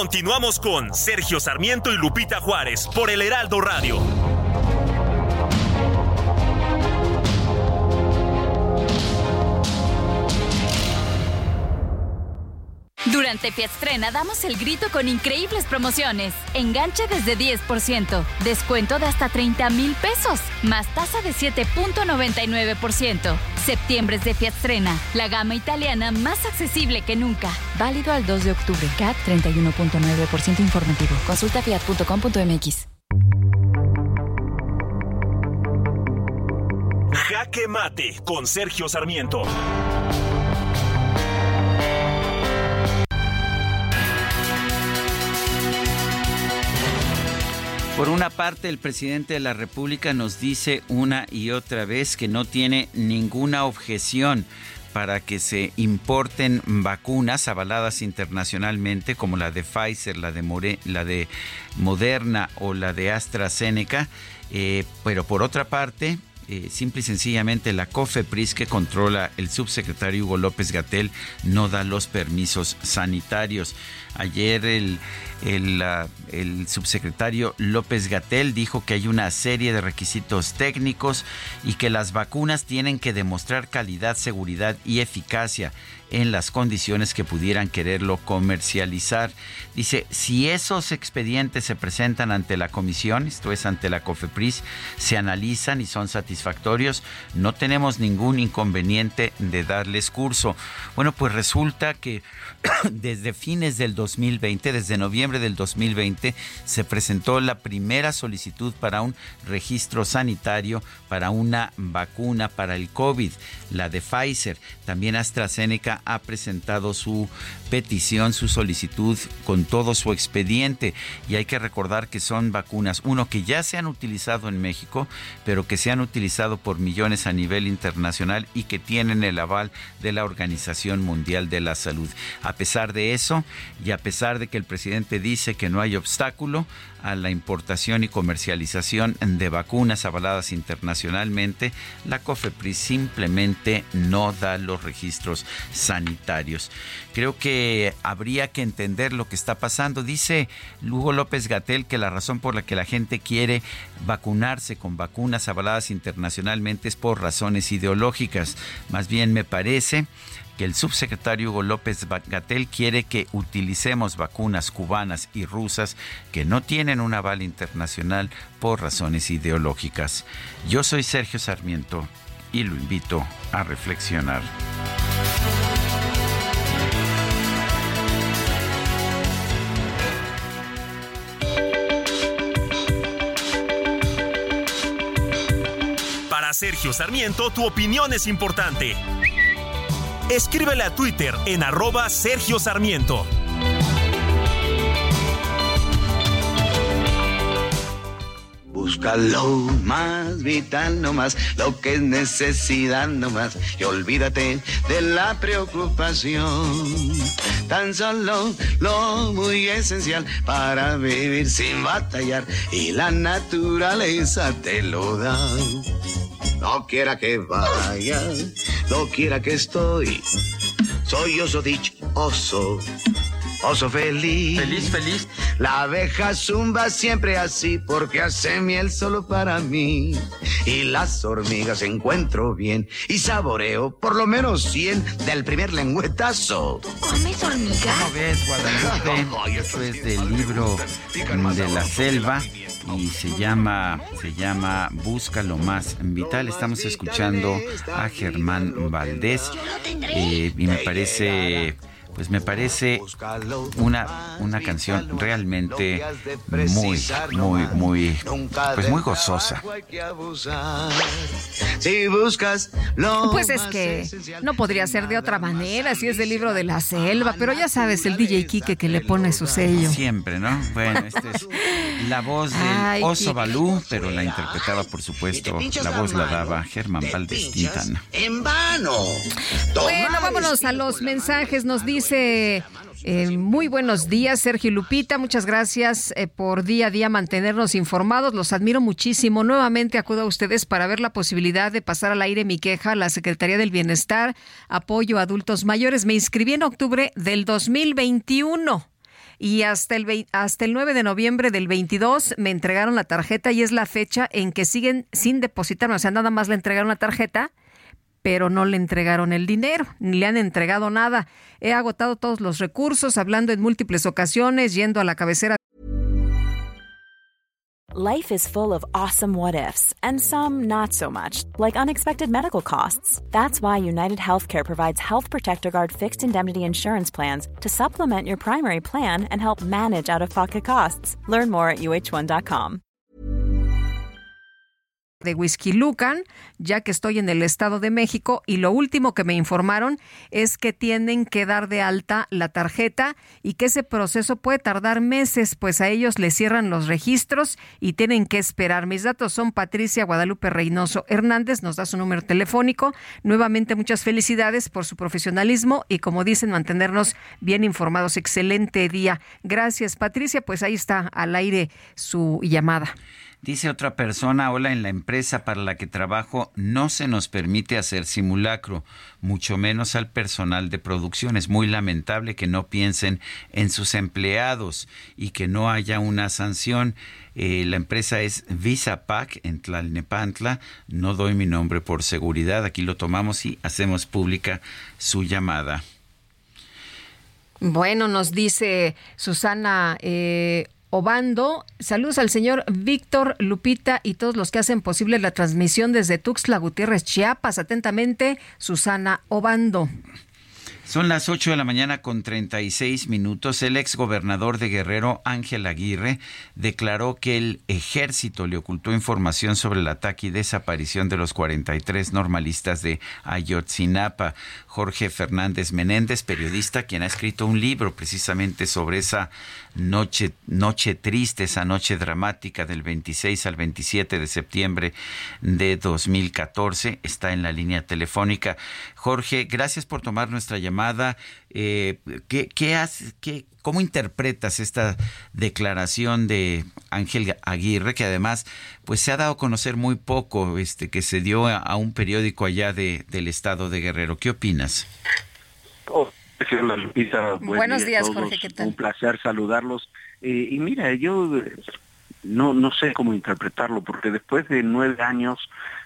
Continuamos con Sergio Sarmiento y Lupita Juárez por el Heraldo Radio. Durante Fiatstrena damos el grito con increíbles promociones. Enganche desde 10%, descuento de hasta 30 mil pesos, más tasa de 7.99%. Septiembre es de Fiatstrena, la gama italiana más accesible que nunca. Válido al 2 de octubre. CAT 31.9% informativo. Consulta fiat.com.mx. Jaque Mate con Sergio Sarmiento. Por una parte, el presidente de la República nos dice una y otra vez que no tiene ninguna objeción para que se importen vacunas avaladas internacionalmente como la de Pfizer, la de, la de Moderna o la de AstraZeneca, eh, pero por otra parte, eh, simple y sencillamente la COFEPRIS que controla el subsecretario Hugo López Gatel no da los permisos sanitarios. Ayer el, subsecretario López Gatel dijo que hay una serie de requisitos técnicos y que las vacunas tienen que demostrar calidad, seguridad y eficacia en las condiciones que pudieran quererlo comercializar. Dice, si esos expedientes se presentan ante la comisión, esto es ante la COFEPRIS, se analizan y son satisfactorios, no tenemos ningún inconveniente de darles curso. Bueno, pues resulta que desde fines del 2020, desde noviembre del 2020, se presentó la primera solicitud para un registro sanitario para una vacuna para el COVID, la de Pfizer. También AstraZeneca ha presentado su petición, su solicitud con todo su expediente. Y hay que recordar que son vacunas, uno, que ya se han utilizado en México, pero que se han utilizado por millones a nivel internacional y que tienen el aval de la Organización Mundial de la Salud. A pesar de eso, y a pesar de que el presidente dice que no hay obstáculo, a la importación y comercialización de vacunas avaladas internacionalmente, la COFEPRIS simplemente no da los registros sanitarios. Creo que habría que entender lo que está pasando. Dice Lugo López Gatel que la razón por la que la gente quiere vacunarse con vacunas avaladas internacionalmente es por razones ideológicas. Más bien me parece que el subsecretario Hugo López Gatel quiere que utilicemos vacunas cubanas y rusas que no tienen un aval internacional por razones ideológicas. Yo soy Sergio Sarmiento y lo invito a reflexionar. Sergio Sarmiento, tu opinión es importante Escríbele a Twitter en arroba Sergio Sarmiento. Busca lo más vital nomás, lo que es necesidad nomás, y olvídate de la preocupación. Tan solo lo muy esencial para vivir sin batallar, y la naturaleza te lo da. No quiera que vaya, no quiera que estoy. Soy oso oso, oso feliz. Feliz, feliz. La abeja zumba siempre así porque hace miel solo para mí. Y las hormigas encuentro bien y saboreo por lo menos 100 del primer lengüetazo. ¿Comes hormigas? ¿Cómo ves, Guadalupe? Eso es del libro de la selva y se llama, se llama Busca lo más vital. Estamos escuchando a Germán Valdés eh, y me parece pues me parece una, una canción realmente muy, muy, muy, pues muy gozosa. Pues es que no podría ser de otra manera si es del libro de la selva, pero ya sabes, el DJ Kike que le pone su sello. Siempre, ¿no? Bueno, esta es la voz del Oso Balú, pero la interpretaba, por supuesto, la voz la daba Germán Valdés Tintana. En vano. Bueno, vámonos a los mensajes. Nos dice eh, muy buenos días, Sergio Lupita. Muchas gracias eh, por día a día mantenernos informados. Los admiro muchísimo. Nuevamente acudo a ustedes para ver la posibilidad de pasar al aire mi queja a la Secretaría del Bienestar, apoyo a adultos mayores. Me inscribí en octubre del 2021 y hasta el, hasta el 9 de noviembre del 22 me entregaron la tarjeta y es la fecha en que siguen sin depositarme. O sea, nada más le entregaron la tarjeta pero no le entregaron el dinero, ni le han entregado nada. He agotado todos los recursos, hablando en múltiples ocasiones, yendo a la cabecera. Life is full of awesome what ifs, and some not so much, like unexpected medical costs. That's why United Healthcare provides Health Protector Guard fixed indemnity insurance plans to supplement your primary plan and help manage out of pocket costs. Learn more at uh1.com. de Whisky Lucan, ya que estoy en el Estado de México y lo último que me informaron es que tienen que dar de alta la tarjeta y que ese proceso puede tardar meses, pues a ellos les cierran los registros y tienen que esperar. Mis datos son Patricia Guadalupe Reynoso Hernández, nos da su número telefónico. Nuevamente muchas felicidades por su profesionalismo y como dicen, mantenernos bien informados. Excelente día. Gracias Patricia, pues ahí está al aire su llamada. Dice otra persona, hola, en la empresa para la que trabajo no se nos permite hacer simulacro, mucho menos al personal de producción. Es muy lamentable que no piensen en sus empleados y que no haya una sanción. Eh, la empresa es Visapac en Tlalnepantla. No doy mi nombre por seguridad. Aquí lo tomamos y hacemos pública su llamada. Bueno, nos dice Susana eh, Obando. Saludos al señor Víctor Lupita y todos los que hacen posible la transmisión desde Tuxtla Gutiérrez, Chiapas. Atentamente, Susana Obando. Son las 8 de la mañana con 36 minutos. El ex gobernador de Guerrero, Ángel Aguirre, declaró que el ejército le ocultó información sobre el ataque y desaparición de los 43 normalistas de Ayotzinapa. Jorge Fernández Menéndez, periodista, quien ha escrito un libro precisamente sobre esa noche, noche triste, esa noche dramática del 26 al 27 de septiembre de 2014, está en la línea telefónica. Jorge, gracias por tomar nuestra llamada. Eh, ¿qué, qué ¿Cómo interpretas esta declaración de Ángel Aguirre, que además pues se ha dado a conocer muy poco, este, que se dio a, un periódico allá de, del estado de Guerrero? ¿Qué opinas? Oh, Buenos días, Jorge, ¿qué tal? Un placer saludarlos. Eh, y mira, yo no, no sé cómo interpretarlo, porque después de nueve años,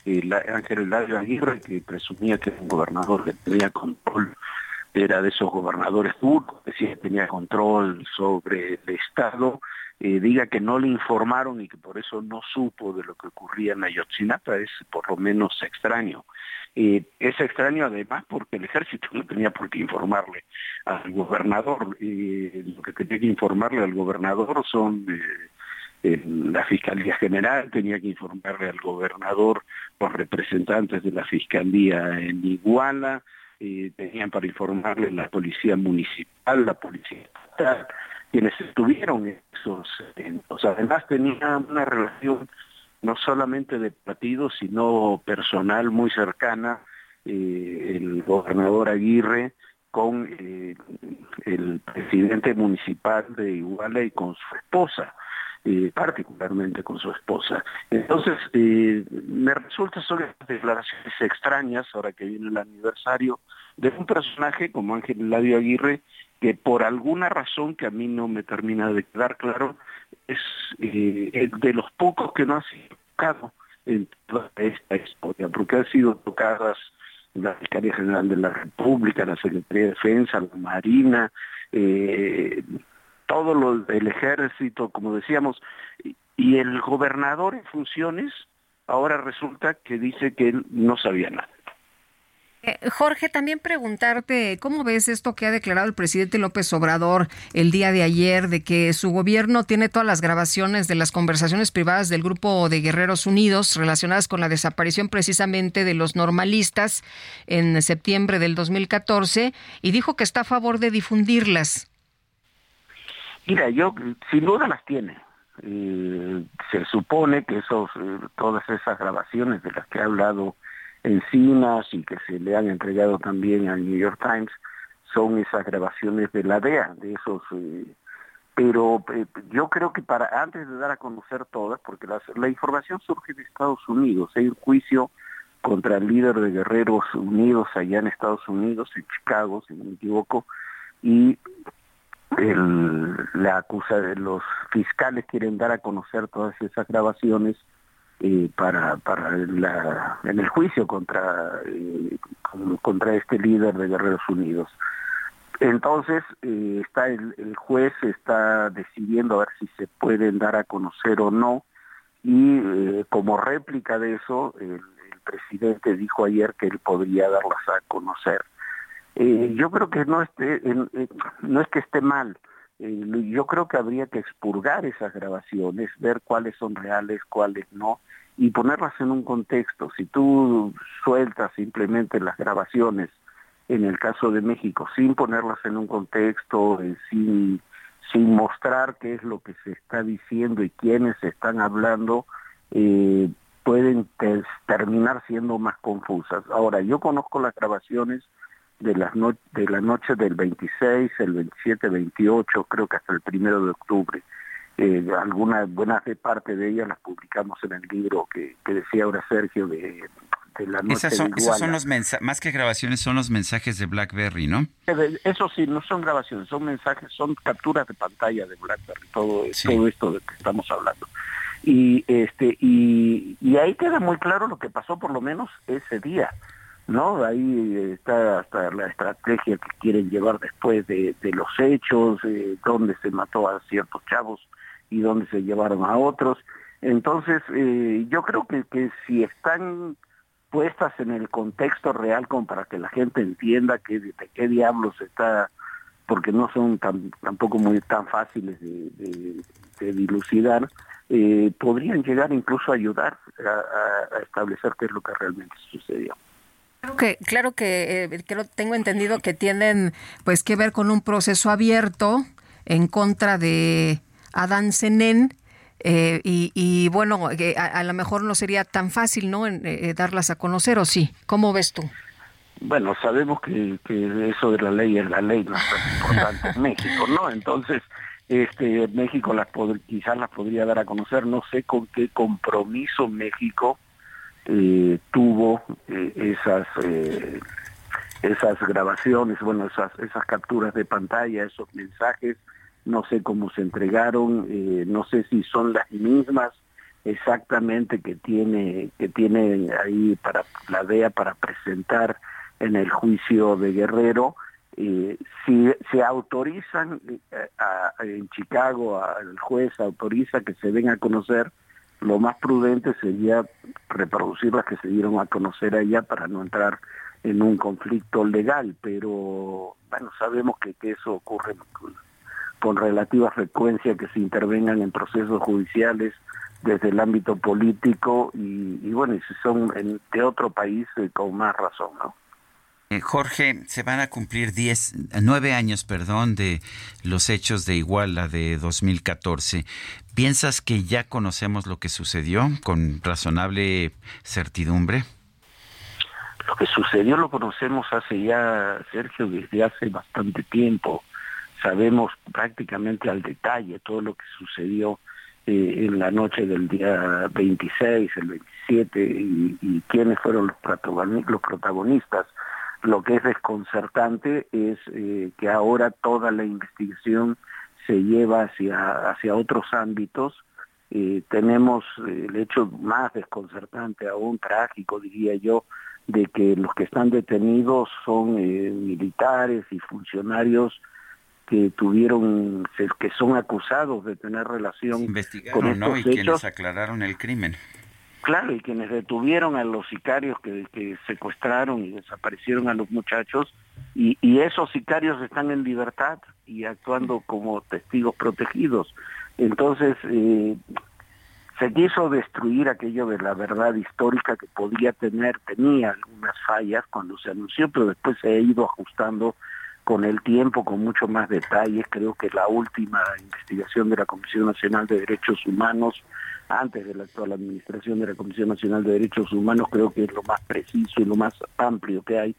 eh, Ángel Eladio Aguirre, que presumía que era un gobernador que tenía control, era de esos gobernadores turcos, decía que tenía control sobre el Estado, eh, diga que no le informaron y que por eso no supo de lo que ocurría en Ayotzinapa, es por lo menos extraño. Eh, es extraño además porque el ejército no tenía por qué informarle al gobernador. lo que tenía que informarle al gobernador son la Fiscalía General, tenía que informarle al gobernador los representantes de la Fiscalía en Iguala, eh, tenían para informarle la Policía Municipal, la Policía Estatal, quienes estuvieron en esos eventos. Además tenía una relación no solamente de partido, sino personal muy cercana, eh, el gobernador Aguirre con eh, el presidente municipal de Iguala y con su esposa. Particularmente con su esposa. Entonces, eh, me resulta son declaraciones extrañas, ahora que viene el aniversario, de un personaje como Ángel Ladio Aguirre, que por alguna razón que a mí no me termina de quedar claro, es eh, de los pocos que no ha sido tocado en toda esta historia, porque han sido tocadas la Fiscalía General de la República, la Secretaría de Defensa, la Marina, eh, todo lo del ejército, como decíamos, y el gobernador en funciones ahora resulta que dice que él no sabía nada. Eh, Jorge, también preguntarte, ¿cómo ves esto que ha declarado el presidente López Obrador el día de ayer de que su gobierno tiene todas las grabaciones de las conversaciones privadas del grupo de Guerreros Unidos relacionadas con la desaparición precisamente de los normalistas en septiembre del 2014 y dijo que está a favor de difundirlas? Mira, yo sin duda las tiene. Eh, se supone que esos, eh, todas esas grabaciones de las que ha hablado Encinas y que se le han entregado también al New York Times son esas grabaciones de la DEA, de esos... Eh, pero yo creo que para antes de dar a conocer todas, porque la información surge de Estados Unidos, hay un juicio contra el líder de Guerreros Unidos allá en Estados Unidos, en Chicago, si no me equivoco, y la acusa de los fiscales quieren dar a conocer todas esas grabaciones eh, para para en el juicio contra eh, contra este líder de Guerreros Unidos. Entonces eh, está el, juez está decidiendo a ver si se pueden dar a conocer o no y como réplica de eso el presidente dijo ayer que él podría darlas a conocer eh, yo creo que no esté, no es que esté mal. Eh, yo creo que habría que expurgar esas grabaciones, ver cuáles son reales, cuáles no, y ponerlas en un contexto. Si tú sueltas simplemente las grabaciones, en el caso de México, sin ponerlas en un contexto, eh, sin, sin mostrar qué es lo que se está diciendo y quiénes están hablando, pueden terminar siendo más confusas. Ahora, yo conozco las grabaciones de, las no, de la noche del 26, el 27, 28, creo que hasta el primero de octubre. Eh, algunas buenas de parte de ellas las publicamos en el libro que, decía ahora Sergio de, la noche esas son, esos son los mensajes, más que grabaciones, son los mensajes de BlackBerry, ¿no? Eso sí, no son grabaciones, son mensajes, son capturas de pantalla de BlackBerry, todo, todo esto de que estamos hablando. Y este y, y ahí queda muy claro lo que pasó por lo menos ese día. ¿No? Ahí está hasta la estrategia que quieren llevar después de, los hechos, eh, dónde se mató a ciertos chavos y dónde se llevaron a otros. Entonces, eh, yo creo que, que si están puestas en el contexto real como para que la gente entienda que, de qué diablos está, porque no son tampoco muy tan fáciles de, dilucidar, eh, podrían llegar incluso a ayudar a, establecer qué es lo que realmente sucedió. Claro que, claro que eh, tengo entendido que tienen pues que ver con un proceso abierto en contra de Adán Senén, eh, y, bueno, a, lo mejor no sería tan fácil, ¿no? Eh, darlas a conocer, ¿o sí? ¿Cómo ves tú? Bueno, sabemos que, eso de la ley es la ley más importante en México, ¿no? Entonces, este México las quizás las podría dar a conocer, no sé con qué compromiso México eh, tuvo esas esas grabaciones, bueno, esas esas capturas de pantalla, esos mensajes no sé cómo se entregaron, eh, no sé si son las mismas exactamente que tiene que tiene ahí para la DEA para presentar en el juicio de Guerrero. Eh, si se autorizan eh, en Chicago, el juez autoriza que se den a conocer, lo más prudente sería reproducir las que se dieron a conocer allá para no entrar en un conflicto legal, pero bueno, sabemos que, eso ocurre con relativa frecuencia que se intervengan en procesos judiciales desde el ámbito político y, bueno, si son de otro país eh, con más razón, ¿no? Eh, Jorge, se van a cumplir diez, nueve años, perdón, de los hechos de Iguala de 2014. ¿Piensas que ya conocemos lo que sucedió con razonable certidumbre? Lo que sucedió lo conocemos hace ya, Sergio, desde hace bastante tiempo sabemos prácticamente al detalle todo lo que sucedió eh, en la noche del día 26, el 27 y, quiénes fueron los, protagonistas. Lo que es desconcertante es eh, que ahora toda la investigación se lleva hacia, hacia otros ámbitos. Eh, tenemos el hecho más desconcertante, aún trágico diría yo, de que los que están detenidos son militares y funcionarios que tuvieron, que son acusados de tener relación con estos ¿no? y quienes aclararon el crimen. Claro, y quienes detuvieron a los sicarios que, secuestraron y desaparecieron a los muchachos, y, y, esos sicarios están en libertad y actuando como testigos protegidos. Entonces, eh, se quiso destruir aquello de la verdad histórica que podía tener, tenía algunas fallas cuando se anunció, pero después se ha ido ajustando con el tiempo, con mucho más detalles. Creo que la última investigación de la Comisión Nacional de Derechos Humanos, antes de la actual administración de la Comisión Nacional de Derechos Humanos, creo que es lo más preciso y lo más amplio que hay.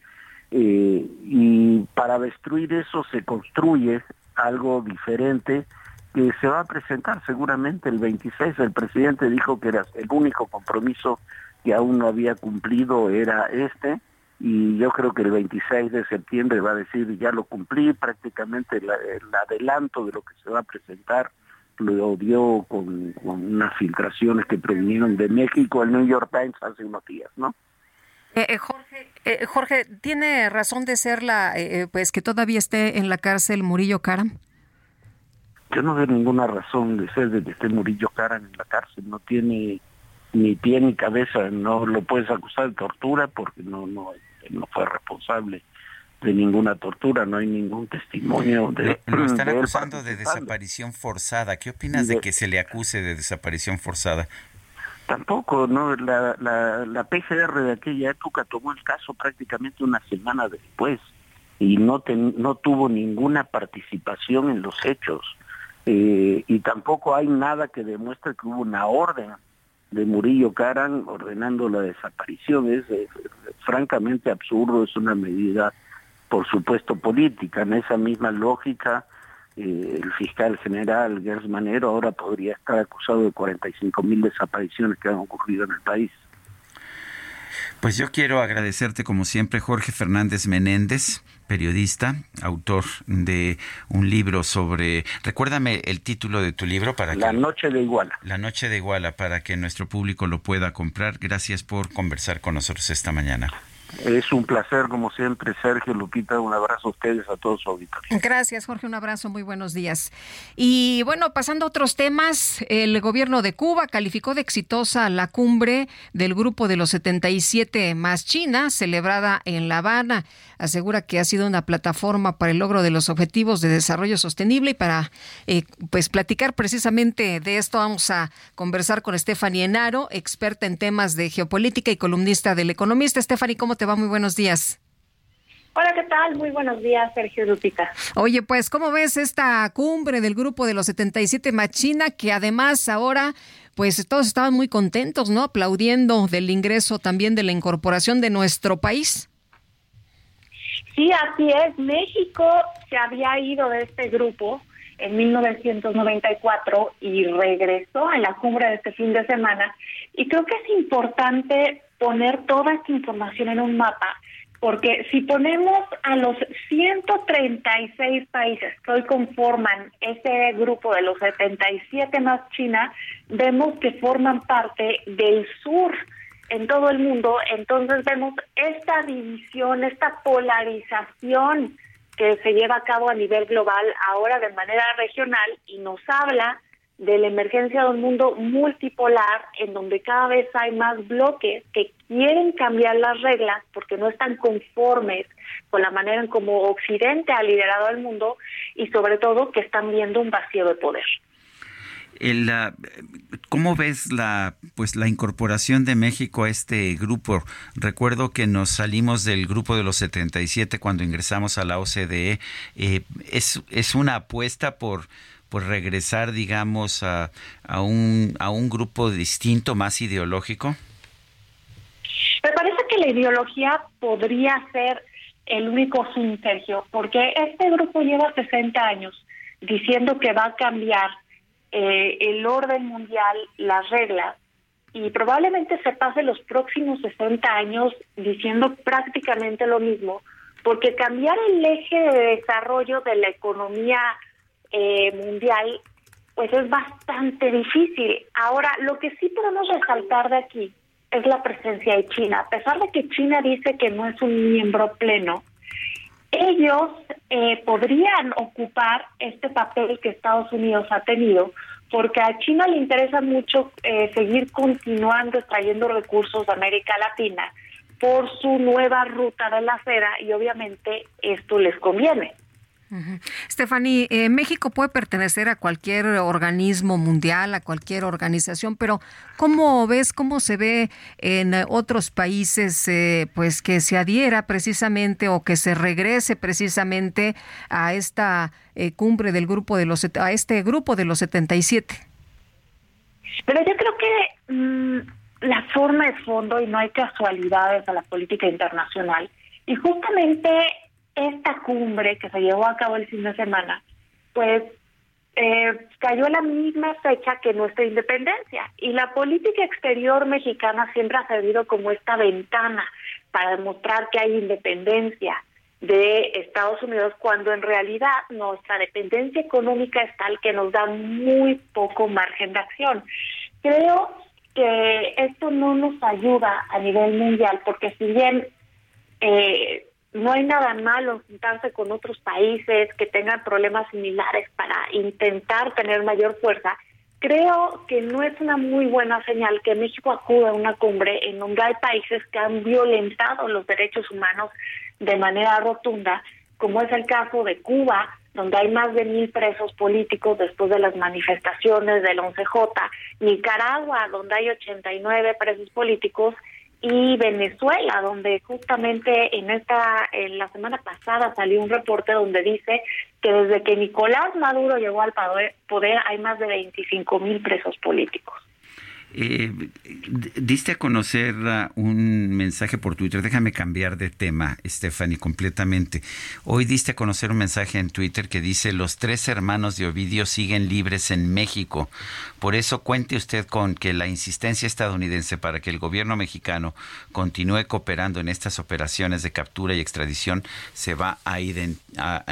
Eh, y para destruir eso se construye algo diferente que se va a presentar seguramente el 26. El presidente dijo que era el único compromiso que aún no había cumplido era este y yo creo que el 26 de septiembre va a decir ya lo cumplí, prácticamente el adelanto de lo que se va a presentar lo dio con, unas filtraciones que provinieron de México, el New York Times hace unos días, ¿no? Eh, eh, Jorge, eh, Jorge, ¿tiene razón de ser la, pues que todavía esté en la cárcel Murillo Karam? Yo no veo ninguna razón de ser de que esté Murillo Karam en la cárcel, no tiene ni pie ni cabeza, no lo puedes acusar de tortura porque no no no fue responsable de ninguna tortura, no hay ningún testimonio de... Lo, están acusando de desaparición forzada. ¿Qué opinas de, que se le acuse de desaparición forzada? Tampoco, ¿no? La, la, la PGR de aquella época tomó el caso prácticamente una semana después y no, no tuvo ninguna participación en los hechos. Eh, y tampoco hay nada que demuestre que hubo una orden de Murillo Caran ordenando la desaparición. Es francamente absurdo, es una medida, por supuesto, política. En esa misma lógica, eh, el fiscal general Gers Manero ahora podría estar acusado de 45 mil desapariciones que han ocurrido en el país. Pues yo quiero agradecerte como siempre, Jorge Fernández Menéndez, periodista, autor de un libro sobre, recuérdame el título de tu libro para La Noche de Iguala. La Noche de Iguala, para que nuestro público lo pueda comprar. Gracias por conversar con nosotros esta mañana. Es un placer, como siempre, Sergio Lupita. Un abrazo a ustedes, a todos su auditorio. Gracias, Jorge. Un abrazo. Muy buenos días. Y bueno, pasando a otros temas, el gobierno de Cuba calificó de exitosa la cumbre del grupo de los 77 más China, celebrada en La Habana. Asegura que ha sido una plataforma para el logro de los objetivos de desarrollo sostenible y para eh, pues platicar precisamente de esto vamos a conversar con Stephanie Enaro, experta en temas de geopolítica y columnista del Economista. Stephanie, ¿cómo te va? Muy buenos días. Hola, ¿qué tal? Muy buenos días, Sergio Lupita. Oye, pues, ¿cómo ves esta cumbre del grupo de los 77 Machina que además ahora, pues todos estaban muy contentos, ¿no? Aplaudiendo del ingreso también de la incorporación de nuestro país. Sí, así es. México se había ido de este grupo en 1994 y regresó en la cumbre de este fin de semana. Y creo que es importante poner toda esta información en un mapa, porque si ponemos a los 136 países que hoy conforman ese grupo de los 77 más China, vemos que forman parte del sur en todo el mundo, entonces vemos esta división, esta polarización que se lleva a cabo a nivel global, ahora de manera regional, y nos habla de la emergencia de un mundo multipolar en donde cada vez hay más bloques que quieren cambiar las reglas porque no están conformes con la manera en cómo Occidente ha liderado el mundo y sobre todo que están viendo un vacío de poder. ¿Cómo ves la pues la incorporación de México a este grupo? Recuerdo que nos salimos del grupo de los 77 cuando ingresamos a la OCDE. Eh, es, ¿Es una apuesta por pues regresar, digamos, a, a, un, a un grupo distinto, más ideológico? Me parece que la ideología podría ser el único fin, Sergio, porque este grupo lleva 60 años diciendo que va a cambiar eh, el orden mundial, las reglas, y probablemente se pase los próximos 60 años diciendo prácticamente lo mismo, porque cambiar el eje de desarrollo de la economía eh, mundial, pues es bastante difícil. Ahora, lo que sí podemos resaltar de aquí es la presencia de China. A pesar de que China dice que no es un miembro pleno, ellos eh, podrían ocupar este papel que Estados Unidos ha tenido, porque a China le interesa mucho eh, seguir continuando extrayendo recursos de América Latina por su nueva ruta de la acera y obviamente esto les conviene. Stephanie, eh, México puede pertenecer a cualquier organismo mundial, a cualquier organización, pero ¿cómo ves, cómo se ve en otros países, eh, pues que se adhiera precisamente o que se regrese precisamente a esta eh, cumbre del grupo de los, a este grupo de los 77? Pero yo creo que mm, la forma es fondo y no hay casualidades a la política internacional. Y justamente esta cumbre que se llevó a cabo el fin de semana, pues eh, cayó la misma fecha que nuestra independencia y la política exterior mexicana siempre ha servido como esta ventana para demostrar que hay independencia de Estados Unidos cuando en realidad nuestra dependencia económica es tal que nos da muy poco margen de acción. Creo que esto no nos ayuda a nivel mundial porque si bien eh, no hay nada malo juntarse con otros países que tengan problemas similares para intentar tener mayor fuerza. Creo que no es una muy buena señal que México acude a una cumbre en donde hay países que han violentado los derechos humanos de manera rotunda, como es el caso de Cuba, donde hay más de mil presos políticos después de las manifestaciones del 11J, Nicaragua, donde hay 89 presos políticos, y Venezuela, donde justamente en esta en la semana pasada salió un reporte donde dice que desde que Nicolás Maduro llegó al poder hay más de 25 mil presos políticos. Eh, diste a conocer uh, un mensaje por Twitter. Déjame cambiar de tema, Stephanie, completamente. Hoy diste a conocer un mensaje en Twitter que dice: Los tres hermanos de Ovidio siguen libres en México. Por eso cuente usted con que la insistencia estadounidense para que el gobierno mexicano continúe cooperando en estas operaciones de captura y extradición se va a,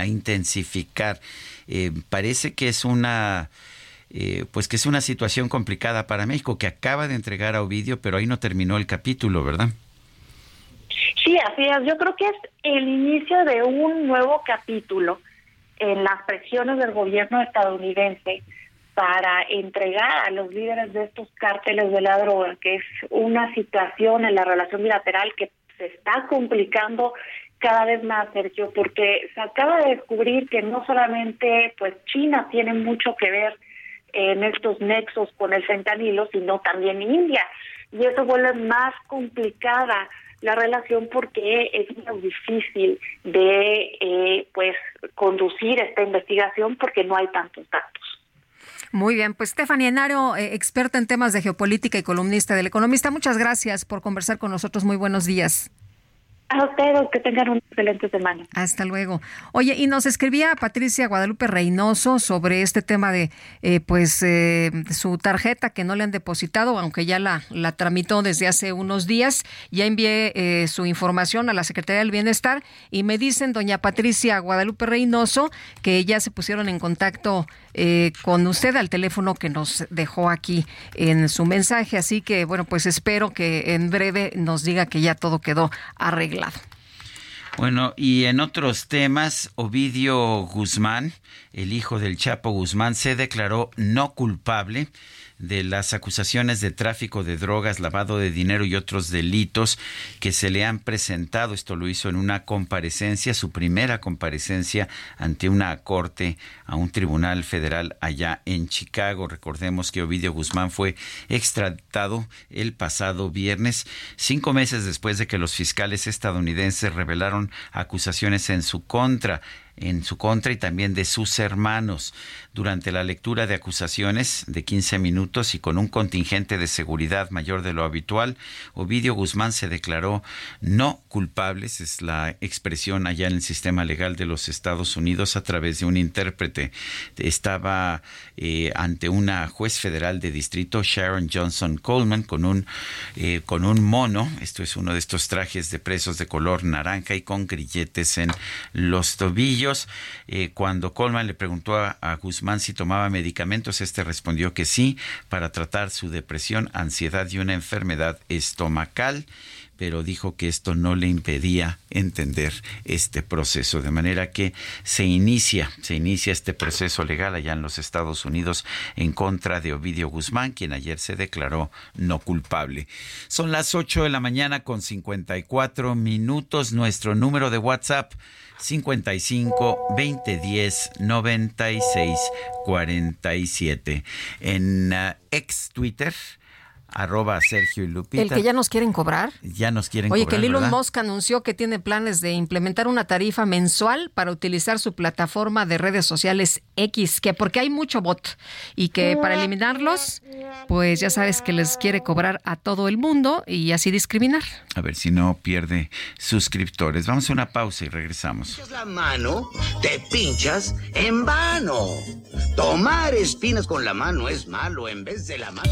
intensificar. Eh, parece que es una eh, pues que es una situación complicada para México, que acaba de entregar a Ovidio, pero ahí no terminó el capítulo, ¿verdad? Sí, así es. Yo creo que es el inicio de un nuevo capítulo en las presiones del gobierno estadounidense para entregar a los líderes de estos cárteles de la droga, que es una situación en la relación bilateral que se está complicando cada vez más, Sergio, porque se acaba de descubrir que no solamente pues China tiene mucho que ver en estos nexos con el fentanilo, sino también India. Y eso vuelve más complicada la relación porque es muy difícil de eh, pues conducir esta investigación porque no hay tantos datos. Muy bien, pues Stephanie Enario, eh, experta en temas de geopolítica y columnista del Economista, muchas gracias por conversar con nosotros. Muy buenos días. A ustedes, que tengan una excelente semana. Hasta luego. Oye, y nos escribía Patricia Guadalupe Reynoso sobre este tema de eh, pues eh, su tarjeta que no le han depositado, aunque ya la, la tramitó desde hace unos días. Ya envié eh, su información a la Secretaría del Bienestar y me dicen, doña Patricia Guadalupe Reynoso, que ya se pusieron en contacto con usted al teléfono que nos dejó aquí en su mensaje. Así que, bueno, pues espero que en breve nos diga que ya todo quedó arreglado. Bueno, y en otros temas, Ovidio Guzmán, el hijo del Chapo Guzmán, se declaró no culpable de las acusaciones de tráfico de drogas, lavado de dinero y otros delitos que se le han presentado. Esto lo hizo en una comparecencia, su primera comparecencia ante una corte, a un tribunal federal allá en Chicago. Recordemos que Ovidio Guzmán fue extraditado el pasado viernes, cinco meses después de que los fiscales estadounidenses revelaron acusaciones en su contra en su contra y también de sus hermanos. Durante la lectura de acusaciones de 15 minutos y con un contingente de seguridad mayor de lo habitual, Ovidio Guzmán se declaró no culpable, es la expresión allá en el sistema legal de los Estados Unidos a través de un intérprete. Estaba eh, ante una juez federal de distrito, Sharon Johnson Coleman, con un, eh, con un mono, esto es uno de estos trajes de presos de color naranja y con grilletes en los tobillos eh, cuando Coleman le preguntó a, a, Guzmán si tomaba medicamentos, este respondió que sí, para tratar su depresión, ansiedad y una enfermedad estomacal pero dijo que esto no le impedía entender este proceso, de manera que se inicia, se inicia este proceso legal allá en los Estados Unidos en contra de Ovidio Guzmán, quien ayer se declaró no culpable. Son las 8 de la mañana con 54 minutos, nuestro número de WhatsApp 55 2010 96 47. En uh, ex Twitter arroba Sergio y Lupita. El que ya nos quieren cobrar. Ya nos quieren Oye, cobrar. Oye, que Elon ¿verdad? Musk anunció que tiene planes de implementar una tarifa mensual para utilizar su plataforma de redes sociales X, que porque hay mucho bot y que para eliminarlos, pues ya sabes que les quiere cobrar a todo el mundo y así discriminar. A ver si no pierde suscriptores. Vamos a una pausa y regresamos. la mano, te pinchas en vano. Tomar espinas con la mano es malo en vez de la mano.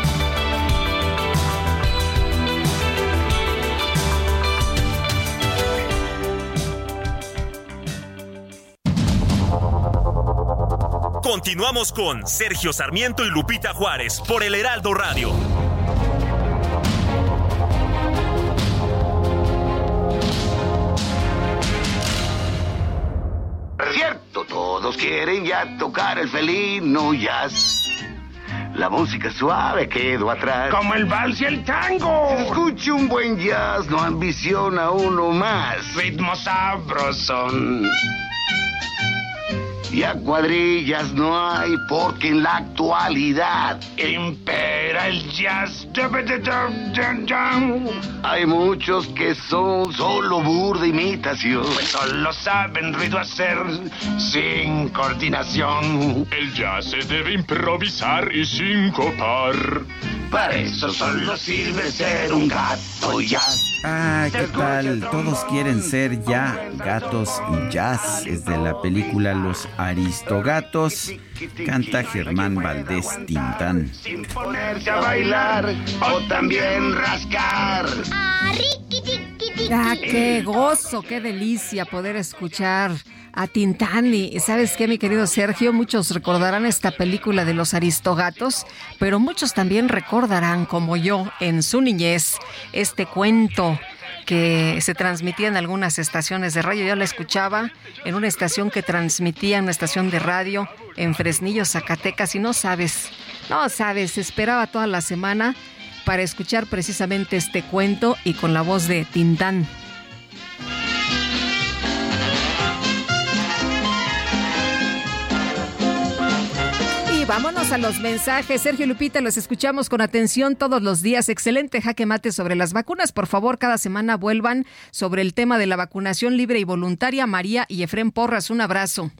Continuamos con Sergio Sarmiento y Lupita Juárez por el Heraldo Radio. Cierto, todos quieren ya tocar el felino jazz. La música suave quedó atrás. Como el vals y el tango. Si escucha un buen jazz, no ambiciona uno más. Ritmo sabrosón. Ya cuadrillas no hay porque en la actualidad impera el jazz. Hay muchos que son solo burda imitación. Pues solo saben ruido hacer sin coordinación. El jazz se debe improvisar y sincopar. Para eso solo sirve ser un gato jazz. Ay, ¿qué tal? Todos quieren ser ya gatos jazz. Es de la película Los Aristogatos. Canta Germán Valdés Tintán. Sin ponerse a bailar o también rascar. Ah, qué gozo, qué delicia poder escuchar a Tintán. Y sabes qué, mi querido Sergio, muchos recordarán esta película de los Aristogatos, pero muchos también recordarán, como yo, en su niñez, este cuento que se transmitía en algunas estaciones de radio. Yo la escuchaba en una estación que transmitía, una estación de radio en Fresnillo, Zacatecas, y no sabes, no sabes, esperaba toda la semana para escuchar precisamente este cuento y con la voz de Tintán. Vámonos a los mensajes. Sergio Lupita, los escuchamos con atención todos los días. Excelente jaque mate sobre las vacunas. Por favor, cada semana vuelvan sobre el tema de la vacunación libre y voluntaria. María y Efrén Porras, un abrazo.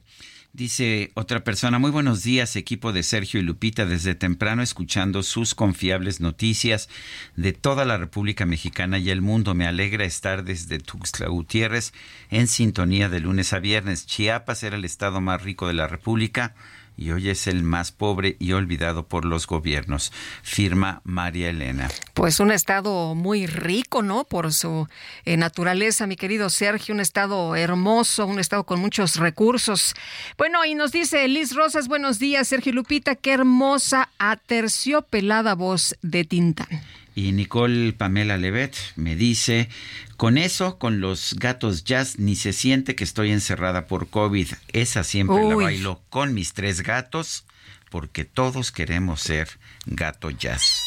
Dice otra persona, muy buenos días equipo de Sergio y Lupita, desde temprano escuchando sus confiables noticias de toda la República Mexicana y el mundo. Me alegra estar desde Tuxtla Gutiérrez en sintonía de lunes a viernes. Chiapas era el estado más rico de la República y hoy es el más pobre y olvidado por los gobiernos. Firma María Elena. Pues un estado muy rico, ¿no? Por su eh, naturaleza, mi querido Sergio, un estado hermoso, un estado con muchos recursos. Bueno, y nos dice Liz Rosas, buenos días, Sergio Lupita, qué hermosa aterciopelada voz de Tintán. Y Nicole Pamela Levet me dice, con eso, con los gatos jazz, ni se siente que estoy encerrada por COVID. Esa siempre la bailo con mis tres gatos, porque todos queremos ser gato jazz.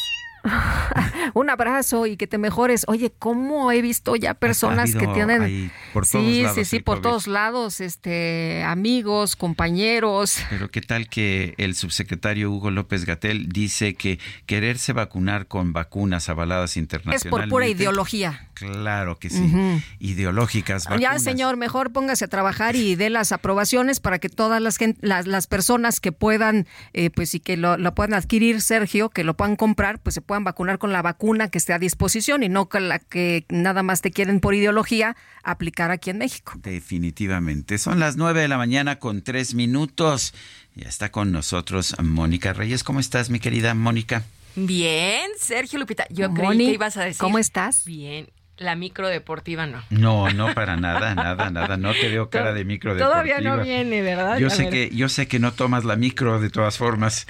Un abrazo y que te mejores. Oye, ¿cómo he visto ya personas que tienen por todos Sí, lados sí, sí, el por COVID. todos lados, este, amigos, compañeros. Pero qué tal que el subsecretario Hugo López Gatel dice que quererse vacunar con vacunas avaladas Es internacionalmente. por pura ideología. Claro que sí. Ideológicas Ya, vacunas. señor, mejor póngase a trabajar y dé las aprobaciones para que todas las, las, las personas que puedan, eh, pues y que lo, lo puedan adquirir, Sergio, que lo puedan comprar, pues se puedan vacunar con la vacuna que esté a disposición y no con la que nada más te quieren por ideología aplicar aquí en México. Definitivamente. Son las nueve de la mañana con tres minutos. Ya está con nosotros Mónica Reyes. ¿Cómo estás, mi querida Mónica? Bien, Sergio Lupita. Yo creí Moni, que ibas a decir. ¿cómo estás? Bien. La micro deportiva no. No, no para nada, nada, nada. No te veo cara de micro Todavía no deportiva. viene, ¿verdad? Yo sé que yo sé que no tomas la micro de todas formas.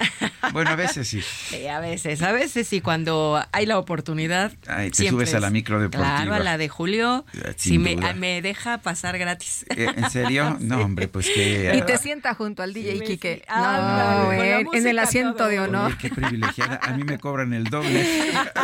Bueno, a veces sí. Sí, a veces, a veces sí, cuando hay la oportunidad. Ay, te subes a la micro deportiva. Claro, a la de Julio. Eh, Si me, ah, me deja pasar gratis. Eh, ¿En serio? No, hombre, pues que Y te sienta junto al DJ Quique. No, ándale, con la en- en el asiento todo. de honor. Oye, qué privilegiada. A mí me cobran el doble.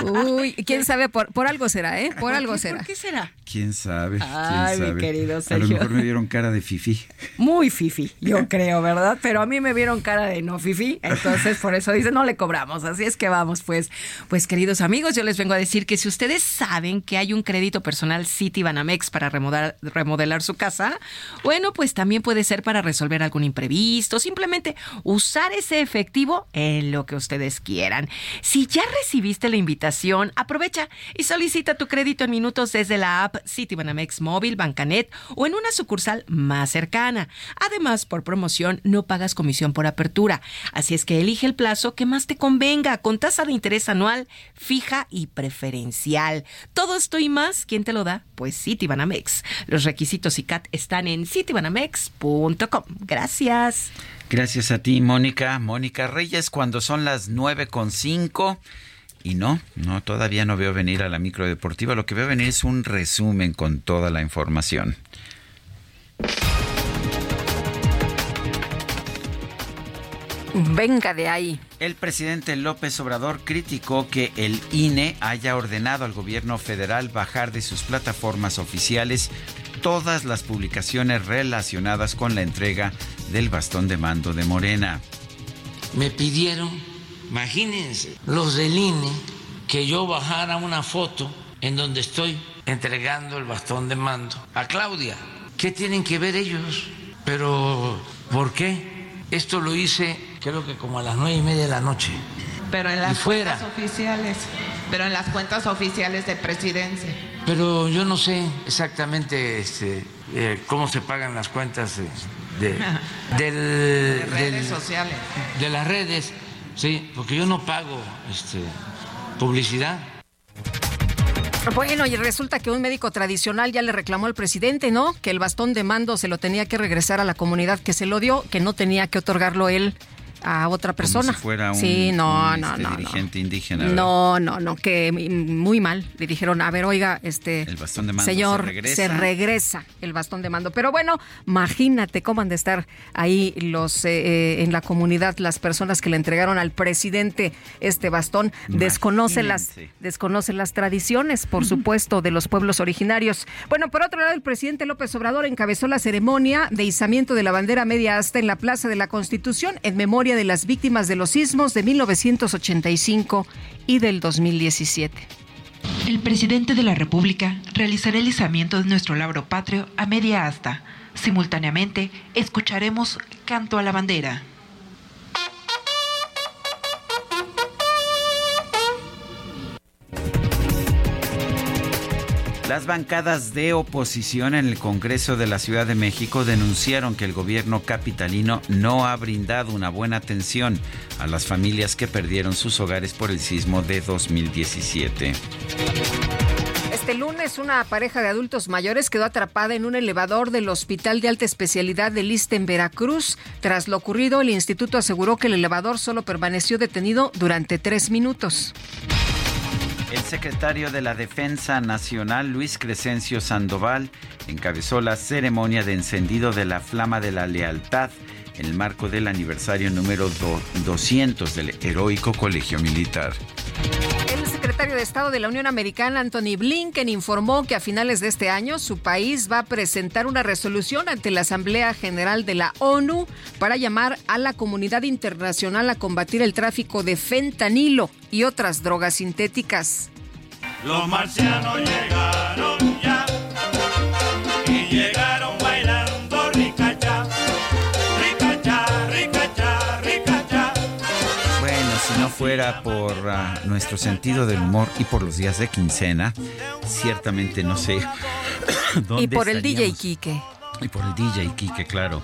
Uy, quién sabe, por, por algo será, ¿eh? Por algo será. ¿Por qué será? ¿Quién sabe? ¿Quién Ay, mi querido A lo Sergio. mejor me dieron cara de fifi. Muy fifi, yo creo, ¿verdad? Pero a mí me vieron cara de no fifi, entonces por eso dice no le cobramos. Así es que vamos, pues, pues queridos amigos, yo les vengo a decir que si ustedes saben que hay un crédito personal City Banamex para remodelar, remodelar su casa, bueno, pues también puede ser para resolver algún imprevisto, simplemente usar ese efectivo en lo que ustedes quieran. Si ya recibiste la invitación, aprovecha y solicita tu crédito en minutos desde la app City Banamex Móvil, Bancanet o en una sucursal más cercana. Además, por promoción no pagas comisión por apertura, así es que elige el plazo que más te convenga con tasa de interés anual fija y preferencial. Todo esto y más, ¿quién te lo da? Pues Citibanamex. Los requisitos y CAT están en citibanamex.com. Gracias. Gracias a ti, Mónica. Mónica Reyes, cuando son las nueve con cinco. Y no, no, todavía no veo venir a la micro deportiva. Lo que veo venir es un resumen con toda la información. Venga de ahí. El presidente López Obrador criticó que el INE haya ordenado al gobierno federal bajar de sus plataformas oficiales todas las publicaciones relacionadas con la entrega del bastón de mando de Morena. me pidieron, imagínense, los del INE, que yo bajara una foto en donde estoy entregando el bastón de mando a Claudia. ¿Qué tienen que ver ellos? Pero, ¿por qué? Esto lo hice creo que como a las nueve y media de la noche. Pero en las fuera. cuentas oficiales, pero en las cuentas oficiales de presidencia. pero yo no sé exactamente este, eh, cómo se pagan las cuentas de, del, redes sociales. De las redes, sí, porque yo no pago este, publicidad. Bueno, y resulta que un médico tradicional ya le reclamó al presidente, ¿no? Que el bastón de mando se lo tenía que regresar a la comunidad que se lo dio, que no tenía que otorgarlo él a otra persona. Como si fuera un, sí, no, un, no, este, no, dirigente indígena. No, no, no, que muy mal. Le dijeron, a ver, oiga, este el bastón de mando señor, se regresa. se regresa el bastón de mando. Pero bueno, imagínate cómo han de estar ahí los eh, en la comunidad las personas que le entregaron al presidente este bastón. Desconoce las, desconoce las tradiciones, por supuesto, de los pueblos originarios. Bueno, por otro lado, el presidente López Obrador encabezó la ceremonia de izamiento de la bandera media asta en la Plaza de la Constitución en memoria de las víctimas de los sismos de 1985 y del 2017. El presidente de la República realizará el izamiento de nuestro labro patrio a media asta. Simultáneamente, escucharemos Canto a la Bandera. Las bancadas de oposición en el Congreso de la Ciudad de México denunciaron que el gobierno capitalino no ha brindado una buena atención a las familias que perdieron sus hogares por el sismo de 2017. Este lunes una pareja de adultos mayores quedó atrapada en un elevador del Hospital de Alta Especialidad de Liste en Veracruz. Tras lo ocurrido, el instituto aseguró que el elevador solo permaneció detenido durante tres minutos. El secretario de la Defensa Nacional, Luis Crescencio Sandoval, encabezó la ceremonia de encendido de la Flama de la Lealtad en el marco del aniversario número 200 del heroico Colegio Militar. Secretario de Estado de la Unión Americana, Anthony Blinken, informó que a finales de este año su país va a presentar una resolución ante la Asamblea General de la ONU para llamar a la comunidad internacional a combatir el tráfico de fentanilo y otras drogas sintéticas. Los marcianos llegaron ya fuera por uh, nuestro sentido del humor y por los días de quincena, ciertamente no sé dónde Y por el DJ. Quique. Y por el DJ Quique, claro.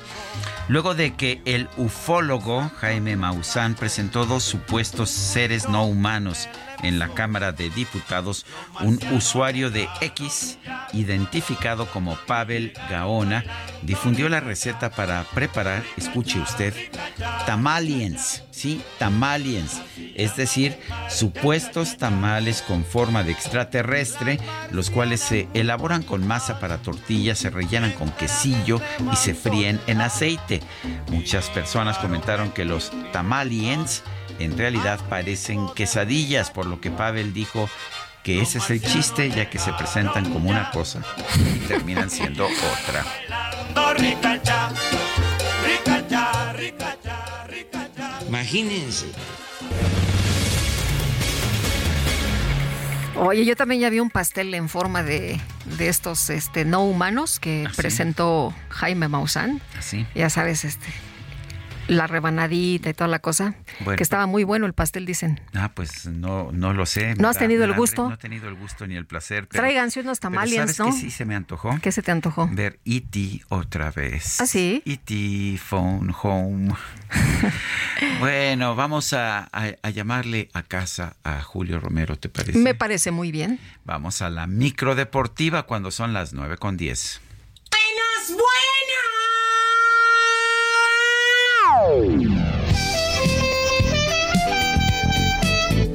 Luego de que el ufólogo Jaime Maussan presentó dos supuestos seres no humanos en la Cámara de Diputados, un usuario de X, identificado como Pavel Gaona, difundió la receta para preparar, escuche usted, tamaliens, ¿sí? Tamaliens, es decir, supuestos tamales con forma de extraterrestre, los cuales se elaboran con masa para tortillas, se rellenan con quesillo y se fríen en aceite. Muchas personas comentaron que los tamaliens en realidad parecen quesadillas, por lo que Pavel dijo que ese es el chiste, ya que se presentan como una cosa y terminan siendo otra. Imagínense. Oye, yo también ya vi un pastel en forma de, de estos este, no humanos que presentó Jaime Maussan. Así. Ya sabes, este, la rebanadita y toda la cosa. Bueno. que estaba muy bueno el pastel, dicen. Ah, pues no, no lo sé. ¿No has tenido el hambre, gusto? No he tenido el gusto ni el placer. Pero, Tráiganse unos pero tamaliens, ¿sabes ¿no? que sí se me antojó? ¿Qué se te antojó? Ver E.T. otra vez. ¿Ah, sí? E.T. Phone Home. bueno, vamos a, a- a llamarle a casa a Julio Romero, ¿te parece? Me parece muy bien. Vamos a la micro deportiva cuando son las 9 con 10. Buenas,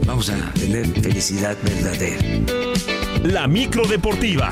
Vamos a tener felicidad verdadera. La micro deportiva.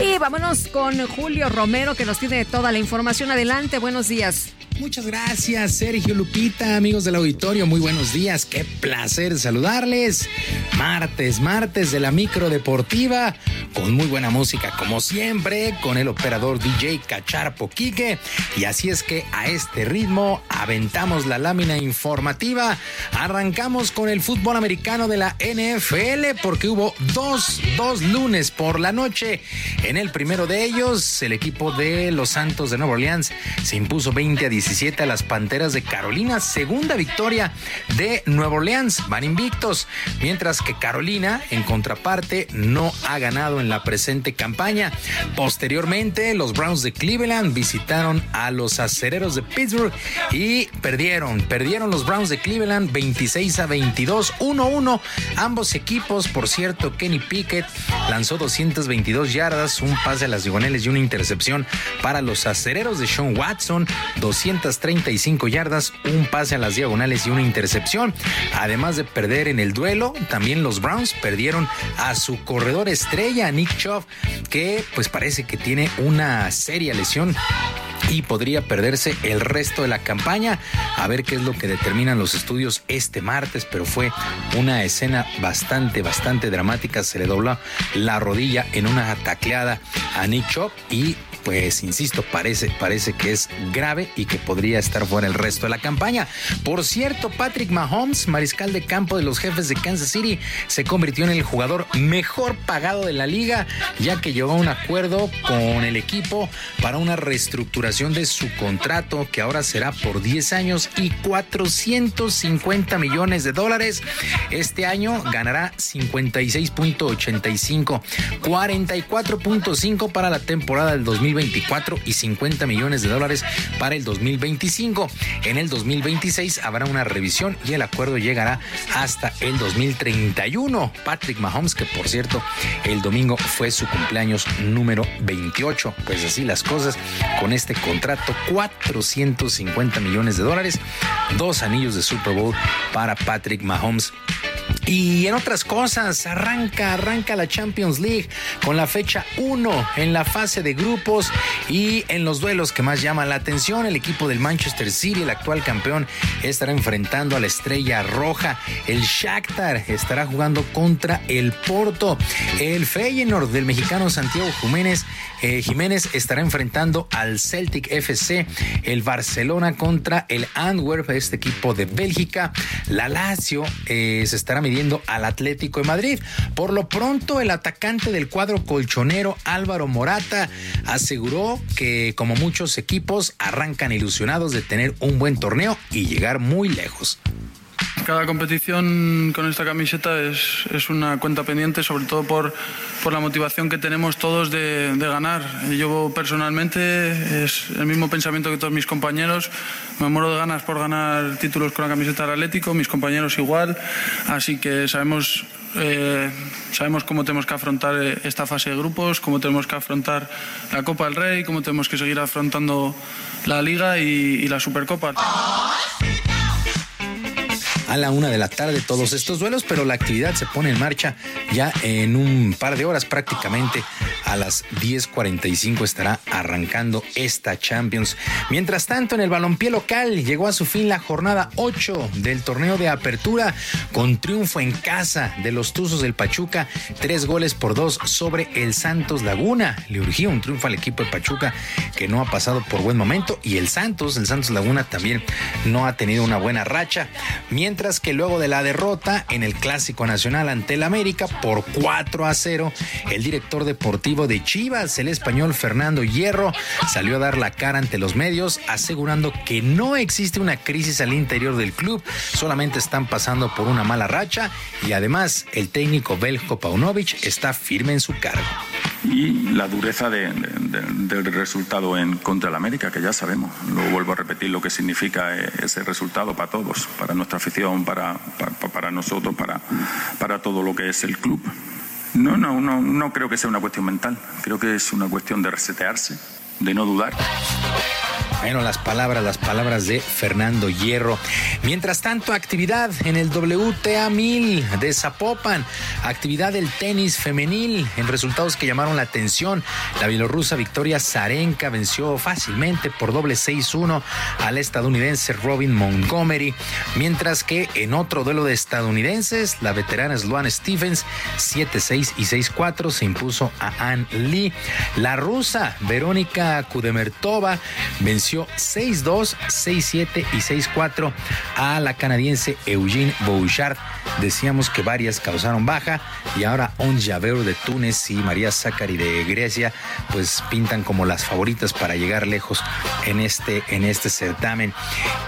Y vámonos con Julio Romero que nos tiene toda la información. Adelante, buenos días. Muchas gracias, Sergio Lupita, amigos del auditorio, muy buenos días, qué placer saludarles. Martes, martes de la micro deportiva. con muy buena música como siempre, con el operador DJ Cacharpo Quique. Y así es que a este ritmo aventamos la lámina informativa. Arrancamos con el fútbol americano de la NFL porque hubo dos, dos lunes por la noche. En el primero de ellos, el equipo de los Santos de Nueva Orleans se impuso 20 a 17 a las Panteras de Carolina. Segunda victoria de Nueva Orleans. Van invictos. Mientras que Carolina, en contraparte, no ha ganado en la presente campaña. Posteriormente, los Browns de Cleveland visitaron a los acereros de Pittsburgh y perdieron. Perdieron los Browns de Cleveland 26 a 22, 1-1. Ambos equipos, por cierto, Kenny Pickett lanzó 222 yardas, un pase a las diagonales y una intercepción para los acereros de Sean Watson, 235 yardas, un pase a las diagonales y una intercepción. Además de perder en el duelo, también los Browns perdieron a su corredor estrella, Nick Chubb, que pues parece que tiene una seria lesión y podría perderse el resto de la campaña. A ver qué es lo que determinan los estudios este martes, pero fue una escena bastante, bastante dramática. Se le dobló la rodilla en una tacleada a Nick Chop y pues insisto, parece, parece que es grave y que podría estar fuera el resto de la campaña. Por cierto, Patrick Mahomes, mariscal de campo de los jefes de Kansas City, se convirtió en el jugador mejor pagado de la liga, ya que llegó a un acuerdo con el equipo para una reestructuración de su contrato, que ahora será por 10 años y 450 millones de dólares. Este año ganará 56.85, 44.5 para la temporada del 2020 2024 y 50 millones de dólares para el 2025. En el 2026 habrá una revisión y el acuerdo llegará hasta el 2031. Patrick Mahomes, que por cierto, el domingo fue su cumpleaños número 28. Pues así las cosas con este contrato, 450 millones de dólares, dos anillos de Super Bowl para Patrick Mahomes. Y en otras cosas, arranca, arranca la Champions League con la fecha 1 en la fase de grupos y en los duelos que más llaman la atención, el equipo del Manchester City, el actual campeón, estará enfrentando a la Estrella Roja. El Shakhtar estará jugando contra el Porto. El Feyenoord del mexicano Santiago Jiménez, eh, Jiménez estará enfrentando al Celtic FC. El Barcelona contra el Antwerp, este equipo de Bélgica. La Lazio eh, se estará midiendo al Atlético de Madrid. Por lo pronto, el atacante del cuadro colchonero Álvaro Morata aseguró que, como muchos equipos, arrancan ilusionados de tener un buen torneo y llegar muy lejos. Cada competición con esta camiseta es, es, una cuenta pendiente, sobre todo por, por la motivación que tenemos todos de, ganar. Yo personalmente es el mismo pensamiento que todos mis compañeros. Me muero de ganas por ganar títulos con la camiseta del Atlético, mis compañeros igual. Así que sabemos eh, sabemos cómo tenemos que afrontar esta fase de grupos, cómo tenemos que afrontar la Copa del Rey, cómo tenemos que seguir afrontando la Liga y, y la Supercopa a la una de la tarde todos estos duelos, pero la actividad se pone en marcha ya en un par de horas prácticamente a las 10.45 estará arrancando esta Champions. Mientras tanto, en el balompié local llegó a su fin la jornada 8 del torneo de apertura con triunfo en casa de los Tuzos del Pachuca, tres goles por dos sobre el Santos Laguna. Le urgía un triunfo al equipo de Pachuca que no ha pasado por buen momento y el Santos, el Santos Laguna también no ha tenido una buena racha. Mientras que luego de la derrota en el Clásico Nacional ante el América por 4 a 0, el director deportivo de Chivas, el español Fernando Hierro, salió a dar la cara ante los medios asegurando que no existe una crisis al interior del club, solamente están pasando por una mala racha y además el técnico Belko Paunovic está firme en su cargo y la dureza de, de, del resultado en contra el América, que ya sabemos. Lo vuelvo a repetir lo que significa ese resultado para todos, para nuestra afición, para, para, para nosotros, para, para todo lo que es el club. No, no, no, no creo que sea una cuestión mental, creo que es una cuestión de resetearse, de no dudar. Bueno, las palabras, las palabras de Fernando Hierro. Mientras tanto, actividad en el WTA 1000 de Zapopan, actividad del tenis femenil en resultados que llamaron la atención. La bielorrusa Victoria Zarenka venció fácilmente por doble 6-1 al estadounidense Robin Montgomery, mientras que en otro duelo de estadounidenses, la veterana Sloane Stephens 7-6 y 6-4 se impuso a Ann Lee. La rusa Verónica Kudemertova venció 6-2, 6-7 y 6-4 a la canadiense Eugene Bouchard. Decíamos que varias causaron baja y ahora On Javero de Túnez y María Zachary de Grecia pues pintan como las favoritas para llegar lejos en este, en este certamen.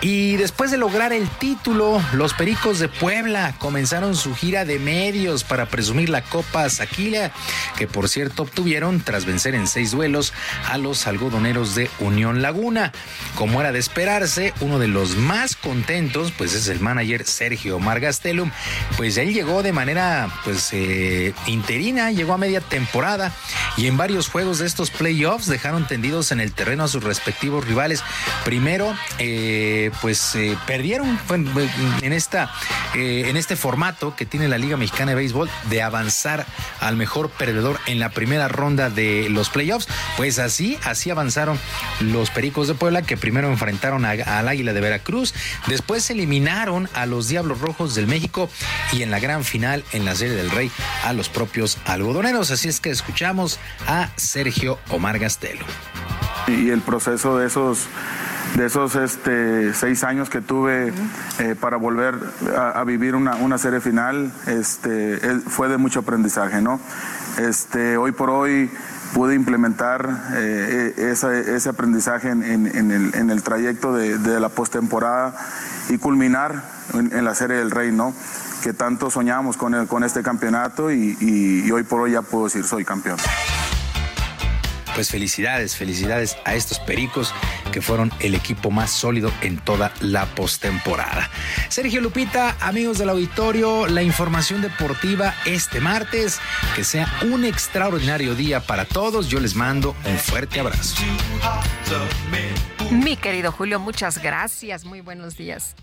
Y después de lograr el título, los Pericos de Puebla comenzaron su gira de medios para presumir la Copa Saquila, que por cierto obtuvieron tras vencer en seis duelos a los algodoneros de Unión Laguna. Como era de esperarse, uno de los más contentos pues es el manager Sergio Margastelum, pues él llegó de manera pues eh, interina, llegó a media temporada y en varios juegos de estos playoffs dejaron tendidos en el terreno a sus respectivos rivales. Primero, eh, pues eh, perdieron en esta en este formato que tiene la Liga Mexicana de Béisbol de avanzar al mejor perdedor en la primera ronda de los playoffs. Pues así, así avanzaron los Pericos de Puebla que primero enfrentaron al Águila de Veracruz, después eliminaron a los Diablos Rojos del México y en la gran final en la Serie del Rey a los propios algodoneros. Así es que escuchamos a Sergio Omar Gastelo. Y el proceso de esos de esos este, seis años que tuve eh, para volver a, vivir una, una, serie final, este, fue de mucho aprendizaje, ¿no? Este, hoy por hoy pude implementar eh, ese, aprendizaje en, el, trayecto de, la postemporada y culminar en, la Serie del Rey, ¿no? Que tanto soñamos con, con este campeonato y, y hoy por hoy ya puedo decir soy campeón pues felicidades, felicidades a estos Pericos que fueron el equipo más sólido en toda la postemporada. Sergio Lupita, amigos del auditorio, la información deportiva este martes. Que sea un extraordinario día para todos. Yo les mando un fuerte abrazo. Mi querido Julio, muchas gracias. Muy buenos días.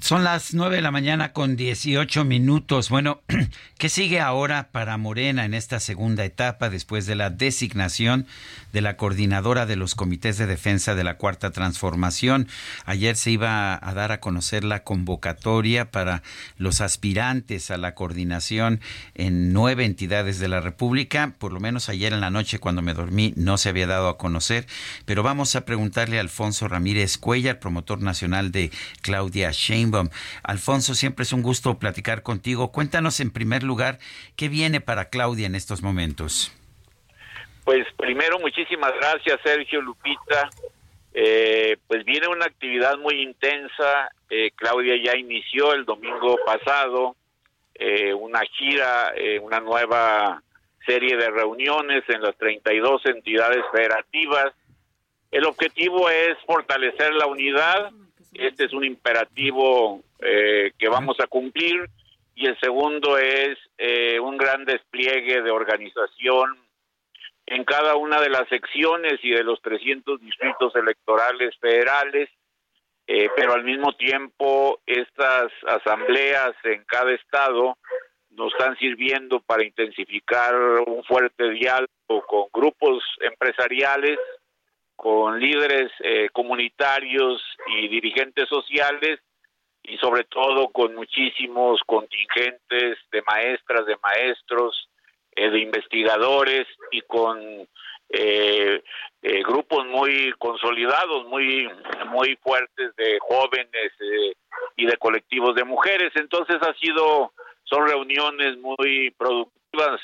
Son las 9 de la mañana con 18 minutos. Bueno, ¿qué sigue ahora para Morena en esta segunda etapa después de la designación de la coordinadora de los comités de defensa de la Cuarta Transformación? Ayer se iba a dar a conocer la convocatoria para los aspirantes a la coordinación en nueve entidades de la República. Por lo menos ayer en la noche cuando me dormí no se había dado a conocer, pero vamos a preguntarle a Alfonso Ramírez Cuellar, promotor nacional de Claudia Sheinbaum Alfonso, siempre es un gusto platicar contigo. Cuéntanos en primer lugar qué viene para Claudia en estos momentos. Pues primero, muchísimas gracias, Sergio Lupita. Eh, pues viene una actividad muy intensa. Eh, Claudia ya inició el domingo pasado eh, una gira, una nueva serie de reuniones en las 32 entidades federativas. El objetivo es fortalecer la unidad, este es un imperativo eh, que vamos a cumplir y el segundo es eh, un gran despliegue de organización en cada una de las secciones y de los 300 distritos electorales federales, eh, pero al mismo tiempo estas asambleas en cada estado nos están sirviendo para intensificar un fuerte diálogo con grupos empresariales, con líderes eh, comunitarios y dirigentes sociales y sobre todo con muchísimos contingentes de maestras, de maestros, eh, de investigadores y con eh, grupos muy consolidados, muy muy fuertes de jóvenes y de colectivos de mujeres. Entonces ha sido son reuniones muy productivas.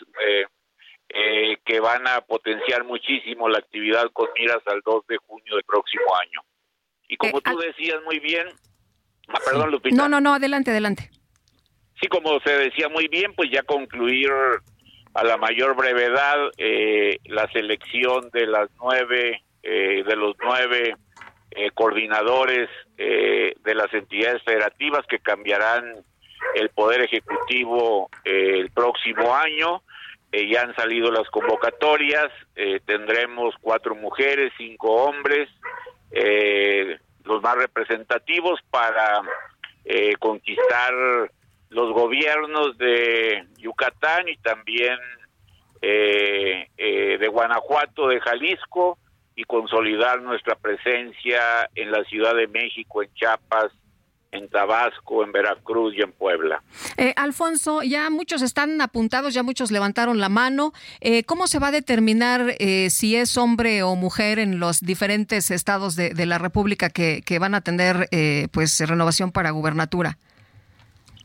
Eh, que van a potenciar muchísimo la actividad con miras al 2 de junio del próximo año. Y como eh, tú decías muy bien, ah, perdón Lupita. No, no, no, adelante, adelante. Sí, como se decía muy bien, pues ya concluir a la mayor brevedad eh, la selección de las nueve, de los nueve coordinadores de las entidades federativas que cambiarán el poder ejecutivo el próximo año. Eh, ya han salido las convocatorias, eh, tendremos cuatro mujeres, cinco hombres, eh, los más representativos para eh, conquistar los gobiernos de Yucatán y también eh, eh, de Guanajuato, de Jalisco y consolidar nuestra presencia en la Ciudad de México, en Chiapas, en Tabasco, en Veracruz y en Puebla. Eh, Alfonso, ya muchos están apuntados, ya muchos levantaron la mano. Eh, ¿Cómo se va a determinar eh, si es hombre o mujer en los diferentes estados de, la República que, que van a tener eh, pues renovación para gubernatura?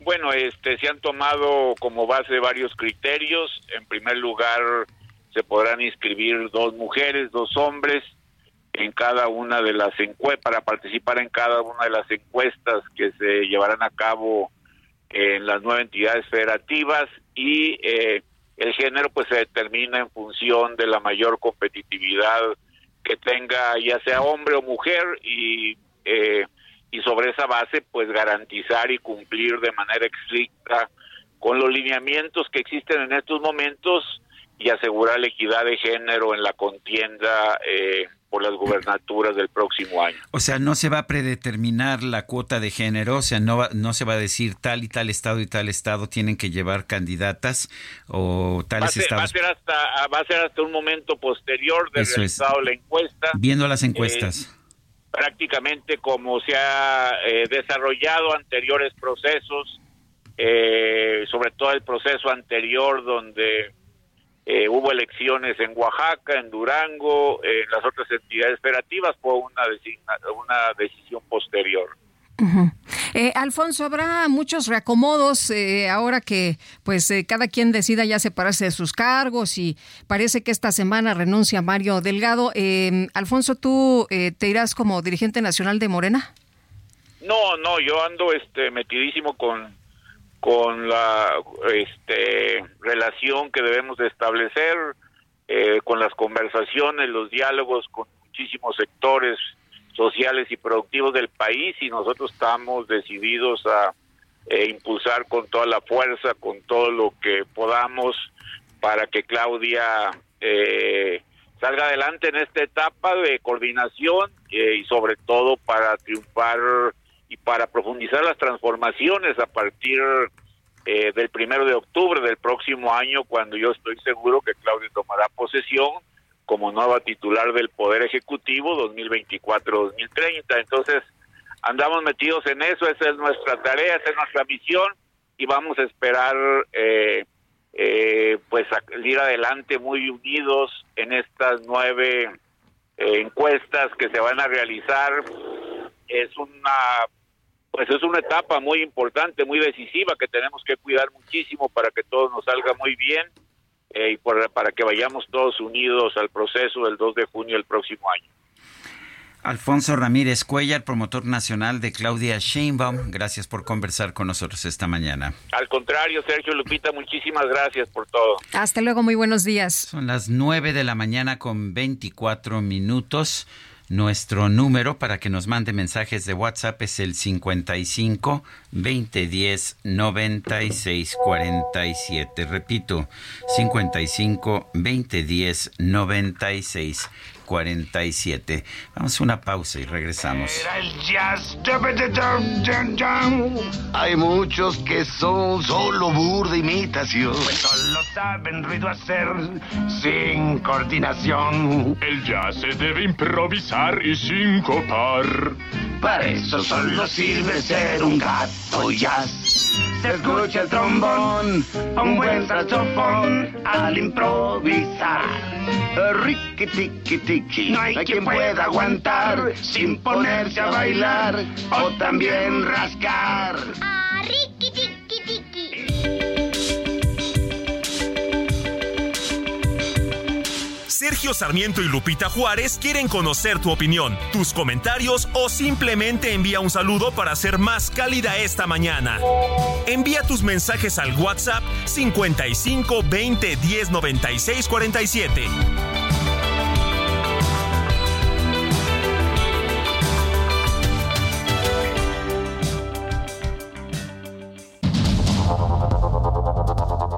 Bueno, este, se han tomado como base varios criterios. En primer lugar, se podrán inscribir dos mujeres, dos hombres en cada una de las para participar en cada una de las encuestas que se llevarán a cabo en las nueve entidades federativas y eh, el género pues se determina en función de la mayor competitividad que tenga ya sea hombre o mujer y eh, y sobre esa base pues garantizar y cumplir de manera estricta con los lineamientos que existen en estos momentos y asegurar la equidad de género en la contienda eh, por las gubernaturas del próximo año. O sea, no se va a predeterminar la cuota de género, o sea, no, va- no se va a decir tal y tal estado y tal estado tienen que llevar candidatas o Va tales ser, va a estados. ser hasta va a ser hasta un momento posterior de Eso es. realizado la encuesta. Viendo las encuestas. Eh, prácticamente como se ha eh, desarrollado anteriores procesos, eh, sobre todo el proceso anterior donde eh, hubo elecciones en Oaxaca, en Durango, en las otras entidades federativas, fue una, una decisión posterior. Eh, Alfonso, habrá muchos reacomodos eh, ahora que pues eh, cada quien decida ya separarse de sus cargos y parece que esta semana renuncia Mario Delgado. Eh, Alfonso, ¿tú eh, te irás como dirigente nacional de Morena? No, no, yo ando este metidísimo con con la este relación que debemos de establecer eh, con las conversaciones, los diálogos con muchísimos sectores sociales y productivos del país y nosotros estamos decididos a eh, impulsar con toda la fuerza, con todo lo que podamos para que Claudia eh, salga adelante en esta etapa de coordinación eh, y sobre todo para triunfar y para profundizar las transformaciones a partir eh, del primero de octubre del próximo año, cuando yo estoy seguro que Claudia tomará posesión como nueva titular del Poder Ejecutivo 2024-2030. Entonces, andamos metidos en eso, esa es nuestra tarea, esa es nuestra misión y vamos a esperar eh, eh, pues a ir adelante muy unidos en estas nueve eh, encuestas que se van a realizar. Es una pues es una etapa muy importante, muy decisiva que tenemos que cuidar muchísimo para que todo nos salga muy bien eh, y por- para que vayamos todos unidos al proceso del 2 de junio del próximo año. Alfonso Ramírez Cuellar, promotor nacional de Claudia Sheinbaum, gracias por conversar con nosotros esta mañana. Al contrario, Sergio Lupita, muchísimas gracias por todo. Hasta luego, muy buenos días. Son las 9 de la mañana con 24 minutos. Nuestro número para que nos mande mensajes de WhatsApp es el 55 2010 96 47. Repito, 55 2010 96 47. Vamos a una pausa y regresamos. El jazz. Hay muchos que son solo burda imitación. Pues solo saben ruido hacer sin coordinación. El jazz se debe improvisar y sincopar. Para eso solo sirve ser un gato jazz. Se escucha el trombón, un buen saxofón al improvisar. Ricky tiki no hay quien pueda aguantar sin ponerse a bailar o también rascar. Sergio Sarmiento y Lupita Juárez quieren conocer tu opinión, tus comentarios o simplemente envía un saludo para ser más cálida esta mañana. Envía tus mensajes al WhatsApp 55 20 10 96 47.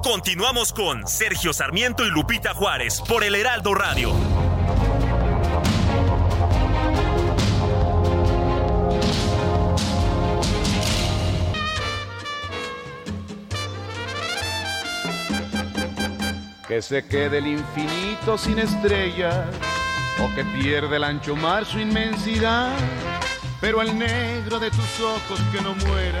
Continuamos con Sergio Sarmiento y Lupita Juárez por el Heraldo Radio. Que se quede el infinito sin estrellas o que pierde el ancho mar su inmensidad, pero el negro de tus ojos que no muera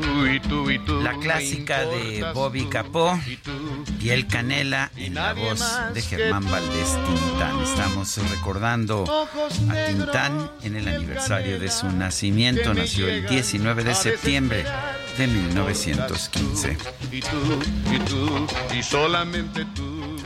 La clásica de Bobby Capó y el Canela en la voz de Germán Valdés Tintán. Estamos recordando a Tintán en el aniversario de su nacimiento. Nació el 19 de septiembre de 1915. Y tú y tú y solamente tú.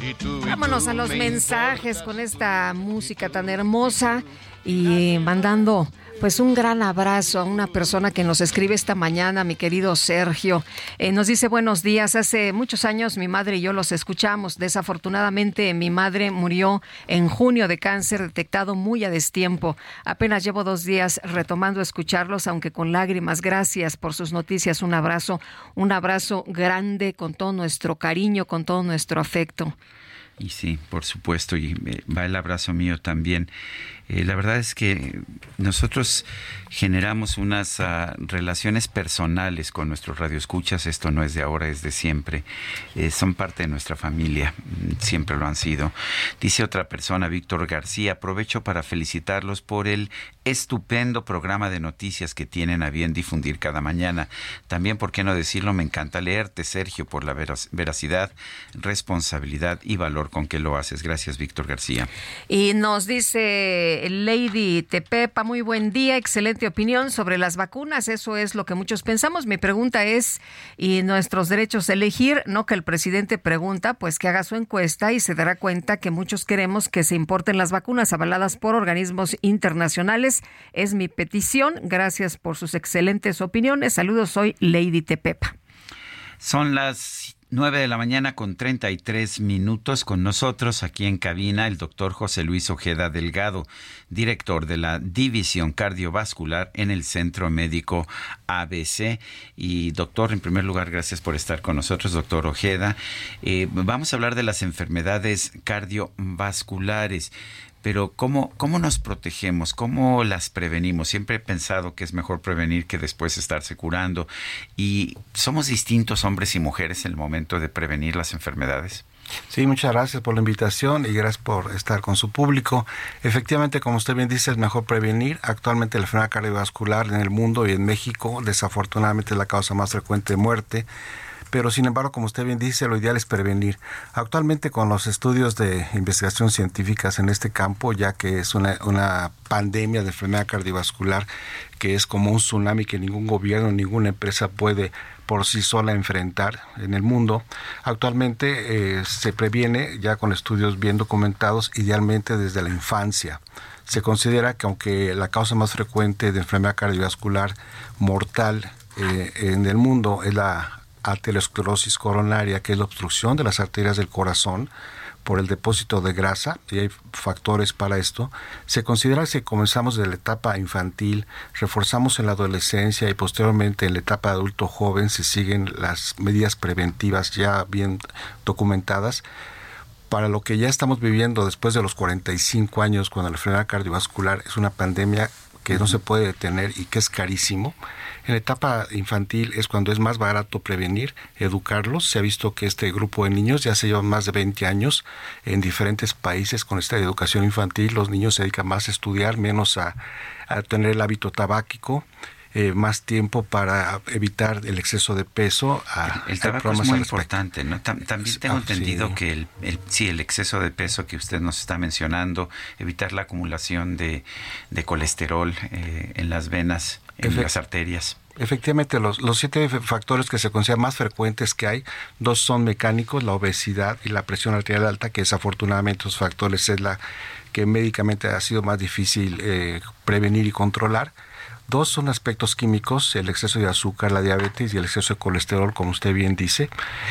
Y tú, y Vámonos a los me mensajes con esta música tan hermosa y mandando pues un gran abrazo a una persona que nos escribe esta mañana, mi querido Sergio. Eh, nos dice buenos días. Hace muchos años mi madre y yo los escuchamos. Desafortunadamente mi madre murió en junio de cáncer detectado muy a destiempo. Apenas llevo dos días retomando escucharlos, aunque con lágrimas. Gracias por sus noticias. Un abrazo, un abrazo grande con todo nuestro cariño, con todo nuestro afecto. Y sí, por supuesto, y va el abrazo mío también. Eh, la verdad es que nosotros generamos unas ah, relaciones personales con nuestros radioescuchas. Esto no es de ahora, es de siempre. Eh, son parte de nuestra familia, mm, siempre lo han sido. Dice otra persona, Víctor García, aprovecho para felicitarlos por el estupendo programa de noticias que tienen a bien difundir cada mañana. También, ¿por qué no decirlo? Me encanta leerte, Sergio, por la veracidad, responsabilidad y valor con que lo haces. Gracias, Víctor García. Y nos dice Lady Tepepa, muy buen día, excelente opinión sobre las vacunas. Eso es lo que muchos pensamos. Mi pregunta es, ¿y nuestros derechos de elegir? No que el presidente pregunta, pues que haga su encuesta y se dará cuenta que muchos queremos que se importen las vacunas avaladas por organismos internacionales. Es mi petición. Gracias por sus excelentes opiniones. Saludos, soy Lady Tepepa. Son las 9 de la mañana con 33 minutos con nosotros aquí en cabina el doctor José Luis Ojeda Delgado, director de la División Cardiovascular en el Centro Médico ABC. Y doctor, en primer lugar, gracias por estar con nosotros, doctor Ojeda. Eh, vamos a hablar de las enfermedades cardiovasculares. Pero ¿cómo, ¿cómo nos protegemos? ¿Cómo las prevenimos? Siempre he pensado que es mejor prevenir que después estarse curando. ¿Y somos distintos hombres y mujeres en el momento de prevenir las enfermedades? Sí, muchas gracias por la invitación y gracias por estar con su público. Efectivamente, como usted bien dice, es mejor prevenir. Actualmente la enfermedad cardiovascular en el mundo y en México, desafortunadamente, es la causa más frecuente de muerte. Pero sin embargo, como usted bien dice, lo ideal es prevenir. Actualmente con los estudios de investigación científicas en este campo, ya que es una, una pandemia de enfermedad cardiovascular que es como un tsunami que ningún gobierno, ninguna empresa puede por sí sola enfrentar en el mundo. Actualmente eh, se previene ya con estudios bien documentados, idealmente desde la infancia. Se considera que aunque la causa más frecuente de enfermedad cardiovascular mortal eh, en el mundo es la aterosclerosis coronaria, que es la obstrucción de las arterias del corazón por el depósito de grasa, y hay factores para esto, se considera que si comenzamos de la etapa infantil, reforzamos en la adolescencia y posteriormente en la etapa adulto joven, se siguen las medidas preventivas ya bien documentadas, para lo que ya estamos viviendo después de los 45 años, cuando la enfermedad cardiovascular es una pandemia que no se puede detener y que es carísimo. En la etapa infantil es cuando es más barato prevenir, educarlos. Se ha visto que este grupo de niños ya se lleva más de 20 años en diferentes países con esta educación infantil. Los niños se dedican más a estudiar, menos a, a tener el hábito tabáquico. eh, más tiempo para evitar el exceso de peso. A, el tabaco es muy importante, ¿no? Tam- también tengo Ah, entendido sí. que el, el- sí, el exceso de peso que usted nos está mencionando, evitar la acumulación de, de colesterol eh, en las venas, en las arterias. Efectivamente, los, los siete factores que se consideran más frecuentes que hay, dos son mecánicos, la obesidad y la presión arterial alta, que desafortunadamente esos factores es la que médicamente ha sido más difícil eh, prevenir y controlar. Dos son aspectos químicos, el exceso de azúcar, la diabetes y el exceso de colesterol, como usted bien dice.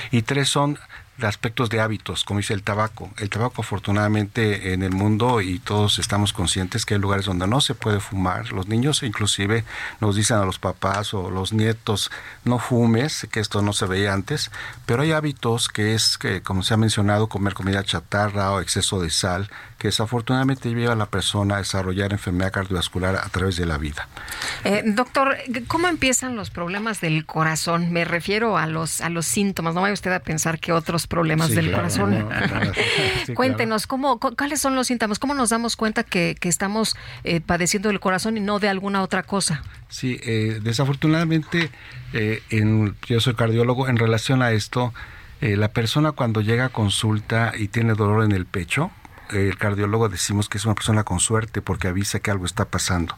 Y tres son aspectos de hábitos, como dice el tabaco. El tabaco afortunadamente en el mundo y todos estamos conscientes que hay lugares donde no se puede fumar. Los niños inclusive nos dicen a los papás o los nietos, no fumes, que esto no se veía antes, pero hay hábitos que es, que como se ha mencionado, comer comida chatarra o exceso de sal, que desafortunadamente lleva a la persona a desarrollar enfermedad cardiovascular a través de la vida. Eh, doctor, ¿cómo empiezan los problemas del corazón? Me refiero a los a los síntomas. No vaya usted a pensar que otros problemas Sí, del claro, corazón. no, no, sí, Cuéntenos, ¿cómo, cu- ¿cuáles son los síntomas? ¿Cómo nos damos cuenta que, que estamos eh, padeciendo del corazón y no de alguna otra cosa? Sí, eh, desafortunadamente, eh, en, yo soy cardiólogo, en relación a esto, eh, la persona cuando llega a consulta y tiene dolor en el pecho, el cardiólogo decimos que es una persona con suerte porque avisa que algo está pasando.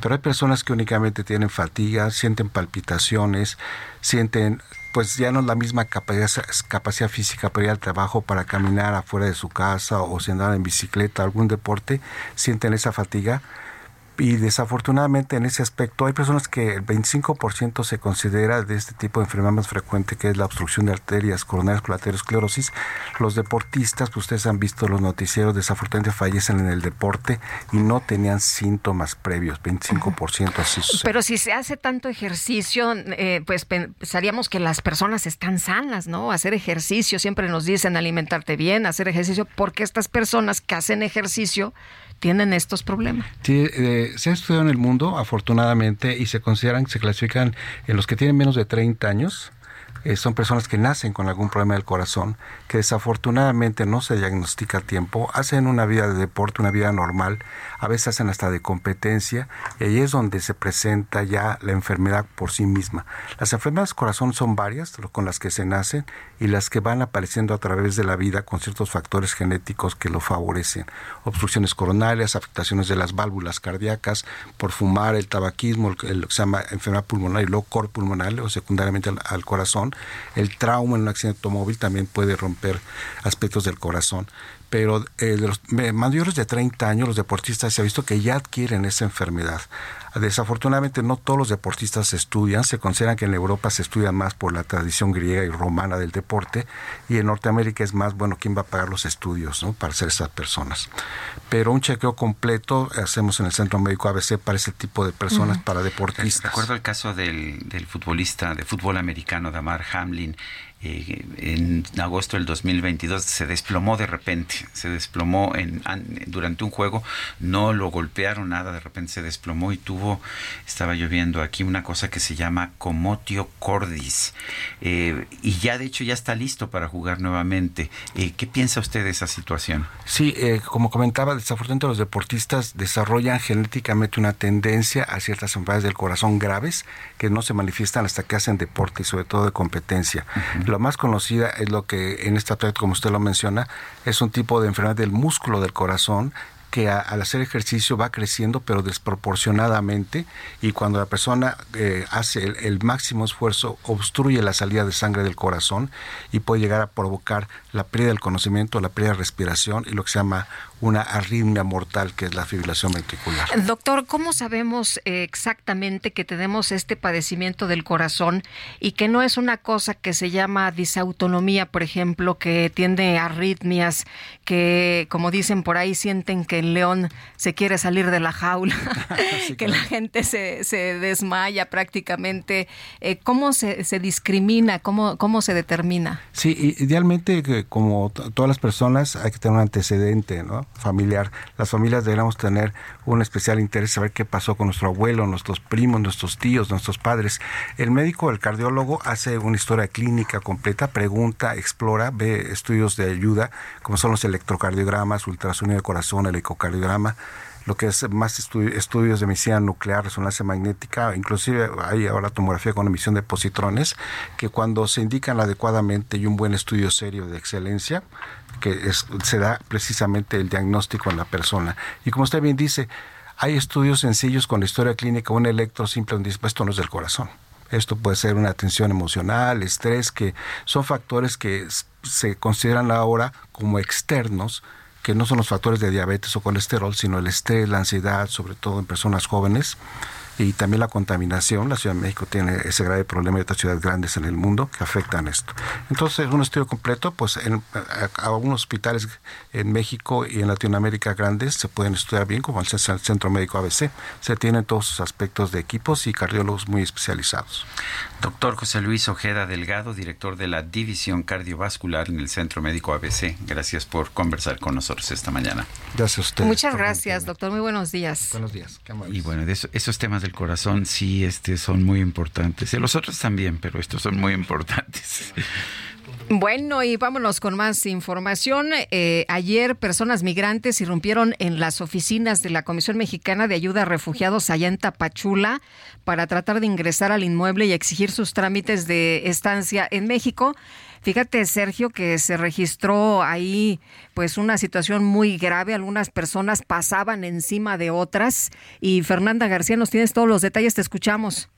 Pero hay personas que únicamente tienen fatiga, sienten palpitaciones, sienten pues ya no es la misma capacidad, capacidad física para ir al trabajo, para caminar afuera de su casa o si andan en bicicleta, algún deporte, sienten esa fatiga y desafortunadamente en ese aspecto hay personas que el 25% se considera de este tipo de enfermedad más frecuente que es la obstrucción de arterias coronarias con aterosclerosis. Los deportistas, pues ustedes han visto los noticieros, desafortunadamente fallecen en el deporte y no tenían síntomas previos, 25% así sucede. Pero si se hace tanto ejercicio, eh, pues pensaríamos que las personas están sanas, ¿no? Hacer ejercicio, siempre nos dicen alimentarte bien, hacer ejercicio, porque estas personas que hacen ejercicio tienen estos problemas. Eh, se ha estudiado en el mundo, afortunadamente, y se consideran, se clasifican en los que tienen menos de 30 años. eh, son personas que nacen con algún problema del corazón, que desafortunadamente no se diagnostica a tiempo, hacen una vida de deporte, una vida normal, a veces hacen hasta de competencia, y ahí es donde se presenta ya la enfermedad por sí misma. Las enfermedades del corazón son varias, con las que se nacen y las que van apareciendo a través de la vida con ciertos factores genéticos que lo favorecen. Obstrucciones coronarias, afectaciones de las válvulas cardíacas, por fumar, el tabaquismo, lo que se llama enfermedad pulmonar y luego cor pulmonar o secundariamente al, al corazón. El trauma en un accidente automóvil también puede romper aspectos del corazón. Pero eh, de los me- mayores de 30 años, los deportistas se ha visto que ya adquieren esa enfermedad. Desafortunadamente no todos los deportistas se estudian, se consideran que en Europa se estudia más por la tradición griega y romana del deporte y en Norteamérica es más, bueno, ¿quién va a pagar los estudios ¿no? para ser esas personas? Pero un chequeo completo hacemos en el Centro Médico ABC para ese tipo de personas, para deportistas. Recuerdo el caso del, del futbolista de fútbol americano, Damar Hamlin. Eh, en agosto del 2022 se desplomó de repente, se desplomó en, an- durante un juego, no lo golpearon nada, de repente se desplomó y tuvo, estaba lloviendo aquí una cosa que se llama comotio cordis eh, y ya de hecho ya está listo para jugar nuevamente. Eh, ¿Qué piensa usted de esa situación? Sí, eh, como comentaba, desafortunadamente los deportistas desarrollan genéticamente una tendencia a ciertas enfermedades del corazón graves que no se manifiestan hasta que hacen deporte y sobre todo de competencia. Lo más conocida es lo que en este aspecto, como usted lo menciona, es un tipo de enfermedad del músculo del corazón que al hacer ejercicio va creciendo pero desproporcionadamente y cuando la persona eh, hace el, el máximo esfuerzo obstruye la salida de sangre del corazón y puede llegar a provocar la pérdida del conocimiento, la pérdida de respiración y lo que se llama una arritmia mortal que es la fibrilación ventricular. Doctor, ¿cómo sabemos eh, exactamente que tenemos este padecimiento del corazón y que no es una cosa que se llama disautonomía, por ejemplo, que tiende a arritmias, que como dicen por ahí sienten que el león se quiere salir de la jaula, que la gente se, se desmaya prácticamente? Eh, ¿Cómo se, se discrimina? ¿Cómo, ¿Cómo se determina? Sí, idealmente, como todas las personas, hay que tener un antecedente ¿no? familiar. Las familias deberíamos tener un especial interés, saber qué pasó con nuestro abuelo, nuestros primos, nuestros tíos, nuestros padres. El médico, el cardiólogo, hace una historia clínica completa, pregunta, explora, ve estudios de ayuda, como son los electrocardiogramas, ultrasonido de corazón, el ecocardiograma. lo que es más estu- estudios de medicina nuclear, resonancia magnética, inclusive hay ahora tomografía con emisión de positrones, que cuando se indican adecuadamente y un buen estudio serio de excelencia, que se da precisamente el diagnóstico en la persona. Y como usted bien dice, hay estudios sencillos con la historia clínica, un electro simple donde dice, "Pues esto no es del corazón. Esto puede ser una tensión emocional, estrés, que son factores que se consideran ahora como externos, que no son los factores de diabetes o colesterol, sino el estrés, la ansiedad, sobre todo en personas jóvenes, y también la contaminación. La Ciudad de México tiene ese grave problema de otras ciudades grandes en el mundo que afectan esto. Entonces, un estudio completo, pues en a- a algunos hospitales en México y en Latinoamérica grandes se pueden estudiar bien, como el C- Centro Médico ABC. Se tienen todos sus aspectos de equipos y cardiólogos muy especializados. Doctor José Luis Ojeda Delgado, director de la División Cardiovascular en el Centro Médico ABC. Gracias por conversar con nosotros esta mañana. Gracias a ustedes. Muchas gracias, doctor. Muy buenos días. Buenos días. Y bueno, de eso- esos temas del corazón sí este, son muy importantes. Los otros también, pero estos son muy importantes. Bueno, y vámonos con más información. Eh, ayer personas migrantes irrumpieron en las oficinas de la Comisión Mexicana de Ayuda a Refugiados allá en Tapachula para tratar de ingresar al inmueble y exigir sus trámites de estancia en México. Fíjate, Sergio, que se registró ahí pues una situación muy grave. Algunas personas pasaban encima de otras. Y Fernanda García, nos tienes todos los detalles, te escuchamos.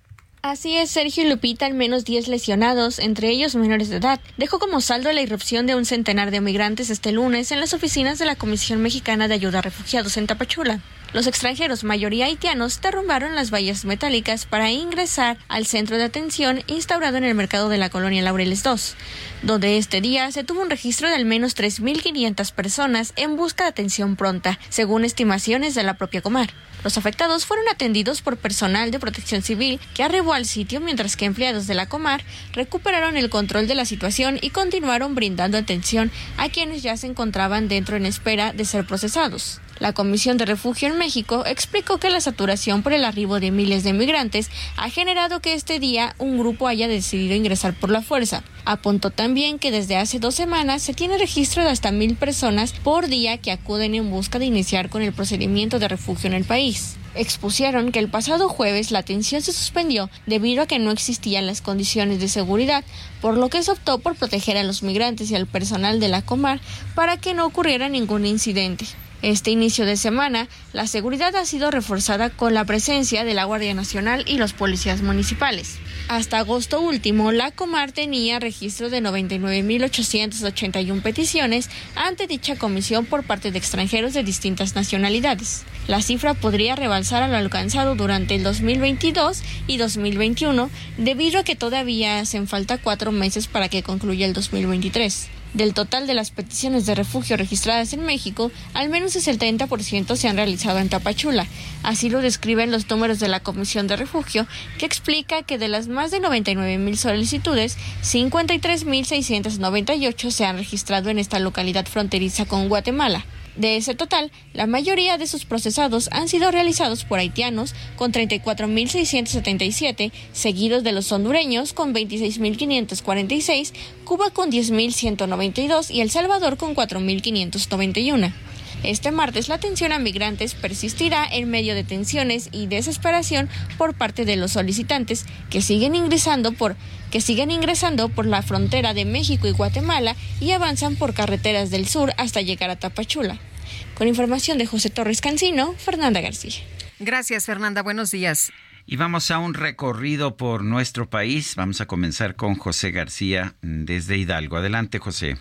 Así es, Sergio y Lupita, al menos 10 lesionados, entre ellos menores de edad, dejó como saldo la irrupción de un centenar de migrantes este lunes en las oficinas de la Comisión Mexicana de Ayuda a Refugiados en Tapachula. Los extranjeros, mayoría haitianos, derrumbaron las vallas metálicas para ingresar al centro de atención instaurado en el mercado de la colonia Laureles II, donde este día se tuvo un registro de al menos 3.500 personas en busca de atención pronta, según estimaciones de la propia Comar. Los afectados fueron atendidos por personal de protección civil que arribó al sitio mientras que empleados de la Comar recuperaron el control de la situación y continuaron brindando atención a quienes ya se encontraban dentro en espera de ser procesados. La Comisión de Refugio en México explicó que la saturación por el arribo de miles de migrantes ha generado que este día un grupo haya decidido ingresar por la fuerza. Apuntó también que desde hace dos semanas se tiene registro de hasta mil personas por día que acuden en busca de iniciar con el procedimiento de refugio en el país. Expusieron que el pasado jueves la atención se suspendió debido a que no existían las condiciones de seguridad, por lo que se optó por proteger a los migrantes y al personal de la Comar para que no ocurriera ningún incidente. Este inicio de semana, la seguridad ha sido reforzada con la presencia de la Guardia Nacional y los policías municipales. Hasta agosto último, la Comar tenía registro de 99.881 peticiones ante dicha comisión por parte de extranjeros de distintas nacionalidades. La cifra podría rebalsar a lo alcanzado durante el 2022 y 2021 debido a que todavía hacen falta cuatro meses para que concluya el 2023. Del total de las peticiones de refugio registradas en México, al menos el 70% se han realizado en Tapachula. Así lo describen los números de la Comisión de Refugio, que explica que de las más de 99 mil solicitudes, 53.698 se han registrado en esta localidad fronteriza con Guatemala. De ese total, la mayoría de sus procesados han sido realizados por haitianos con 34.677, seguidos de los hondureños con 26.546, Cuba con 10.192 y El Salvador con 4.591. Este martes la atención a migrantes persistirá en medio de tensiones y desesperación por parte de los solicitantes que siguen ingresando por que siguen ingresando por la frontera de México y Guatemala y avanzan por carreteras del sur hasta llegar a Tapachula. Con información de José Torres Cancino, Fernanda García. Gracias, Fernanda. Buenos días. Y vamos a un recorrido por nuestro país. Vamos a comenzar con José García desde Hidalgo. Adelante, José.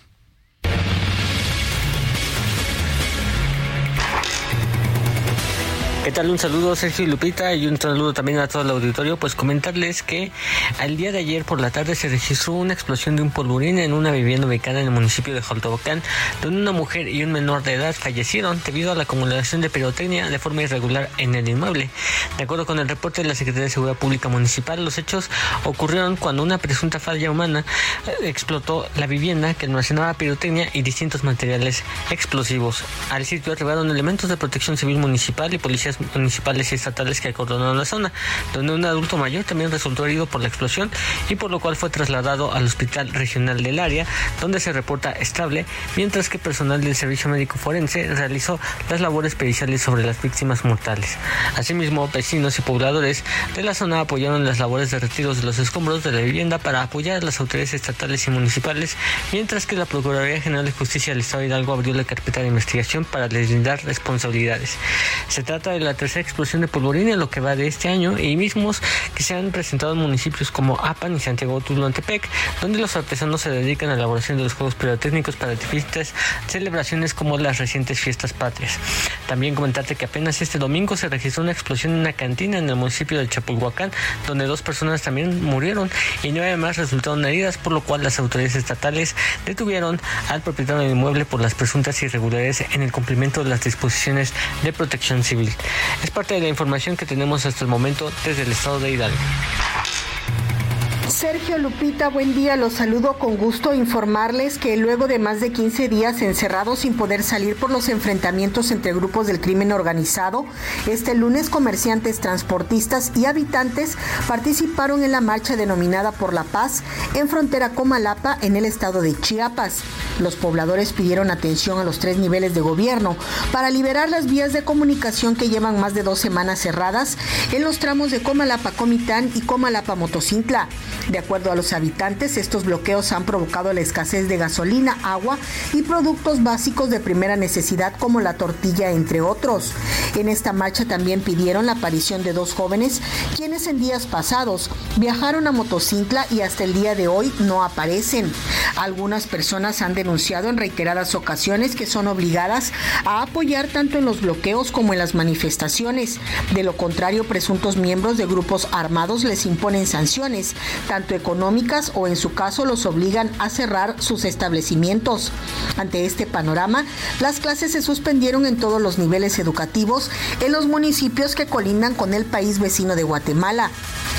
¿Qué tal? Un saludo Sergio y Lupita y un saludo también a todo el auditorio. Pues comentarles que al día de ayer por la tarde se registró una explosión de un polvorín en una vivienda ubicada en el municipio de Joltobocán, donde una mujer y un menor de edad fallecieron debido a la acumulación de pirotecnia de forma irregular en el inmueble. De acuerdo con el reporte de la Secretaría de Seguridad Pública Municipal, los hechos ocurrieron cuando una presunta falla humana eh, explotó la vivienda que almacenaba pirotecnia y distintos materiales explosivos. Al sitio arribaron elementos de protección civil municipal y policía policías municipales y estatales que acordonaron la zona, donde un adulto mayor también resultó herido por la explosión y por lo cual fue trasladado al hospital regional del área, donde se reporta estable, mientras que personal del servicio médico forense realizó las labores periciales sobre las víctimas mortales. Asimismo, vecinos y pobladores de la zona apoyaron las labores de retiro de los escombros de la vivienda para apoyar a las autoridades estatales y municipales, mientras que la Procuraduría General de Justicia del Estado de Hidalgo abrió la carpeta de investigación para deslindar responsabilidades. Se trata de la tercera explosión de polvorina lo que va de este año y mismos que se han presentado en municipios como Apan y Santiago Tulantepec, donde los artesanos se dedican a la elaboración de los juegos pirotécnicos para diferentes celebraciones como las recientes fiestas patrias. También comentarte que apenas este domingo se registró una explosión en una cantina en el municipio de Chapulhuacán, donde dos personas también murieron y nueve más resultaron heridas, por lo cual las autoridades estatales detuvieron al propietario del inmueble por las presuntas irregularidades en el cumplimiento de las disposiciones de protección civil. Es parte de la información que tenemos hasta el momento desde el estado de Hidalgo. Sergio Lupita, buen día. Los saludo con gusto. Informarles que luego de más de 15 días encerrados sin poder salir por los enfrentamientos entre grupos del crimen organizado, este lunes comerciantes, transportistas y habitantes participaron en la marcha denominada por la paz en frontera Comalapa en el estado de Chiapas. Los pobladores pidieron atención a los tres niveles de gobierno para liberar las vías de comunicación que llevan más de dos semanas cerradas en los tramos de Comalapa Comitán y Comalapa Motocintla. De acuerdo a los habitantes, estos bloqueos han provocado la escasez de gasolina, agua y productos básicos de primera necesidad como la tortilla, entre otros. En esta marcha también pidieron la aparición de dos jóvenes quienes en días pasados viajaron a Motocintla y hasta el día de hoy no aparecen. Algunas personas han denunciado en reiteradas ocasiones que son obligadas a apoyar tanto en los bloqueos como en las manifestaciones. De lo contrario, presuntos miembros de grupos armados les imponen sanciones, tanto económicas o en su caso los obligan a cerrar sus establecimientos. Ante este panorama, las clases se suspendieron en todos los niveles educativos en los municipios que colindan con el país vecino de Guatemala.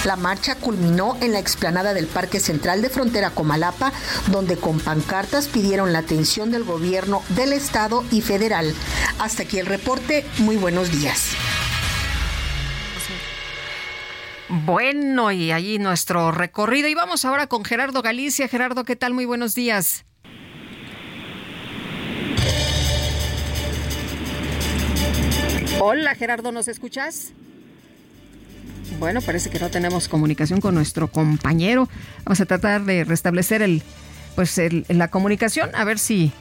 La marcha culminó en la explanada del Parque Central de Frontera Comalapa, donde con pancartas pidieron la atención del gobierno del estado y federal. Hasta aquí el reporte. Muy buenos días. Bueno, y allí nuestro recorrido. Y vamos ahora con Gerardo Galicia. Gerardo, ¿qué tal? Muy buenos días. Hola, Gerardo, ¿nos escuchas? Bueno, parece que no tenemos comunicación con nuestro compañero. Vamos a tratar de restablecer el, pues el, la comunicación, a ver si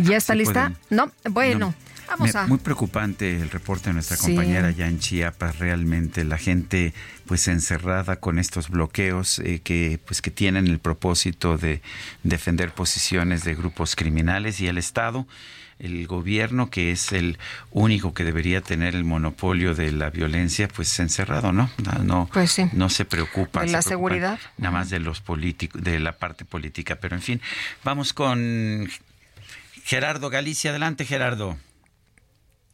ya está Sí lista. pueden. No, bueno, No, vamos a. Muy preocupante el reporte de nuestra Sí. compañera allá en Chiapas. Realmente la gente pues encerrada con estos bloqueos eh, que pues que tienen el propósito de defender posiciones de grupos criminales y el Estado. El gobierno, que es el único que debería tener el monopolio de la violencia, pues encerrado, ¿no? No, no, no se preocupa. De la seguridad. Nada más de los políticos, de la parte política. Pero en fin, vamos con Gerardo Galicia. Adelante, Gerardo.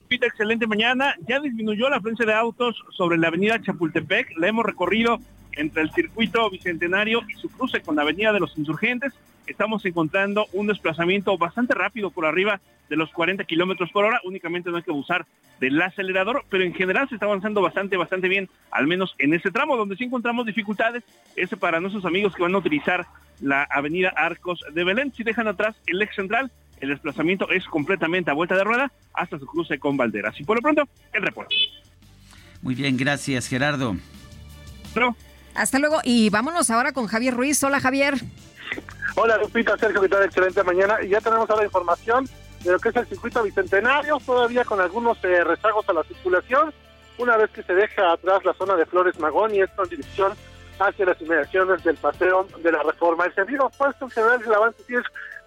Lupita, excelente mañana. Ya disminuyó la afluencia de autos sobre la avenida Chapultepec. La hemos recorrido entre el circuito bicentenario y su cruce con la avenida de los insurgentes. Estamos encontrando un desplazamiento bastante rápido por arriba de los 40 kilómetros por hora. Únicamente no hay que abusar del acelerador, pero en general se está avanzando bastante, bastante bien, al menos en ese tramo. Donde sí encontramos dificultades es para nuestros amigos que van a utilizar la avenida Arcos de Belén. Si dejan atrás el ex central, el desplazamiento es completamente a vuelta de rueda hasta su cruce con Valderas. Y por lo pronto, el reporte. Muy bien, gracias, Gerardo. Hasta luego. Y vámonos ahora con Javier Ruiz. Hola, Javier. Hola Lupita, Sergio, ¿qué tal? Excelente mañana. Y ya tenemos ahora información de lo que es el circuito bicentenario, todavía con algunos eh, rezagos a la circulación. Una vez que se deja atrás la zona de Flores Magón y esto en dirección hacia las inmediaciones del paseo de la reforma. El sentido opuesto en general el avance sí es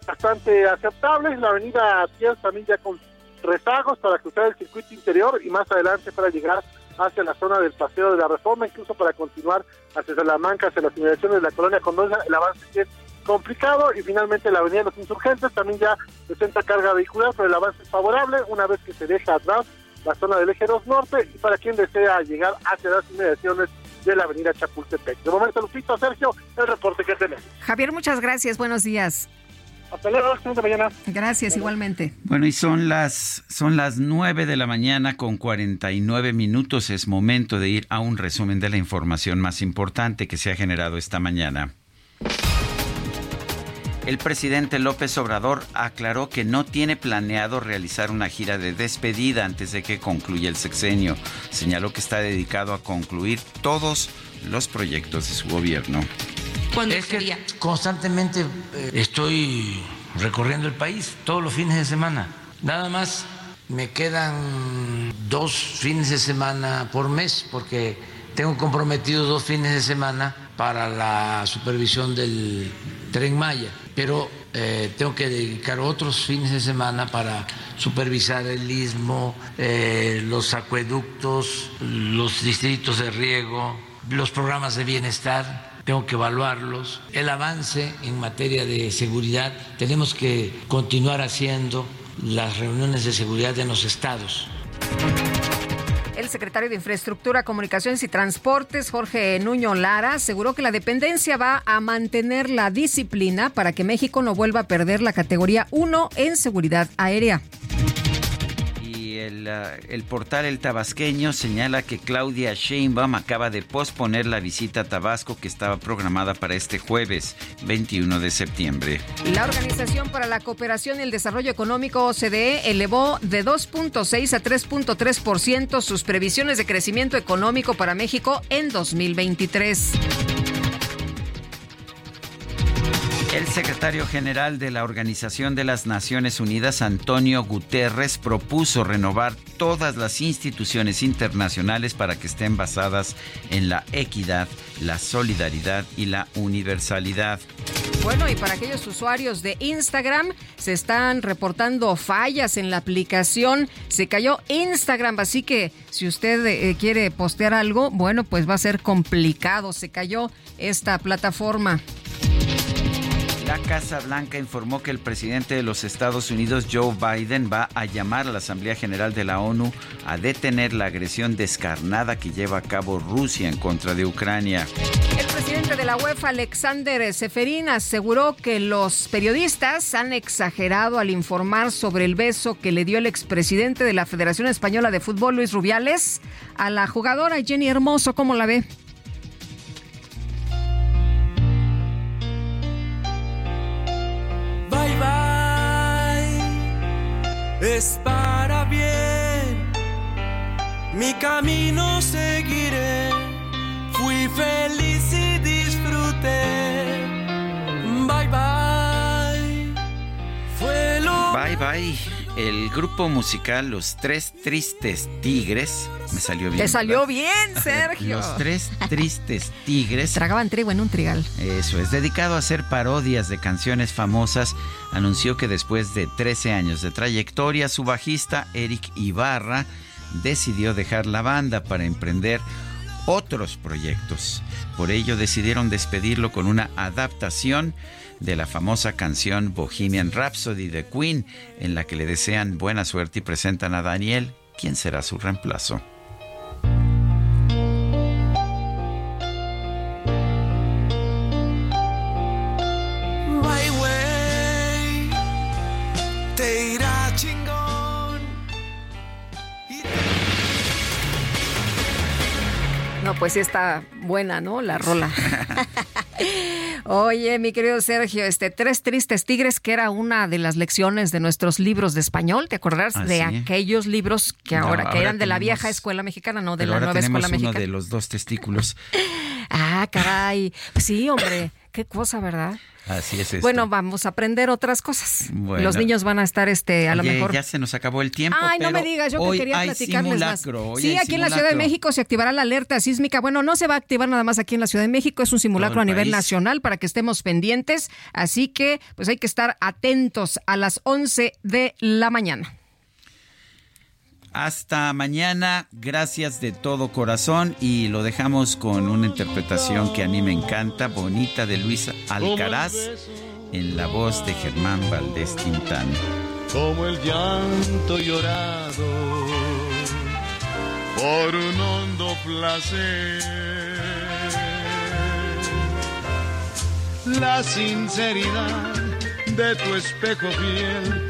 bastante aceptable. La avenida 10 también ya con rezagos para cruzar el circuito interior y más adelante para llegar hacia la zona del paseo de la reforma, incluso para continuar hacia Salamanca, hacia las inmediaciones de la colonia Condesa, el avance sí es complicado y finalmente la avenida de los insurgentes también ya presenta carga vehicular, pero el avance es favorable una vez que se deja atrás la zona del eje 2 norte y para quien desea llegar hacia las inmediaciones de la avenida Chapultepec. De momento, Lupito, Sergio, el reporte que tenemos. Javier, muchas gracias. Buenos días. Hasta luego, hasta mañana. Gracias, igualmente. Bueno, y son las, son las 9 de la mañana con 49 minutos. Es momento de ir a un resumen de la información más importante que se ha generado esta mañana. El presidente López Obrador aclaró que no tiene planeado realizar una gira de despedida antes de que concluya el sexenio. Señaló que está dedicado a concluir todos los proyectos de su gobierno. es que constantemente eh, estoy recorriendo el país todos los fines de semana. Nada más me quedan dos fines de semana por mes porque tengo comprometido dos fines de semana para la supervisión del tren Maya, pero eh, tengo que dedicar otros fines de semana para supervisar el istmo, eh, los acueductos, los distritos de riego, los programas de bienestar tengo que evaluarlos. El avance en materia de seguridad, tenemos que continuar haciendo las reuniones de seguridad en los estados. El secretario de Infraestructura, Comunicaciones y Transportes, Jorge Nuño Lara, aseguró que la dependencia va a mantener la disciplina para que México no vuelva a perder la categoría 1 en seguridad aérea. Ah, el, portal El Tabasqueño señala que Claudia Sheinbaum acaba de posponer la visita a Tabasco que estaba programada para este jueves 21 de septiembre. La Organización para la Cooperación y el Desarrollo Económico OCDE elevó de 2.6 a 3.3% sus previsiones de crecimiento económico para México en 2023. El secretario general de la Organización de las Naciones Unidas, Antonio Guterres, propuso renovar todas las instituciones internacionales para que estén basadas en la equidad, la solidaridad y la universalidad. Bueno, y para aquellos usuarios de Instagram, se están reportando fallas en la aplicación. Se cayó Instagram, así que si usted eh, quiere postear algo, bueno, pues va a ser complicado. Se cayó esta plataforma. La Casa Blanca informó que el presidente de los Estados Unidos, Joe Biden, va a llamar a la Asamblea General de la ONU a detener la agresión descarnada que lleva a cabo Rusia en contra de Ucrania. El presidente de la UEFA, Alexander Seferin, aseguró que los periodistas han exagerado al informar sobre el beso que le dio el expresidente de la Federación Española de Fútbol, Luis Rubiales, a la jugadora Jenny Hermoso. ¿Cómo la ve? Es para bien. Mi camino seguiré, fui feliz y disfruté. Bye bye. Fue lo Bye bye. El grupo musical Los Tres Tristes Tigres. Me salió bien. Te salió ¿verdad? bien, Sergio. Los Tres Tristes Tigres. Tragaban trigo en un trigal. Eso es, dedicado a hacer parodias de canciones famosas, anunció que después de 13 años de trayectoria, su bajista Eric Ibarra decidió dejar la banda para emprender otros proyectos. Por ello decidieron despedirlo con una adaptación de la famosa canción Bohemian Rhapsody de Queen, en la que le desean buena suerte y presentan a Daniel, quien será su reemplazo. Pues sí está buena, ¿no? La rola. Oye, mi querido Sergio, este Tres Tristes Tigres, que era una de las lecciones de nuestros libros de español, ¿te acuerdas Ah, de sí. aquellos libros que No, ahora, que ahora eran de la vieja escuela mexicana, no de la ahora nueva tenemos escuela uno mexicana? de los dos testículos. Ah, caray. Sí, hombre, qué cosa, ¿verdad? Así es. esto. Bueno, vamos a aprender otras cosas. Bueno. Los niños van a estar, este, a lo mejor. ya se nos acabó el tiempo. Ay, no me digas, yo que quería platicarles más. simulacro, hoy Sí, aquí en la Ciudad de. México se activará la alerta sísmica. Bueno, no se va a activar nada más aquí en la Ciudad de México, es un simulacro a el nivel país. nacional para que estemos pendientes. Así que, pues hay que estar atentos a las 11 de la mañana. Hasta mañana, gracias de todo corazón y lo dejamos con una interpretación que a mí me encanta, bonita de Luis Alcaraz en la voz de Germán Valdés Tintán. como el llanto llorado por un hondo placer. La sinceridad de tu espejo fiel,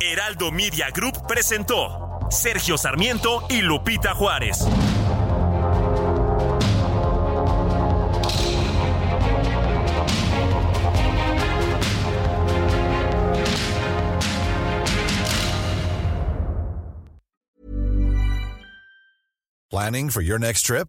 Heraldo Media Group presentó Sergio Sarmiento y Lupita Juárez. Planning for your next trip?